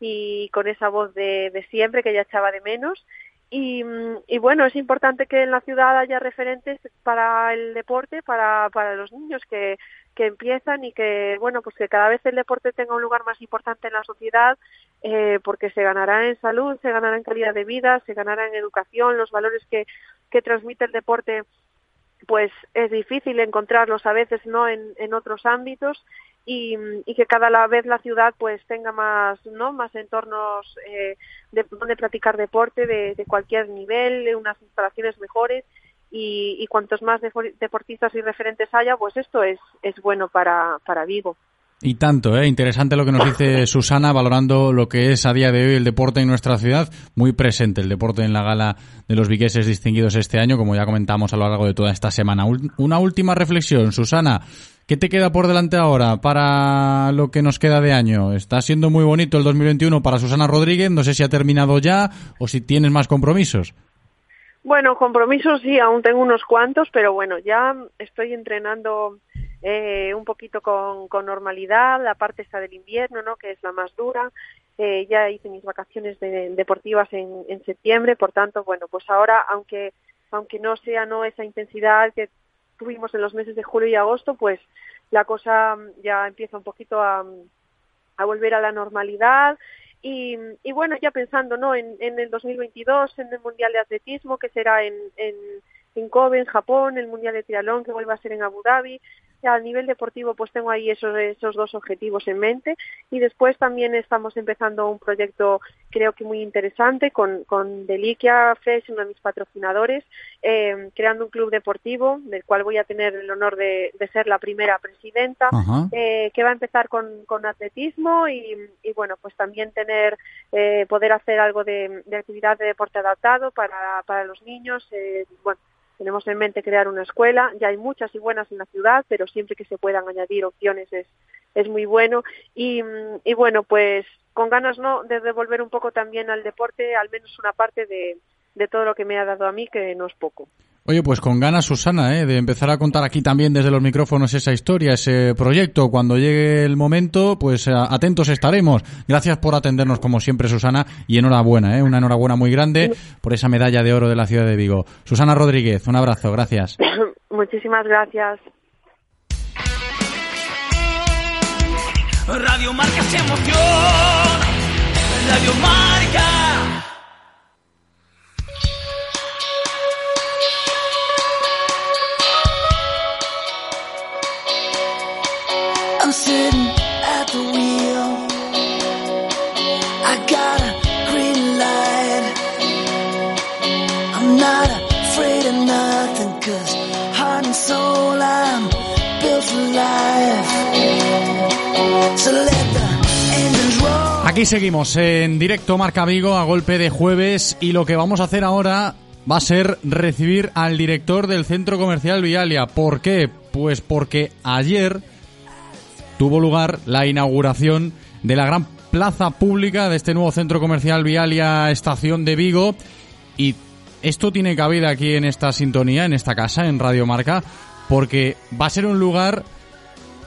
y con esa voz de, de siempre que ya echaba de menos y, bueno, es importante que en la ciudad haya referentes para el deporte, para, para los niños que, que empiezan y que, bueno, pues que cada vez el deporte tenga un lugar más importante en la sociedad, eh, porque se ganará en salud, se ganará en calidad de vida, se ganará en educación, los valores que, que transmite el deporte pues es difícil encontrarlos a veces no en, en otros ámbitos y, y que cada vez la ciudad pues tenga más no más entornos eh, de donde practicar deporte de, de cualquier nivel unas instalaciones mejores y, y cuantos más deportistas y referentes haya pues esto es es bueno para para Vigo Y tanto, ¿eh? Interesante lo que nos dice <laughs> Susana, valorando lo que es a día de hoy el deporte en nuestra ciudad. Muy presente el deporte en la gala de los vigueses distinguidos este año, como ya comentamos a lo largo de toda esta semana. Una última reflexión, Susana. ¿Qué te queda por delante ahora para lo que nos queda de año? Está siendo muy bonito el 2021 para Susana Rodríguez. No sé si ha terminado ya o si tienes más compromisos. Bueno, compromisos sí, aún tengo unos cuantos, pero bueno, ya estoy entrenando eh, un poquito con, con normalidad, la parte esta del invierno, ¿no? Que es la más dura. Eh, ya hice mis vacaciones de- deportivas en, en septiembre, por tanto, bueno, pues ahora, aunque aunque no sea no esa intensidad que tuvimos en los meses de julio y agosto, pues la cosa mm, ya empieza un poquito a, a volver a la normalidad y, y bueno, ya pensando ¿no? en, en el 2022, en el Mundial de Atletismo, que será en, en, en Kobe, en Japón, el Mundial de Triatlón, que vuelva a ser en Abu Dhabi. A nivel deportivo, pues tengo ahí esos, esos dos objetivos en mente. Y después también estamos empezando un proyecto, creo que muy interesante, con, con Deliquia Fresh, uno de mis patrocinadores, eh, creando un club deportivo, del cual voy a tener el honor de, de ser la primera presidenta eh, que va a empezar con, con atletismo y, y, bueno, pues también tener, eh, poder hacer algo de, de actividad de deporte adaptado para, para los niños. eh, bueno, tenemos en mente crear una escuela, ya hay muchas y buenas en la ciudad, pero siempre que se puedan añadir opciones es, es muy bueno. Y, y bueno, pues con ganas no de devolver un poco también al deporte, al menos una parte de, de todo lo que me ha dado a mí, que no es poco. Oye, pues con ganas, Susana, ¿eh? de empezar a contar aquí también desde los micrófonos esa historia, ese proyecto. Cuando llegue el momento, pues eh, atentos estaremos. Gracias por atendernos como siempre, Susana, y enhorabuena, ¿eh? una enhorabuena muy grande por esa medalla de oro de la ciudad de Vigo. Susana Rodríguez, un abrazo, gracias. <coughs> Muchísimas gracias. Radio Marca se emociona. Radio Marca. Aquí seguimos en directo Marca Vigo a golpe de jueves y lo que vamos a hacer ahora va a ser recibir al director del centro comercial Vialia. ¿Por qué? Pues porque ayer tuvo lugar la inauguración de la gran plaza pública de este nuevo centro comercial Vialia Estación de Vigo y esto tiene cabida aquí en esta sintonía, en esta casa, en Radio Marca, porque va a ser un lugar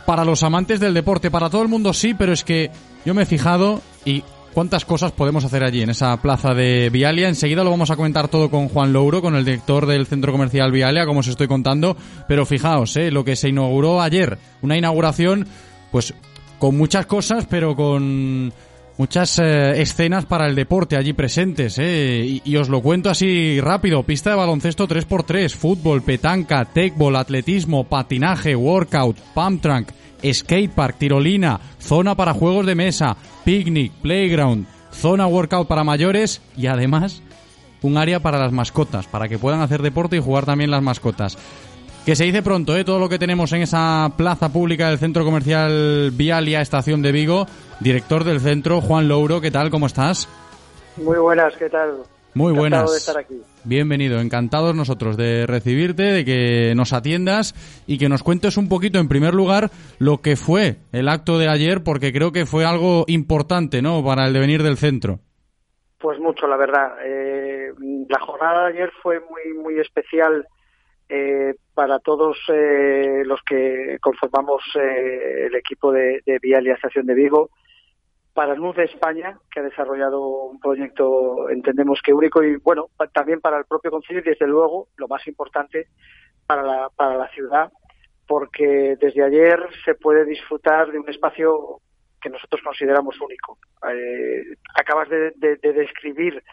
para los amantes del deporte, para todo el mundo sí, pero es que yo me he fijado y cuántas cosas podemos hacer allí en esa plaza de Vialia. Enseguida lo vamos a comentar todo con Juan Louro, con el director del centro comercial Vialia, como os estoy contando. Pero fijaos, ¿eh? lo que se inauguró ayer, una inauguración, pues con muchas cosas, pero con muchas eh, escenas para el deporte allí presentes, ¿eh? y, os lo cuento así rápido. Pista de baloncesto 3x3, fútbol, petanca, tecbol, atletismo, patinaje, workout, pump track, skatepark, tirolina, zona para juegos de mesa, picnic, playground, zona workout para mayores y además un área para las mascotas, para que puedan hacer deporte y jugar también las mascotas. Que se dice pronto, ¿eh? Todo lo que tenemos en esa plaza pública del Centro Comercial Vialia Estación de Vigo. Director del centro, Juan Louro, ¿qué tal? ¿Cómo estás? Muy buenas, ¿qué tal? Muy Encantado buenas. de estar aquí. Bienvenido, encantados nosotros de recibirte, de que nos atiendas y que nos cuentes un poquito, en primer lugar, lo que fue el acto de ayer, porque creo que fue algo importante, ¿no?, para el devenir del centro. Pues mucho, la verdad. Eh, la jornada de ayer fue muy muy especial eh, para todos eh, los que conformamos eh, el equipo de, de Vialia Estación de Vigo, para NUD España, que ha desarrollado un proyecto, entendemos que único, y bueno, también para el propio Concilio y desde luego, lo más importante, para la, ciudad, porque desde ayer se puede disfrutar de un espacio que nosotros consideramos único. Eh, acabas de, de- de describir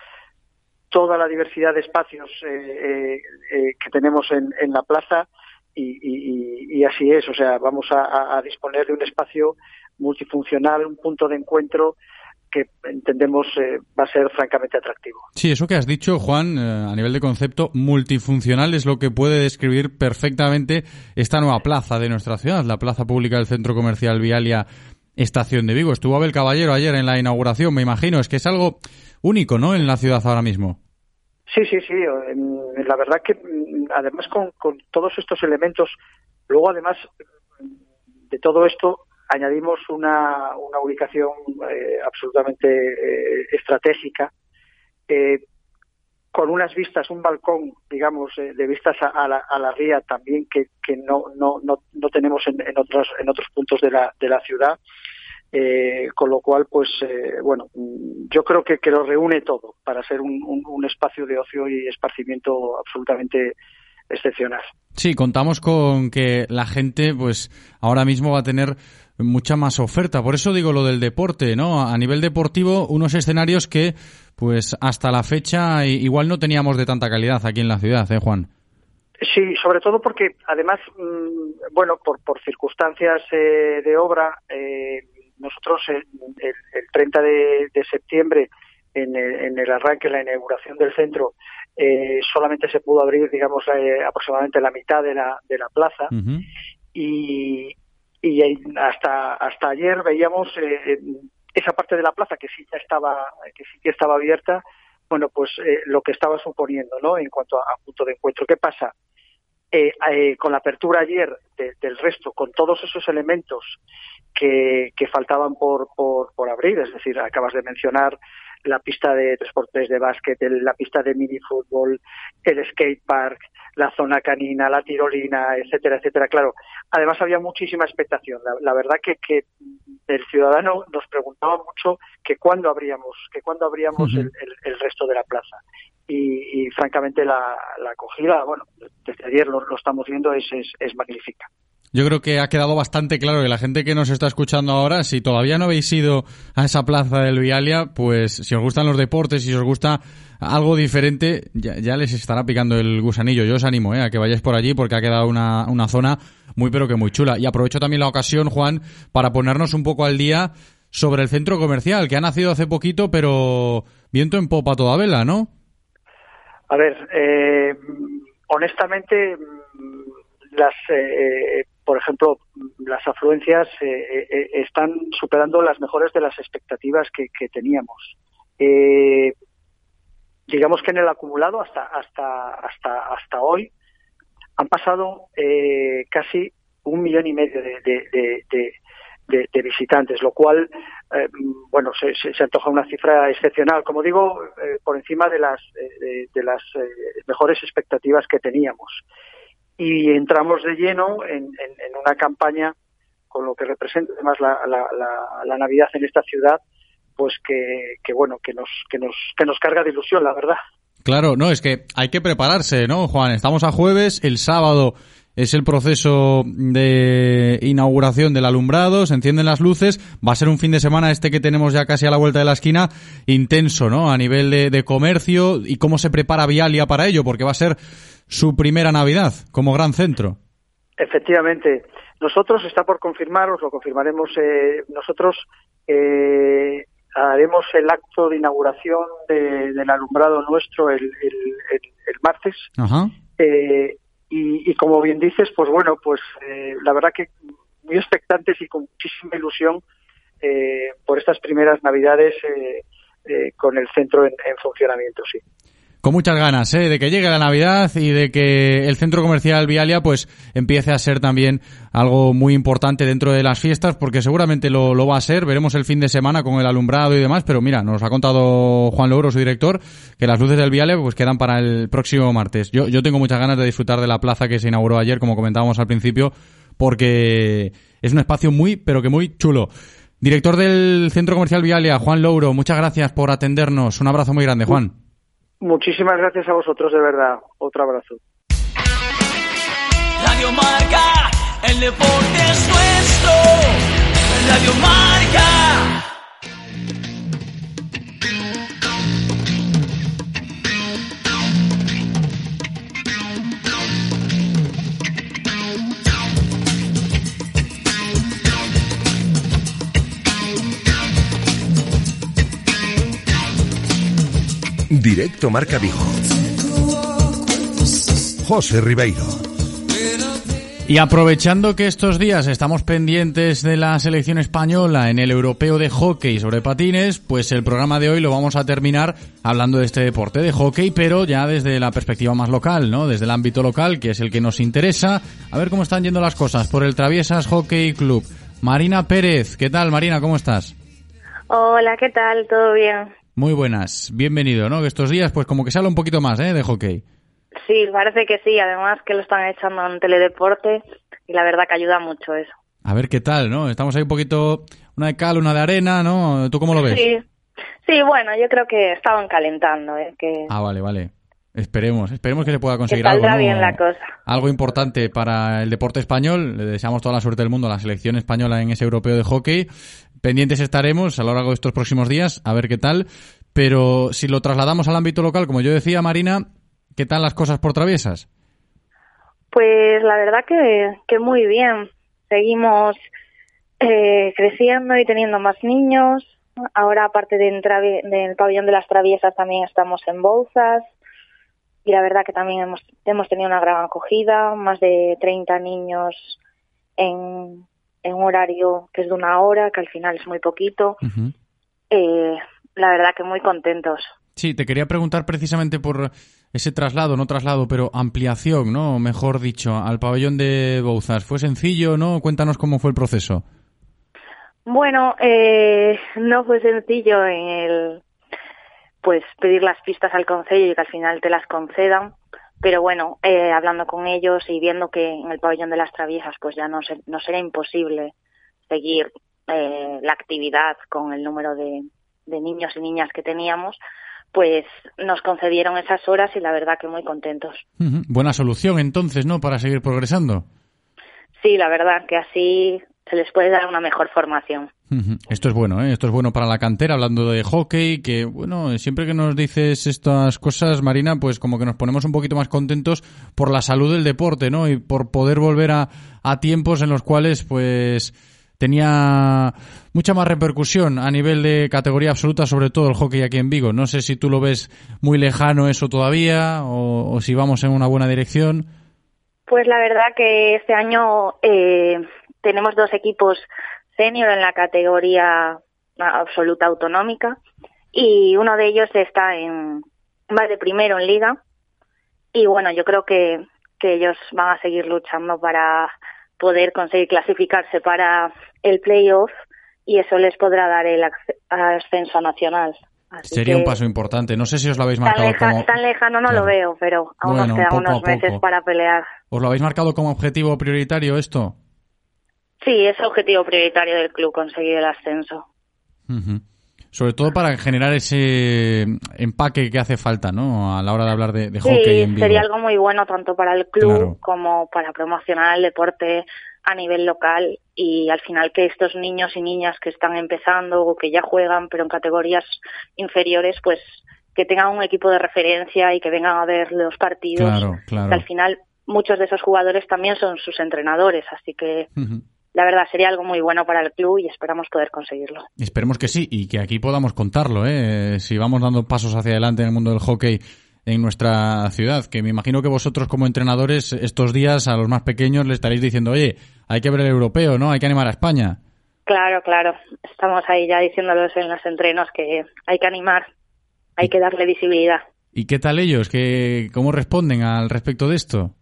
toda la diversidad de espacios eh, eh, que tenemos en, la plaza y, así es. O sea, vamos a disponer de un espacio multifuncional, un punto de encuentro que entendemos eh, va a ser francamente atractivo. Sí, eso que has dicho, Juan, eh, a nivel de concepto, multifuncional es lo que puede describir perfectamente esta nueva plaza de nuestra ciudad, la plaza pública del Centro Comercial Vialia Estación de Vigo. Estuvo Abel Caballero ayer en la inauguración, me imagino. Es que es algo único, ¿no?, en la ciudad ahora mismo. Sí, sí, sí. La verdad que mm, además con, con todos estos elementos, luego además de todo esto añadimos una, una ubicación eh, absolutamente eh, estratégica eh, con unas vistas, un balcón, digamos, de vistas a, a la, a la ría también que, que no, no, no, no tenemos en, en otros en otros puntos de la, de la ciudad. Con lo cual, pues, bueno, yo creo que, que lo reúne todo para ser un- un espacio de ocio y esparcimiento absolutamente excepcional. Sí, contamos con que la gente, pues, ahora mismo va a tener mucha más oferta. Por eso digo lo del deporte, ¿no? A nivel deportivo, unos escenarios que, pues, hasta la fecha igual no teníamos de tanta calidad aquí en la ciudad, ¿eh, Juan? Sí, sobre todo porque además, mm, bueno, por, por circunstancias eh, de obra, eh, nosotros eh, el, el 30 de, de septiembre, en el, en el arranque, en la inauguración del centro, eh, solamente se pudo abrir, digamos, eh, aproximadamente la mitad de la, de la plaza y, y hasta hasta ayer veíamos eh, esa parte de la plaza que sí ya estaba que sí que estaba abierta bueno pues eh, lo que estaba suponiendo no en cuanto a, punto de encuentro. Qué pasa Eh, eh, con la apertura ayer de- del resto con todos esos elementos que, que faltaban por, por por abrir es decir acabas de mencionar la pista de 3x3 de básquet, el- la pista de minifútbol, el skate park, la zona canina, la tirolina, etcétera, etcétera. Claro, además había muchísima expectación. La, la verdad que, que el ciudadano nos preguntaba mucho que cuándo abríamos, que cuándo abríamos el, el- el resto de la plaza. Y, y, francamente la, la acogida, bueno, desde ayer lo, lo estamos viendo, es, es, es magnífica. Yo creo que ha quedado bastante claro que la gente que nos está escuchando ahora, si todavía no habéis ido a esa plaza del Vialia, pues si os gustan los deportes, si os gusta algo diferente, ya, les estará picando el gusanillo. Yo os animo ¿eh? a que vayáis por allí porque ha quedado una, una zona muy pero que muy chula. Y aprovecho también la ocasión, Juan, para ponernos un poco al día sobre el centro comercial, que ha nacido hace poquito, pero viento en popa toda vela, ¿no? A ver, eh, honestamente, las, eh, por ejemplo, las afluencias eh, eh, están superando las mejores de las expectativas que, que teníamos. Eh, digamos que en el acumulado hasta hasta hasta hasta hoy han pasado eh, casi un millón y medio de, visitantes, lo cual, eh, bueno, se, se- se antoja una cifra excepcional. Como digo, eh, por encima de las, eh, de, las eh, mejores expectativas que teníamos. Y entramos de lleno en, en- una campaña con lo que representa además la, la- la- Navidad en esta ciudad, pues que, que bueno, que nos, que nos, que nos carga de ilusión, la verdad. Claro, no, es que hay que prepararse, ¿no, Juan? Estamos a jueves, el sábado es el proceso de inauguración del alumbrado, se encienden las luces, va a ser un fin de semana este que tenemos ya casi a la vuelta de la esquina, intenso, ¿no? A nivel de comercio y cómo se prepara Vialia para ello, porque va a ser su primera Navidad como gran centro. Efectivamente. Nosotros, está por confirmar, os lo confirmaremos, eh, nosotros eh, haremos el acto de inauguración de- del alumbrado nuestro el, el- el- el martes. Ajá. Eh, y, y como bien dices, pues bueno, pues eh, la verdad que muy expectantes y con muchísima ilusión eh, por estas primeras Navidades eh, eh, con el centro en, en funcionamiento, sí. Con muchas ganas, ¿eh? De que llegue la Navidad y de que el centro comercial Vialia, pues, empiece a ser también algo muy importante dentro de las fiestas, porque seguramente lo, lo va a ser. Veremos el fin de semana con el alumbrado y demás, pero mira, nos ha contado Juan Logro, su director, que las luces del Vialia, pues, quedan para el próximo martes. Yo, yo tengo muchas ganas de disfrutar de la plaza que se inauguró ayer, como comentábamos al principio, porque es un espacio muy, pero que muy chulo. Director del Centro Comercial Vialia, Juan Louro, muchas gracias por atendernos. Un abrazo muy grande, Juan. Muchísimas gracias a vosotros, de verdad. Otro abrazo. Directo Marca Vigo. José Ribeiro. Y aprovechando que estos días estamos pendientes de la selección española en el europeo de hockey sobre patines, pues el programa de hoy lo vamos a terminar hablando de este deporte de hockey, pero ya desde la perspectiva más local, ¿no? Desde el ámbito local, que es el que nos interesa. A ver cómo están yendo las cosas por el Traviesas Hockey Club. Marina Pérez, ¿qué tal Marina? ¿Cómo estás? Hola, ¿qué tal? ¿Todo bien? Muy buenas, bienvenido, ¿no? Que estos días pues como que habla un poquito más, ¿eh? De hockey. Sí, parece que sí. Además que lo están echando en teledeporte y la verdad que ayuda mucho eso. A ver qué tal, ¿no? Estamos ahí un poquito, una de cal, una de arena, ¿no? ¿Tú cómo lo ves? Sí, sí, bueno, yo creo que estaban calentando, ¿eh? que, Ah, vale, vale. Esperemos, esperemos que se pueda conseguir algo, ¿no? bien la cosa. algo importante para el deporte español. Le deseamos toda la suerte del mundo a la selección española en ese europeo de hockey. Pendientes estaremos a lo largo de estos próximos días, a ver qué tal. Pero si lo trasladamos al ámbito local, como yo decía, Marina, ¿qué tal las cosas por traviesas? Pues la verdad que, que muy bien. Seguimos eh, creciendo y teniendo más niños. Ahora, aparte del pabellón de las traviesas, también estamos en Bouzas. Y la verdad que también hemos, hemos tenido una gran acogida, más de 30 niños en, en un horario que es de una hora, que al final es muy poquito. Eh, la verdad que muy contentos. Sí, te quería preguntar precisamente por ese traslado, no traslado, pero ampliación, ¿no? Mejor dicho, al pabellón de Bouzas. ¿Fue sencillo, no? Cuéntanos cómo fue el proceso. Bueno, eh, no fue sencillo en el pues pedir las pistas al consejo y que al final te las concedan, pero bueno, eh, hablando con ellos y viendo que en el pabellón de las traviesas pues ya no, se, no será imposible seguir eh, la actividad con el número de, de niños y niñas que teníamos, pues nos concedieron esas horas y la verdad que muy contentos. Buena solución entonces, ¿no? Para seguir progresando. Sí, la verdad que así se les puede dar una mejor formación. Esto es bueno, ¿eh? Esto es bueno para la cantera, hablando de hockey, que, bueno, siempre que nos dices estas cosas, Marina, pues como que nos ponemos un poquito más contentos por la salud del deporte, ¿no? Y por poder volver a, a tiempos en los cuales, pues, tenía mucha más repercusión a nivel de categoría absoluta, sobre todo el hockey aquí en Vigo. No sé si tú lo ves muy lejano eso todavía, o, o si vamos en una buena dirección. Pues la verdad que este año eh, tenemos dos equipos senior en la categoría absoluta autonómica y uno de ellos está en va de primero en liga y bueno yo creo que, que ellos van a seguir luchando para poder conseguir clasificarse para el playoff y eso les podrá dar el ascenso nacional. Así Sería un paso importante. No sé si os lo habéis tan, marcado leja- como... tan lejano no Claro. lo veo, pero aún Bueno, nos quedan unos meses para pelear. ¿Os lo habéis marcado como objetivo prioritario esto? Sí, es objetivo prioritario del club conseguir el ascenso. Sobre todo para generar ese empaque que hace falta, ¿no? A la hora de hablar de, de hockey Sí, en Vigo. sería algo muy bueno tanto para el club Claro. como para promocionar el deporte a nivel local y al final que estos niños y niñas que están empezando o que ya juegan pero en categorías inferiores pues que tengan un equipo de referencia y que vengan a ver los partidos Claro, claro. que al final muchos de esos jugadores también son sus entrenadores así que. La verdad sería algo muy bueno para el club y esperamos poder conseguirlo Esperemos que sí y que aquí podamos contarlo, ¿eh? Si vamos dando pasos hacia adelante en el mundo del hockey en nuestra ciudad, que me imagino que vosotros como entrenadores estos días a los más pequeños le estaréis diciendo, oye, hay que ver el europeo, ¿no? Hay que animar a España. Claro, claro. Estamos ahí ya diciéndolos en los entrenos que hay que animar, hay que darle visibilidad. ¿Y qué tal ellos? ¿Qué, ¿Cómo responden al respecto de esto?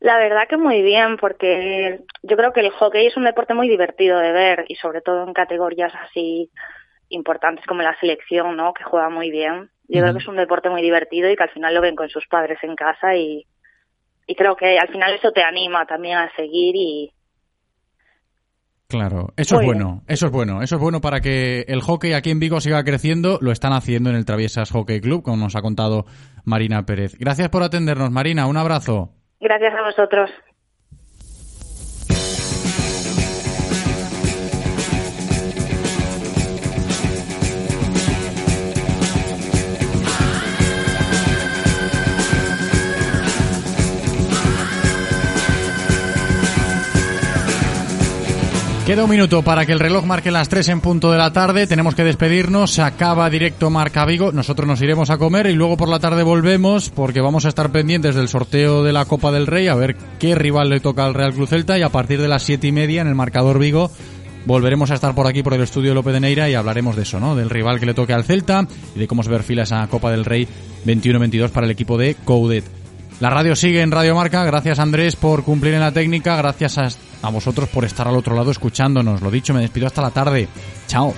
La verdad que muy bien, porque yo creo que el hockey es un deporte muy divertido de ver y sobre todo en categorías así importantes como la selección, ¿no? Que juega muy bien. Yo creo que es un deporte muy divertido y que al final lo ven con sus padres en casa y, y creo que al final eso te anima también a seguir y, Claro, eso Muy es bueno, eso es bueno, eso es bueno para que el hockey aquí en Vigo siga creciendo, lo están haciendo en el Traviesas Hockey Club, como nos ha contado Marina Pérez. Gracias por atendernos, Marina, un abrazo. Gracias a vosotros. Queda un minuto para que el reloj marque las 3 en punto de la tarde. Tenemos que despedirnos. Se acaba directo Marca Vigo. Nosotros nos iremos a comer y luego por la tarde volvemos porque vamos a estar pendientes del sorteo de la Copa del Rey a ver qué rival le toca al Real Cruz Celta y a partir de las siete y media en el marcador Vigo volveremos a estar por aquí por el estudio de López de Neira y hablaremos de eso, ¿no? Del rival que le toque al Celta y de cómo se perfila esa Copa del Rey 21-22 para el equipo de Coudet. La radio sigue en Radio Marca. Gracias Andrés por cumplir en la técnica. Gracias a, a vosotros por estar al otro lado escuchándonos. Lo dicho, me despido hasta la tarde. Chao.